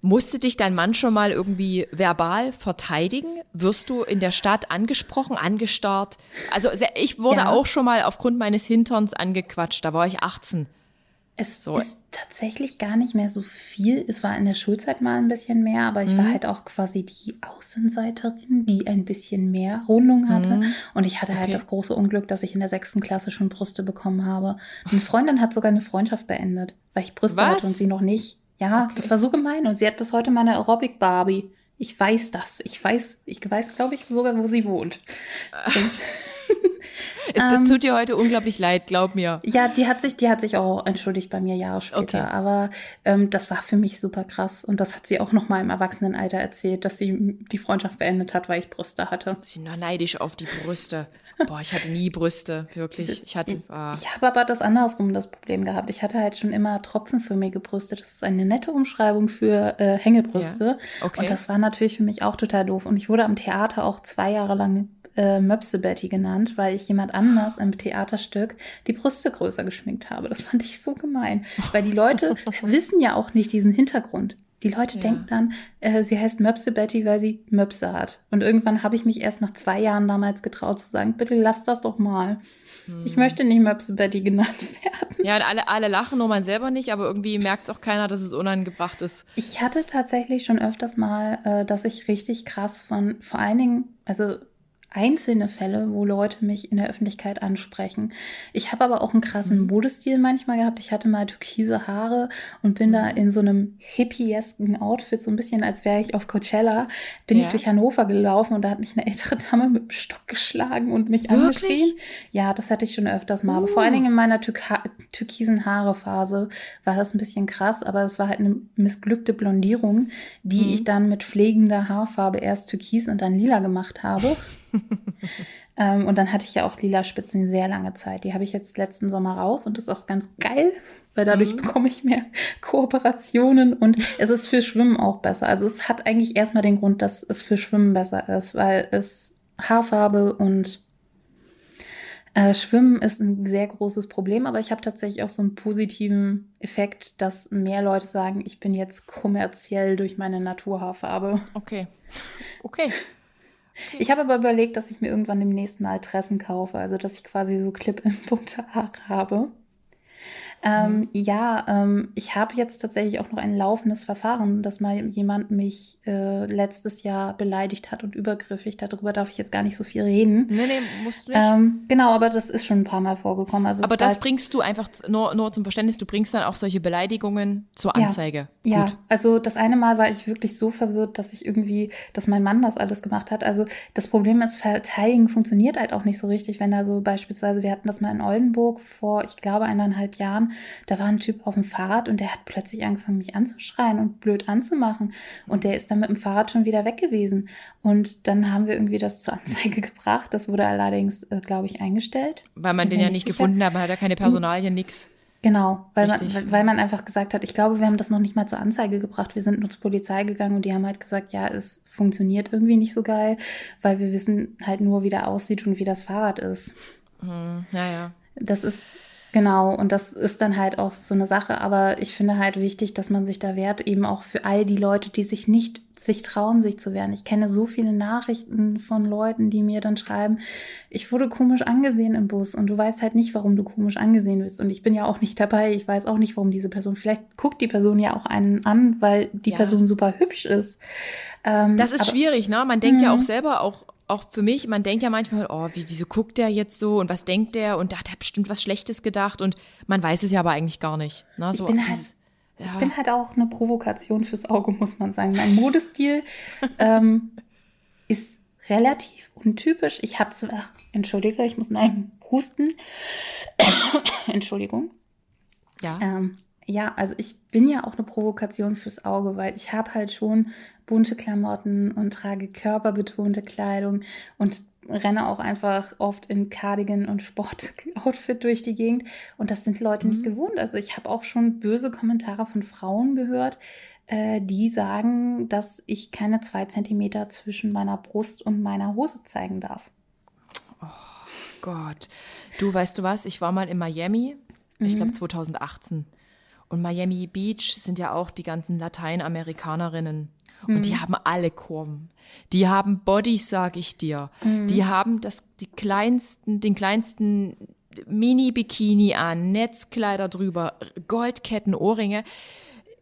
musste dich dein Mann schon mal irgendwie verbal verteidigen? Wirst du in der Stadt angesprochen, angestarrt? Also ich wurde ja. auch schon mal aufgrund meines Hinterns angequatscht. Da war ich 18. Es so. ist tatsächlich gar nicht mehr so viel. Es war in der Schulzeit mal ein bisschen mehr, aber ich mhm. war halt auch quasi die Außenseiterin, die ein bisschen mehr Rundung hatte. Mhm. Und ich hatte halt okay. halt das große Unglück, dass ich in der sechsten Klasse schon Brüste bekommen habe. Eine Freundin hat sogar eine Freundschaft beendet, weil ich Brüste Was? hatte und sie noch nicht. Ja, okay. das war so gemein. Und sie hat bis heute meine Aerobic-Barbie. Ich weiß das. Ich weiß, ich weiß, glaube ich, sogar, wo sie wohnt. Ist, das ähm, tut dir heute unglaublich leid, glaub mir. Ja, die hat sich, die hat sich auch entschuldigt bei mir Jahre später. Okay. Aber ähm, das war für mich super krass. Und das hat sie auch noch mal im Erwachsenenalter erzählt, dass sie die Freundschaft beendet hat, weil ich Brüste hatte. Sie nur neidisch auf die Brüste. Boah, ich hatte nie Brüste, wirklich. Ich hatte. Ah. Ich habe aber das andersrum das Problem gehabt. Ich hatte halt schon immer tropfenförmige Brüste. Das ist eine nette Umschreibung für äh, Hängebrüste. Ja. Okay. Und das war natürlich für mich auch total doof. Und ich wurde am Theater auch zwei Jahre lang äh, Möpse Betty genannt, weil ich jemand anders im Theaterstück die Brüste größer geschminkt habe. Das fand ich so gemein, weil die Leute wissen ja auch nicht diesen Hintergrund. Die Leute ja. denken dann, äh, sie heißt Möpse Betty, weil sie Möpse hat. Und irgendwann habe ich mich erst nach zwei Jahren damals getraut zu sagen, bitte lass das doch mal. Hm. Ich möchte nicht Möpse Betty genannt werden. Ja, und alle, alle lachen, nur man selber nicht, aber irgendwie merkt auch keiner, dass es unangebracht ist. Ich hatte tatsächlich schon öfters mal, äh, dass ich richtig krass von, vor allen Dingen, also einzelne Fälle, wo Leute mich in der Öffentlichkeit ansprechen. Ich habe aber auch einen krassen mhm. Modestil manchmal gehabt. Ich hatte mal türkise Haare und bin mhm. da in so einem hippiesken Outfit, so ein bisschen als wäre ich auf Coachella, bin ja. ich durch Hannover gelaufen und da hat mich eine ältere Dame mit dem Stock geschlagen und mich Wirklich? angeschrien. Ja, das hatte ich schon öfters mal. Uh. Aber vor allen uh. Dingen in meiner Türka türkisen Haare-Phase war das ein bisschen krass, aber es war halt eine missglückte Blondierung, die mhm. ich dann mit pflegender Haarfarbe erst türkis und dann lila gemacht habe. ähm, und dann hatte ich ja auch lila Spitzen sehr lange Zeit. Die habe ich jetzt letzten Sommer raus und das ist auch ganz geil, weil dadurch mhm. bekomme ich mehr Kooperationen und es ist für Schwimmen auch besser. Also es hat eigentlich erstmal den Grund, dass es für Schwimmen besser ist, weil es Haarfarbe und äh, Schwimmen ist ein sehr großes Problem, aber ich habe tatsächlich auch so einen positiven Effekt, dass mehr Leute sagen, ich bin jetzt kommerziell durch meine Naturhaarfarbe. Okay. Okay. Ich habe aber überlegt, dass ich mir irgendwann demnächst mal Tressen kaufe, also dass ich quasi so Clip im bunte Haare habe. Ähm, mhm. Ja, ähm, ich habe jetzt tatsächlich auch noch ein laufendes Verfahren, dass mal jemand mich äh, letztes Jahr beleidigt hat und übergriffig. Darüber darf ich jetzt gar nicht so viel reden. Nee, nee, musst du nicht. Ähm, genau, aber das ist schon ein paar Mal vorgekommen. Also aber das halt, bringst du einfach nur, nur zum Verständnis, du bringst dann auch solche Beleidigungen zur Anzeige. Ja, ja, also das eine Mal war ich wirklich so verwirrt, dass ich irgendwie, dass mein Mann das alles gemacht hat. Also das Problem ist, Verteidigen funktioniert halt auch nicht so richtig, wenn da so beispielsweise, wir hatten das mal in Oldenburg vor, ich glaube, eineinhalb Jahren, da war ein Typ auf dem Fahrrad und der hat plötzlich angefangen, mich anzuschreien und blöd anzumachen. Und der ist dann mit dem Fahrrad schon wieder weg gewesen. Und dann haben wir irgendwie das zur Anzeige gebracht. Das wurde allerdings, äh, glaube ich, eingestellt. Weil man den ja nicht sicher. gefunden hat, man hat ja keine Personalien, nix. Genau, weil man, weil man einfach gesagt hat, ich glaube, wir haben das noch nicht mal zur Anzeige gebracht. Wir sind nur zur Polizei gegangen und die haben halt gesagt, ja, es funktioniert irgendwie nicht so geil, weil wir wissen halt nur, wie der aussieht und wie das Fahrrad ist. Hm, ja, ja. Das ist, Genau, und das ist dann halt auch so eine Sache, aber ich finde halt wichtig, dass man sich da wehrt, eben auch für all die Leute, die sich nicht sich trauen, sich zu wehren. Ich kenne so viele Nachrichten von Leuten, die mir dann schreiben, ich wurde komisch angesehen im Bus und du weißt halt nicht, warum du komisch angesehen bist. Und ich bin ja auch nicht dabei. Ich weiß auch nicht, warum diese Person. Vielleicht guckt die Person ja auch einen an, weil die ja. Person super hübsch ist. Ähm, das ist schwierig, ne? Man denkt ja auch mhm. selber auch auch für mich, man denkt ja manchmal, oh, wie, wieso guckt der jetzt so und was denkt der und da hat er bestimmt was Schlechtes gedacht und man weiß es ja aber eigentlich gar nicht. Ne? So, ich, bin halt, ja. ich bin halt auch eine Provokation fürs Auge, muss man sagen. Mein Modestil ähm, ist relativ untypisch. Ich habe zwar, entschuldige, ich muss mal husten. Entschuldigung. Ja. Ähm, ja, also ich bin ja auch eine Provokation fürs Auge, weil ich habe halt schon bunte Klamotten und trage körperbetonte Kleidung und renne auch einfach oft in Cardigan und Sportoutfit durch die Gegend. Und das sind Leute mhm. nicht gewohnt. Also ich habe auch schon böse Kommentare von Frauen gehört, äh, die sagen, dass ich keine zwei Zentimeter zwischen meiner Brust und meiner Hose zeigen darf. Oh Gott. Du, weißt du was? Ich war mal in Miami, ich mhm. glaube 2018. Und Miami Beach sind ja auch die ganzen Lateinamerikanerinnen. Und mhm. die haben alle Kurven. Die haben Bodies, sag ich dir. Mhm. Die haben das, die kleinsten, den kleinsten Mini-Bikini an, Netzkleider drüber, Goldketten, Ohrringe.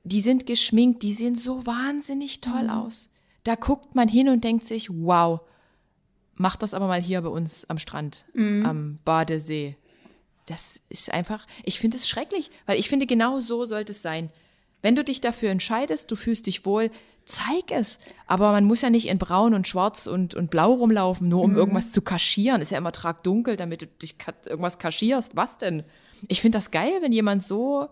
Die sind geschminkt, die sehen so wahnsinnig toll mhm. aus. Da guckt man hin und denkt sich, wow, mach das aber mal hier bei uns am Strand, mhm. am Badesee das ist einfach, ich finde es schrecklich, weil ich finde, genau so sollte es sein. Wenn du dich dafür entscheidest, du fühlst dich wohl, zeig es. Aber man muss ja nicht in braun und schwarz und, und blau rumlaufen, nur um mhm. irgendwas zu kaschieren. Ist ja immer tragdunkel, damit du dich irgendwas kaschierst. Was denn? Ich finde das geil, wenn jemand so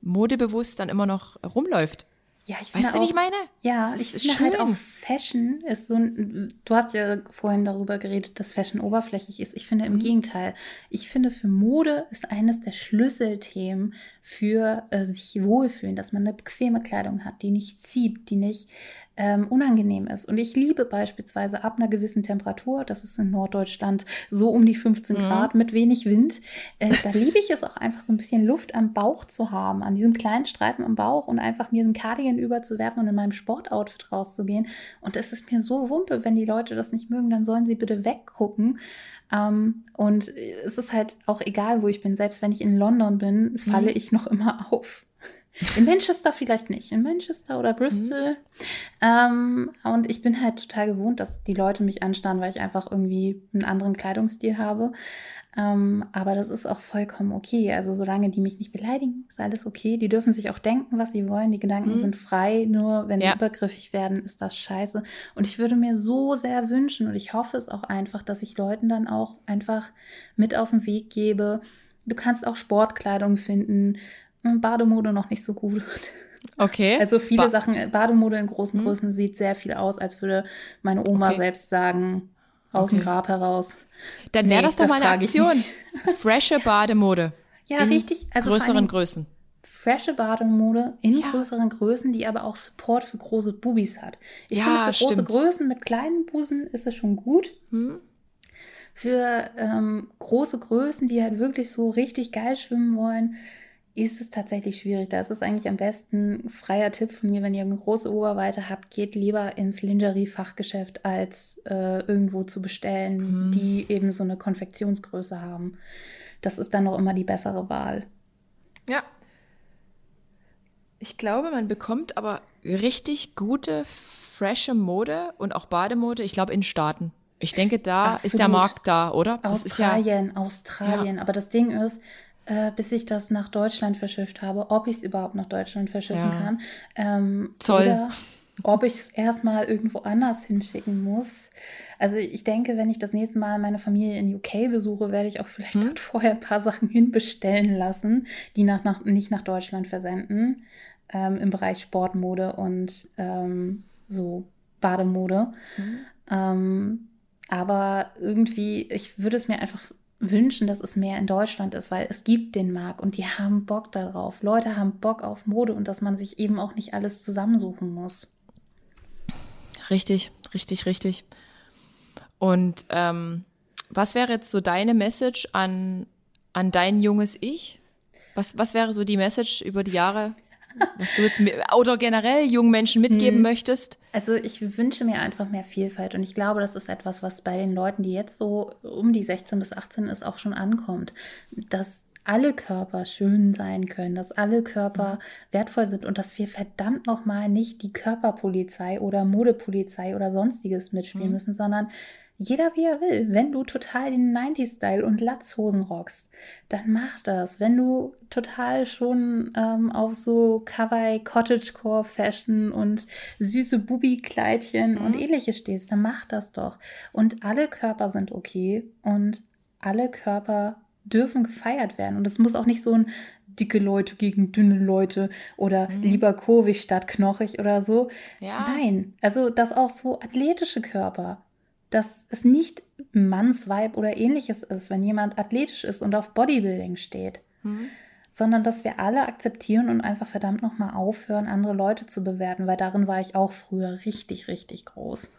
modebewusst dann immer noch rumläuft. Ja, ich finde weißt du, auch, wie ich meine? Ja, ich finde halt auch Fashion ist so ein, du hast ja vorhin darüber geredet, dass Fashion oberflächlich ist. Ich finde im mhm. Gegenteil. Ich finde für Mode ist eines der Schlüsselthemen für äh, sich wohlfühlen, dass man eine bequeme Kleidung hat, die nicht zieht, die nicht ähm, unangenehm ist. Und ich liebe beispielsweise ab einer gewissen Temperatur, das ist in Norddeutschland so um die 15 mhm. Grad mit wenig Wind, äh, da liebe ich es auch einfach so ein bisschen Luft am Bauch zu haben, an diesem kleinen Streifen am Bauch und einfach mir einen Cardigan überzuwerfen und in meinem Sportoutfit rauszugehen. Und es ist mir so wumpe, wenn die Leute das nicht mögen, dann sollen sie bitte weggucken. Um, ähm, und es ist halt auch egal, wo ich bin. Selbst wenn ich in London bin, falle mhm. ich noch immer auf. In Manchester vielleicht nicht. In Manchester oder Bristol. Mhm. Ähm, und ich bin halt total gewohnt, dass die Leute mich anstarren, weil ich einfach irgendwie einen anderen Kleidungsstil habe. Ähm, aber das ist auch vollkommen okay. Also solange die mich nicht beleidigen, ist alles okay. Die dürfen sich auch denken, was sie wollen. Die Gedanken mhm. sind frei. Nur wenn ja. sie übergriffig werden, ist das scheiße. Und ich würde mir so sehr wünschen und ich hoffe es auch einfach, dass ich Leuten dann auch einfach mit auf den Weg gebe. Du kannst auch Sportkleidung finden. Bademode noch nicht so gut. Okay. Also viele ba Sachen, Bademode in großen hm. Größen sieht sehr viel aus, als würde meine Oma okay. selbst sagen, aus okay. dem Grab heraus. Dann wäre nee, das doch mal eine Aktion. Frische Bademode. Ja, richtig. Also größeren Größen. Frische Bademode in ja. größeren Größen, die aber auch Support für große Bubis hat. Ich ja, finde, für stimmt. große Größen mit kleinen Busen ist es schon gut. Hm. Für ähm, große Größen, die halt wirklich so richtig geil schwimmen wollen, ist es tatsächlich schwierig. Da ist es eigentlich am besten, freier Tipp von mir, wenn ihr eine große Oberweite habt, geht lieber ins Lingerie-Fachgeschäft, als äh, irgendwo zu bestellen, mhm. die eben so eine Konfektionsgröße haben. Das ist dann noch immer die bessere Wahl. Ja. Ich glaube, man bekommt aber richtig gute, frische Mode und auch Bademode, ich glaube, in Staaten. Ich denke, da Absolut. ist der Markt da, oder? Das Australien, ja, Australien. Ja. Aber das Ding ist, äh, bis ich das nach Deutschland verschifft habe, ob ich es überhaupt nach Deutschland verschiffen ja. kann. Ähm, Zoll. Oder ob ich es erstmal irgendwo anders hinschicken muss. Also ich denke, wenn ich das nächste Mal meine Familie in UK besuche, werde ich auch vielleicht hm? dort vorher ein paar Sachen hinbestellen lassen, die nach, nach, nicht nach Deutschland versenden, ähm, im Bereich Sportmode und ähm, so Bademode. Hm. Ähm, aber irgendwie, ich würde es mir einfach wünschen, dass es mehr in Deutschland ist, weil es gibt den Markt und die haben Bock darauf. Leute haben Bock auf Mode und dass man sich eben auch nicht alles zusammensuchen muss. Richtig, richtig, richtig. Und ähm, was wäre jetzt so deine Message an, an dein junges Ich? Was, was wäre so die Message über die Jahre? Was du jetzt oder generell jungen Menschen mitgeben hm. möchtest? Also ich wünsche mir einfach mehr Vielfalt und ich glaube, das ist etwas, was bei den Leuten, die jetzt so um die 16 bis 18 ist, auch schon ankommt, dass alle Körper schön sein können, dass alle Körper wertvoll sind und dass wir verdammt nochmal nicht die Körperpolizei oder Modepolizei oder sonstiges mitspielen mhm. müssen, sondern jeder wie er will. Wenn du total den 90s-Style und Latzhosen rockst, dann mach das. Wenn du total schon ähm, auf so Kawaii, Cottagecore Fashion und süße Bubi-Kleidchen mhm. und ähnliches stehst, dann mach das doch. Und alle Körper sind okay und alle Körper dürfen gefeiert werden. Und es muss auch nicht so ein dicke Leute gegen dünne Leute oder mhm. lieber kurvig statt knochig oder so. Ja. Nein, also das auch so athletische Körper dass es nicht Mannsweib oder ähnliches ist, wenn jemand athletisch ist und auf Bodybuilding steht, mhm. sondern dass wir alle akzeptieren und einfach verdammt nochmal aufhören, andere Leute zu bewerten, weil darin war ich auch früher richtig, richtig groß.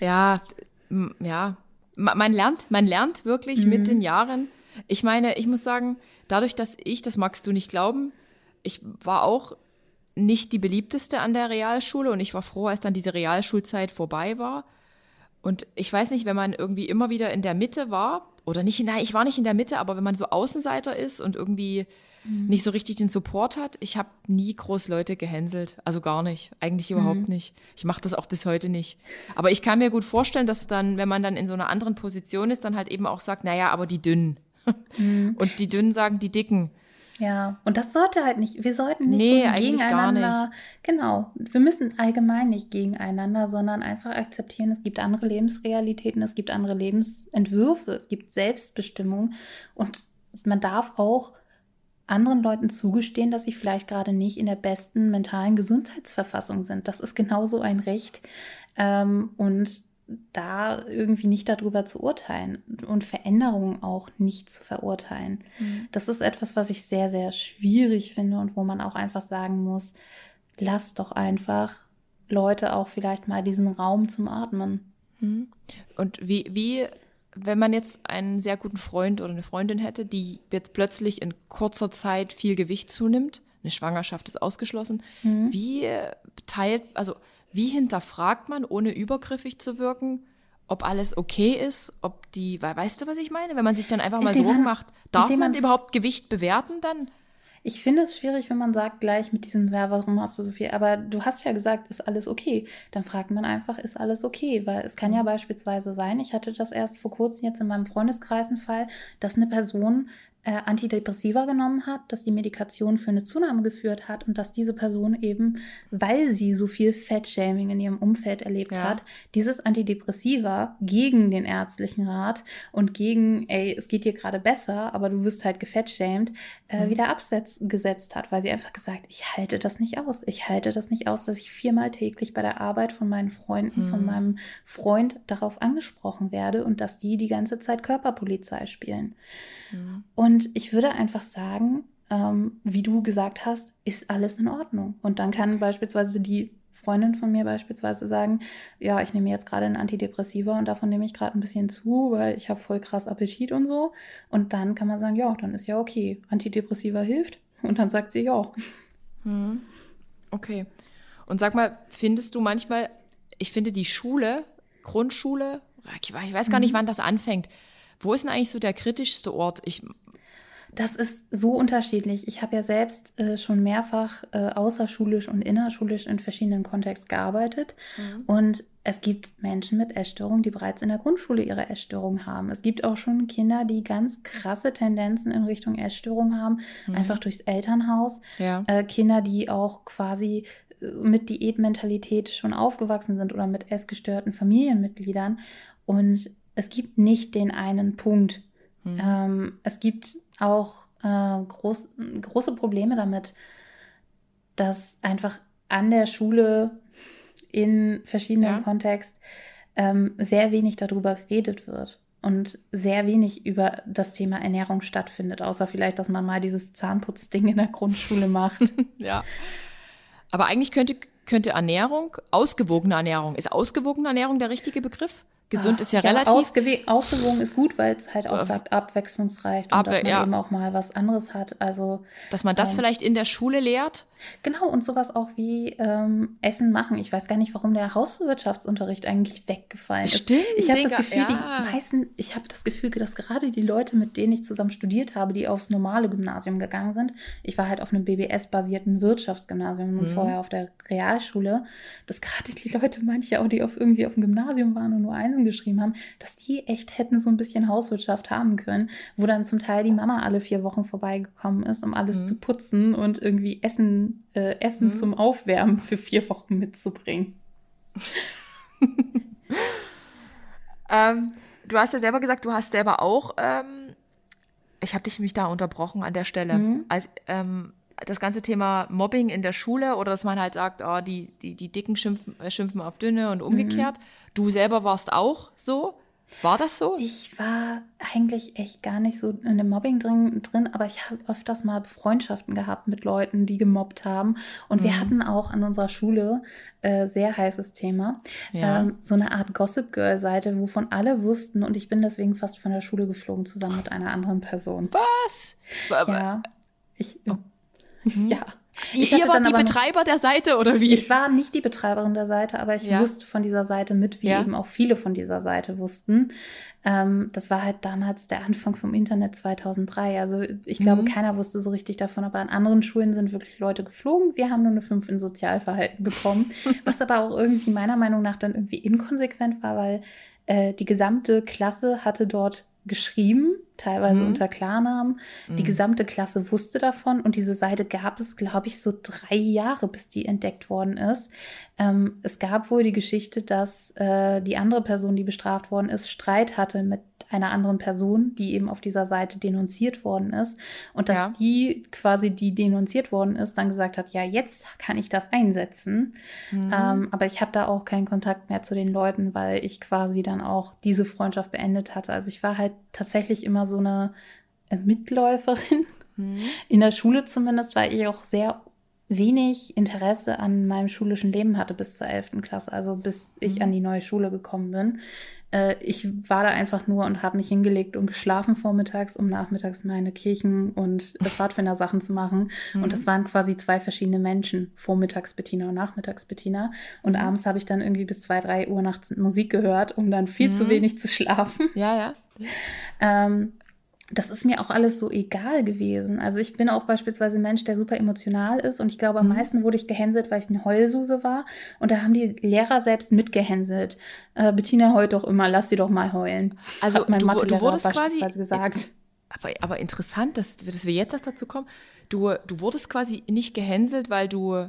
Ja, ja, man lernt, man lernt wirklich mhm. mit den Jahren. Ich meine, ich muss sagen, dadurch, dass ich, das magst du nicht glauben, ich war auch nicht die beliebteste an der Realschule und ich war froh, als dann diese Realschulzeit vorbei war. Und ich weiß nicht, wenn man irgendwie immer wieder in der Mitte war, oder nicht, nein, ich war nicht in der Mitte, aber wenn man so Außenseiter ist und irgendwie mhm. nicht so richtig den Support hat, ich habe nie groß Leute gehänselt. Also gar nicht. Eigentlich überhaupt mhm. nicht. Ich mache das auch bis heute nicht. Aber ich kann mir gut vorstellen, dass dann, wenn man dann in so einer anderen Position ist, dann halt eben auch sagt, naja, aber die Dünnen. Mhm. Und die Dünnen sagen die Dicken. Ja, und das sollte halt nicht, wir sollten nicht nee, so gegeneinander. Genau, wir müssen allgemein nicht gegeneinander, sondern einfach akzeptieren, es gibt andere Lebensrealitäten, es gibt andere Lebensentwürfe, es gibt Selbstbestimmung und man darf auch anderen Leuten zugestehen, dass sie vielleicht gerade nicht in der besten mentalen Gesundheitsverfassung sind. Das ist genauso ein Recht. Ähm, und da irgendwie nicht darüber zu urteilen und Veränderungen auch nicht zu verurteilen. Mhm. Das ist etwas, was ich sehr, sehr schwierig finde und wo man auch einfach sagen muss, lass doch einfach Leute auch vielleicht mal diesen Raum zum Atmen. Mhm. Und wie, wie, wenn man jetzt einen sehr guten Freund oder eine Freundin hätte, die jetzt plötzlich in kurzer Zeit viel Gewicht zunimmt, eine Schwangerschaft ist ausgeschlossen, mhm. wie teilt, also wie hinterfragt man, ohne übergriffig zu wirken, ob alles okay ist, ob die, weißt du, was ich meine? Wenn man sich dann einfach mal Sorgen macht, darf man, man überhaupt Gewicht bewerten dann? Ich finde es schwierig, wenn man sagt gleich mit diesem, ja, warum hast du so viel? Aber du hast ja gesagt, ist alles okay. Dann fragt man einfach, ist alles okay? Weil es kann ja mhm. beispielsweise sein, ich hatte das erst vor kurzem jetzt in meinem Freundeskreis einen Fall, dass eine Person äh, Antidepressiva genommen hat, dass die Medikation für eine Zunahme geführt hat und dass diese Person eben, weil sie so viel Fettshaming in ihrem Umfeld erlebt ja. hat, dieses Antidepressiva gegen den ärztlichen Rat und gegen, ey, es geht dir gerade besser, aber du wirst halt gefettshamed, äh, mhm. wieder abgesetzt hat, weil sie einfach gesagt, ich halte das nicht aus. Ich halte das nicht aus, dass ich viermal täglich bei der Arbeit von meinen Freunden, mhm. von meinem Freund darauf angesprochen werde und dass die die ganze Zeit Körperpolizei spielen. Mhm. Und ich würde einfach sagen, ähm, wie du gesagt hast, ist alles in Ordnung. Und dann kann beispielsweise die Freundin von mir beispielsweise sagen, ja, ich nehme jetzt gerade ein Antidepressiva und davon nehme ich gerade ein bisschen zu, weil ich habe voll krass Appetit und so. Und dann kann man sagen, ja, dann ist ja okay. Antidepressiva hilft. Und dann sagt sie ja. Mhm. Okay. Und sag mal, findest du manchmal, ich finde die Schule, Grundschule, ich weiß gar nicht, mhm. wann das anfängt, wo ist denn eigentlich so der kritischste Ort? Ich das ist so unterschiedlich. Ich habe ja selbst äh, schon mehrfach äh, außerschulisch und innerschulisch in verschiedenen Kontexten gearbeitet. Mhm. Und es gibt Menschen mit Essstörungen, die bereits in der Grundschule ihre Essstörung haben. Es gibt auch schon Kinder, die ganz krasse Tendenzen in Richtung Essstörung haben, mhm. einfach durchs Elternhaus. Ja. Äh, Kinder, die auch quasi äh, mit Diätmentalität schon aufgewachsen sind oder mit essgestörten Familienmitgliedern. Und es gibt nicht den einen Punkt. Mhm. Ähm, es gibt auch äh, groß, große Probleme damit, dass einfach an der Schule in verschiedenen ja. Kontexten ähm, sehr wenig darüber geredet wird und sehr wenig über das Thema Ernährung stattfindet, außer vielleicht, dass man mal dieses Zahnputzding in der Grundschule macht. ja. Aber eigentlich könnte, könnte Ernährung, ausgewogene Ernährung, ist ausgewogene Ernährung der richtige Begriff? Gesund ist ja, ja relativ. Ausgew ausgewogen ist gut, weil es halt auch sagt, abwechslungsreich und Abwe dass man ja. eben auch mal was anderes hat. Also dass man das ähm, vielleicht in der Schule lehrt. Genau, und sowas auch wie ähm, Essen machen. Ich weiß gar nicht, warum der Hauswirtschaftsunterricht eigentlich weggefallen ist. Stimmt, ich habe das Gefühl, ja. die meisten, ich habe das Gefühl, dass gerade die Leute, mit denen ich zusammen studiert habe, die aufs normale Gymnasium gegangen sind, ich war halt auf einem BBS-basierten Wirtschaftsgymnasium und mhm. vorher auf der Realschule, dass gerade die Leute, manche auch, die auf irgendwie auf dem Gymnasium waren und nur Einsen geschrieben haben, dass die echt hätten so ein bisschen Hauswirtschaft haben können, wo dann zum Teil die Mama alle vier Wochen vorbeigekommen ist, um alles mhm. zu putzen und irgendwie Essen äh, Essen mhm. zum Aufwärmen für vier Wochen mitzubringen. ähm, du hast ja selber gesagt, du hast selber auch, ähm, ich habe dich mich da unterbrochen an der Stelle, mhm. als ähm, das ganze Thema Mobbing in der Schule oder dass man halt sagt, oh, die, die, die Dicken schimpfen, äh, schimpfen auf Dünne und umgekehrt. Mhm. Du selber warst auch so. War das so? Ich war eigentlich echt gar nicht so in dem Mobbing drin, drin aber ich habe öfters mal Freundschaften gehabt mit Leuten, die gemobbt haben. Und mhm. wir hatten auch an unserer Schule äh, sehr heißes Thema. Ja. Ähm, so eine Art Gossip Girl-Seite, wovon alle wussten und ich bin deswegen fast von der Schule geflogen, zusammen mit einer anderen Person. Was? Ja. Ich, oh. Ja. Ich Ihr wart die Betreiber der Seite oder wie? Ich war nicht die Betreiberin der Seite, aber ich ja. wusste von dieser Seite mit, wie ja. eben auch viele von dieser Seite wussten. Ähm, das war halt damals der Anfang vom Internet 2003. Also ich glaube, mhm. keiner wusste so richtig davon, aber an anderen Schulen sind wirklich Leute geflogen. Wir haben nur eine 5 in Sozialverhalten bekommen, was aber auch irgendwie meiner Meinung nach dann irgendwie inkonsequent war, weil äh, die gesamte Klasse hatte dort geschrieben, teilweise mhm. unter Klarnamen. Mhm. Die gesamte Klasse wusste davon und diese Seite gab es, glaube ich, so drei Jahre, bis die entdeckt worden ist. Ähm, es gab wohl die Geschichte, dass äh, die andere Person, die bestraft worden ist, Streit hatte mit einer anderen Person, die eben auf dieser Seite denunziert worden ist. Und dass ja. die quasi, die denunziert worden ist, dann gesagt hat, ja, jetzt kann ich das einsetzen. Mhm. Ähm, aber ich habe da auch keinen Kontakt mehr zu den Leuten, weil ich quasi dann auch diese Freundschaft beendet hatte. Also ich war halt tatsächlich immer so eine Mitläuferin. Mhm. In der Schule zumindest, weil ich auch sehr wenig Interesse an meinem schulischen Leben hatte bis zur 11. Klasse, also bis ich mhm. an die neue Schule gekommen bin. Äh, ich war da einfach nur und habe mich hingelegt und geschlafen vormittags, um nachmittags meine Kirchen- und Pfadfinder-Sachen zu machen. Mhm. Und das waren quasi zwei verschiedene Menschen, vormittags Bettina und nachmittags Bettina. Und mhm. abends habe ich dann irgendwie bis zwei, drei Uhr nachts Musik gehört, um dann viel zu mhm. wenig zu schlafen. Ja, ja. Ähm, das ist mir auch alles so egal gewesen. Also ich bin auch beispielsweise ein Mensch, der super emotional ist und ich glaube, am mhm. meisten wurde ich gehänselt, weil ich eine Heulsuse war und da haben die Lehrer selbst mitgehänselt. Äh, Bettina heult doch immer, lass sie doch mal heulen. Also mein du, du wurdest quasi gesagt. Aber, aber interessant, dass, dass wir jetzt erst dazu kommen. Du, du wurdest quasi nicht gehänselt, weil du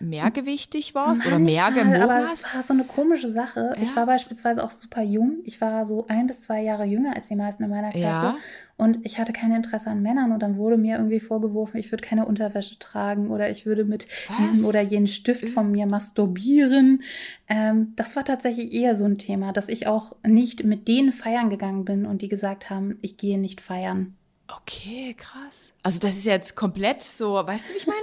mehrgewichtig warst Manchmal, oder mehr gemobbt aber es war so eine komische Sache. Ja. Ich war beispielsweise auch super jung. Ich war so ein bis zwei Jahre jünger als die meisten in meiner Klasse. Ja. Und ich hatte kein Interesse an Männern. Und dann wurde mir irgendwie vorgeworfen, ich würde keine Unterwäsche tragen oder ich würde mit Was? diesem oder jenen Stift von mir masturbieren. Ähm, das war tatsächlich eher so ein Thema, dass ich auch nicht mit denen feiern gegangen bin und die gesagt haben, ich gehe nicht feiern. Okay, krass. Also das ist jetzt komplett so, weißt du, wie ich meine?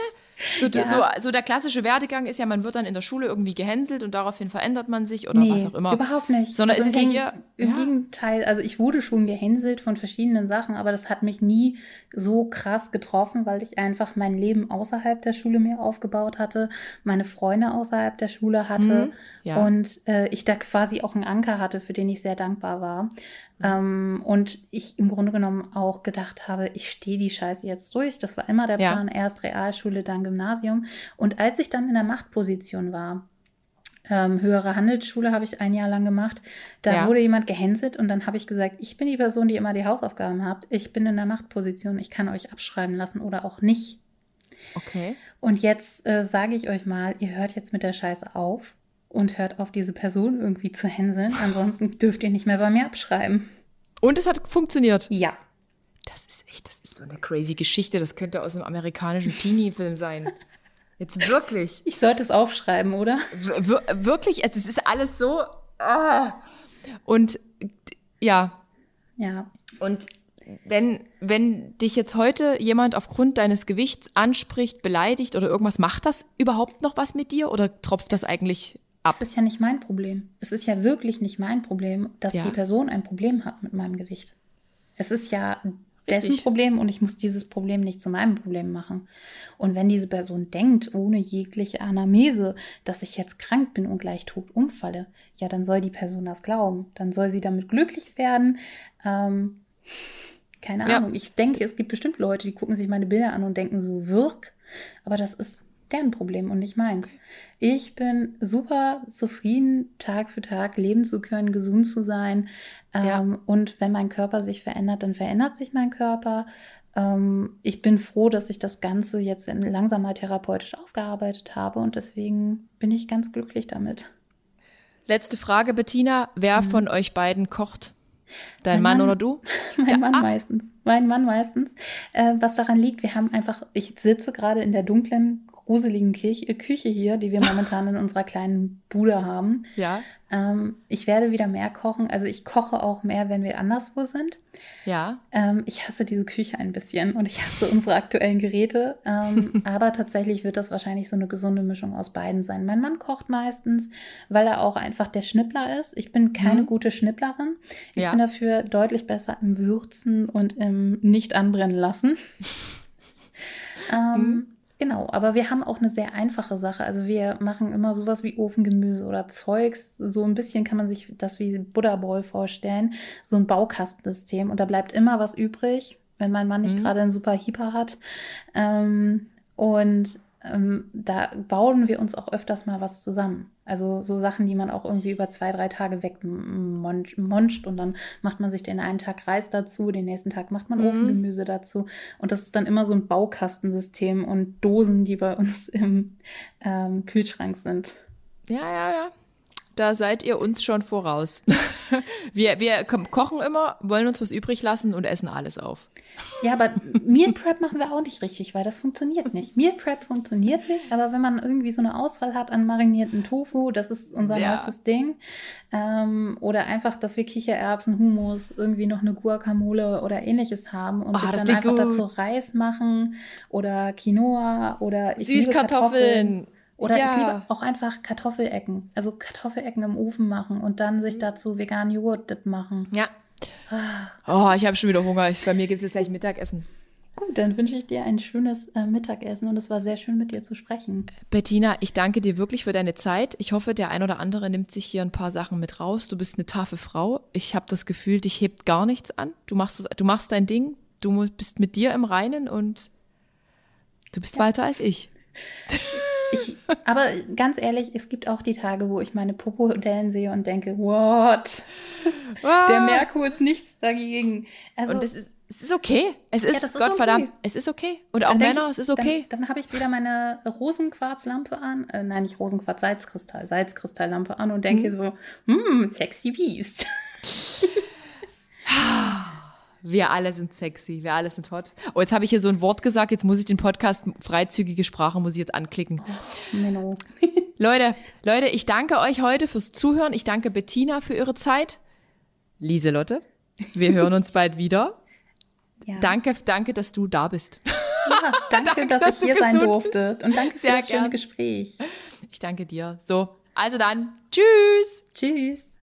So, ja. so, so, der klassische Werdegang ist ja, man wird dann in der Schule irgendwie gehänselt und daraufhin verändert man sich oder nee, was auch immer. Überhaupt nicht. Sondern also ist es ja hier. Im ja. Gegenteil, also ich wurde schon gehänselt von verschiedenen Sachen, aber das hat mich nie so krass getroffen, weil ich einfach mein Leben außerhalb der Schule mir aufgebaut hatte, meine Freunde außerhalb der Schule hatte mhm, ja. und äh, ich da quasi auch einen Anker hatte, für den ich sehr dankbar war. Ähm, und ich im Grunde genommen auch gedacht habe, ich stehe die Scheiße jetzt durch. Das war immer der Plan, ja. erst Realschule, dann Gymnasium. Und als ich dann in der Machtposition war, ähm, höhere Handelsschule habe ich ein Jahr lang gemacht. Da ja. wurde jemand gehänselt und dann habe ich gesagt, ich bin die Person, die immer die Hausaufgaben habt. Ich bin in der Machtposition. Ich kann euch abschreiben lassen oder auch nicht. Okay. Und jetzt äh, sage ich euch mal, ihr hört jetzt mit der Scheiße auf und hört auf, diese Person irgendwie zu hänseln. Ansonsten dürft ihr nicht mehr bei mir abschreiben. Und es hat funktioniert. Ja. Das ist echt, das ist so eine crazy Geschichte. Das könnte aus einem amerikanischen Teenie-Film sein. Jetzt wirklich. Ich sollte es aufschreiben, oder? Wir wirklich, es ist alles so. Ah. Und ja. Ja. Und wenn, wenn dich jetzt heute jemand aufgrund deines Gewichts anspricht, beleidigt oder irgendwas, macht das überhaupt noch was mit dir oder tropft das eigentlich ab. Es ist ja nicht mein Problem. Es ist ja wirklich nicht mein Problem, dass Ja. die Person ein Problem hat mit meinem Gewicht. Es ist ja dessen Richtig. Problem und ich muss dieses Problem nicht zu meinem Problem machen. Und wenn diese Person denkt, ohne jegliche Anamnese, dass ich jetzt krank bin und gleich tot umfalle, ja, dann soll die Person das glauben. Dann soll sie damit glücklich werden. Ähm, keine Ja. Ahnung. Ich denke, es gibt bestimmt Leute, die gucken sich meine Bilder an und denken so, wirk. Aber das ist deren Problem und nicht meins. Ich bin super zufrieden, Tag für Tag leben zu können, gesund zu sein. Ja. Ähm, und wenn mein Körper sich verändert, dann verändert sich mein Körper. Ähm, ich bin froh, dass ich das Ganze jetzt in, langsam mal therapeutisch aufgearbeitet habe und deswegen bin ich ganz glücklich damit. Letzte Frage, Bettina. Wer von euch beiden kocht? Dein Mhm. Mein Mann, Mann. oder du? Mein Mann ah. meistens. Mein Mann meistens. Äh, was daran liegt, wir haben einfach, ich sitze gerade in der dunklen, gruseligen äh, Küche hier, die wir momentan in unserer kleinen Bude haben. Ja. Ähm, ich werde wieder mehr kochen. Also ich koche auch mehr, wenn wir anderswo sind. Ja. Ähm, ich hasse diese Küche ein bisschen und ich hasse unsere aktuellen Geräte. Ähm, aber tatsächlich wird das wahrscheinlich so eine gesunde Mischung aus beiden sein. Mein Mann kocht meistens, weil er auch einfach der Schnippler ist. Ich bin keine Mhm. gute Schnipplerin. Ich Ja. bin dafür deutlich besser im Würzen und im nicht anbrennen lassen. ähm, Mhm. Genau, aber wir haben auch eine sehr einfache Sache. Also wir machen immer sowas wie Ofengemüse oder Zeugs. So ein bisschen kann man sich das wie Buddha Ball vorstellen. So ein Baukastensystem. Und da bleibt immer was übrig, wenn mein Mann nicht Mhm. gerade einen super Hyper hat. Ähm, und ähm, da bauen wir uns auch öfters mal was zusammen. Also so Sachen, die man auch irgendwie über zwei, drei Tage wegmonscht und dann macht man sich den einen Tag Reis dazu, den nächsten Tag macht man Mhm. Ofengemüse dazu. Und das ist dann immer so ein Baukastensystem und Dosen, die bei uns im ähm, Kühlschrank sind. Ja, ja, ja. Da seid ihr uns schon voraus. wir, wir ko- kochen immer, wollen uns was übrig lassen und essen alles auf. Ja, aber Meal Prep machen wir auch nicht richtig, weil das funktioniert nicht. Meal Prep funktioniert nicht, aber wenn man irgendwie so eine Auswahl hat an marinierten Tofu, das ist unser Ja. neuestes Ding. Ähm, oder einfach, dass wir Kichererbsen, Hummus, irgendwie noch eine Guacamole oder ähnliches haben und Ah, sich das dann einfach gut. dazu Reis machen oder Quinoa oder ich liebe Süßkartoffeln. Oder ja. ich liebe auch einfach Kartoffelecken. Also Kartoffelecken im Ofen machen und dann sich dazu veganen Joghurt-Dip machen. Ja. Ah. Oh, ich habe schon wieder Hunger. Ich, bei mir gibt es jetzt gleich Mittagessen. Gut, dann wünsche ich dir ein schönes äh, Mittagessen und es war sehr schön mit dir zu sprechen. Bettina, ich danke dir wirklich für deine Zeit. Ich hoffe, der ein oder andere nimmt sich hier ein paar Sachen mit raus. Du bist eine taffe Frau. Ich habe das Gefühl, dich hebt gar nichts an. Du machst, es, du machst dein Ding. Du bist mit dir im Reinen und du bist weiter als ich. Ich, aber ganz ehrlich, es gibt auch die Tage, wo ich meine Popo-Dellen sehe und denke, what? Der Merkur ist nichts dagegen. Also, Und es ist, es ist okay. Es ist, das ist Gottverdammt, okay. es ist okay. Und auch Männer, ich- es ist okay. Dann, dann habe ich wieder meine Rosenquarzlampe an, äh, nein, nicht Rosenquarz, Salzkristall, Salzkristalllampe an und denke Mhm. so, hm, sexy Beast. Wir alle sind sexy, wir alle sind hot. Oh, jetzt habe ich hier so ein Wort gesagt, jetzt muss ich den Podcast freizügige Sprache muss ich jetzt anklicken. Menno. Leute, Leute, ich danke euch heute fürs Zuhören. Ich danke Bettina für ihre Zeit. Lieselotte, wir hören uns bald wieder. Ja. Danke, danke, dass du da bist. Ja, danke, Danke, dass, dass ich hier sein durfte. Und danke für Sehr das schöne gern. Gespräch. Ich danke dir. So, also dann, tschüss. Tschüss.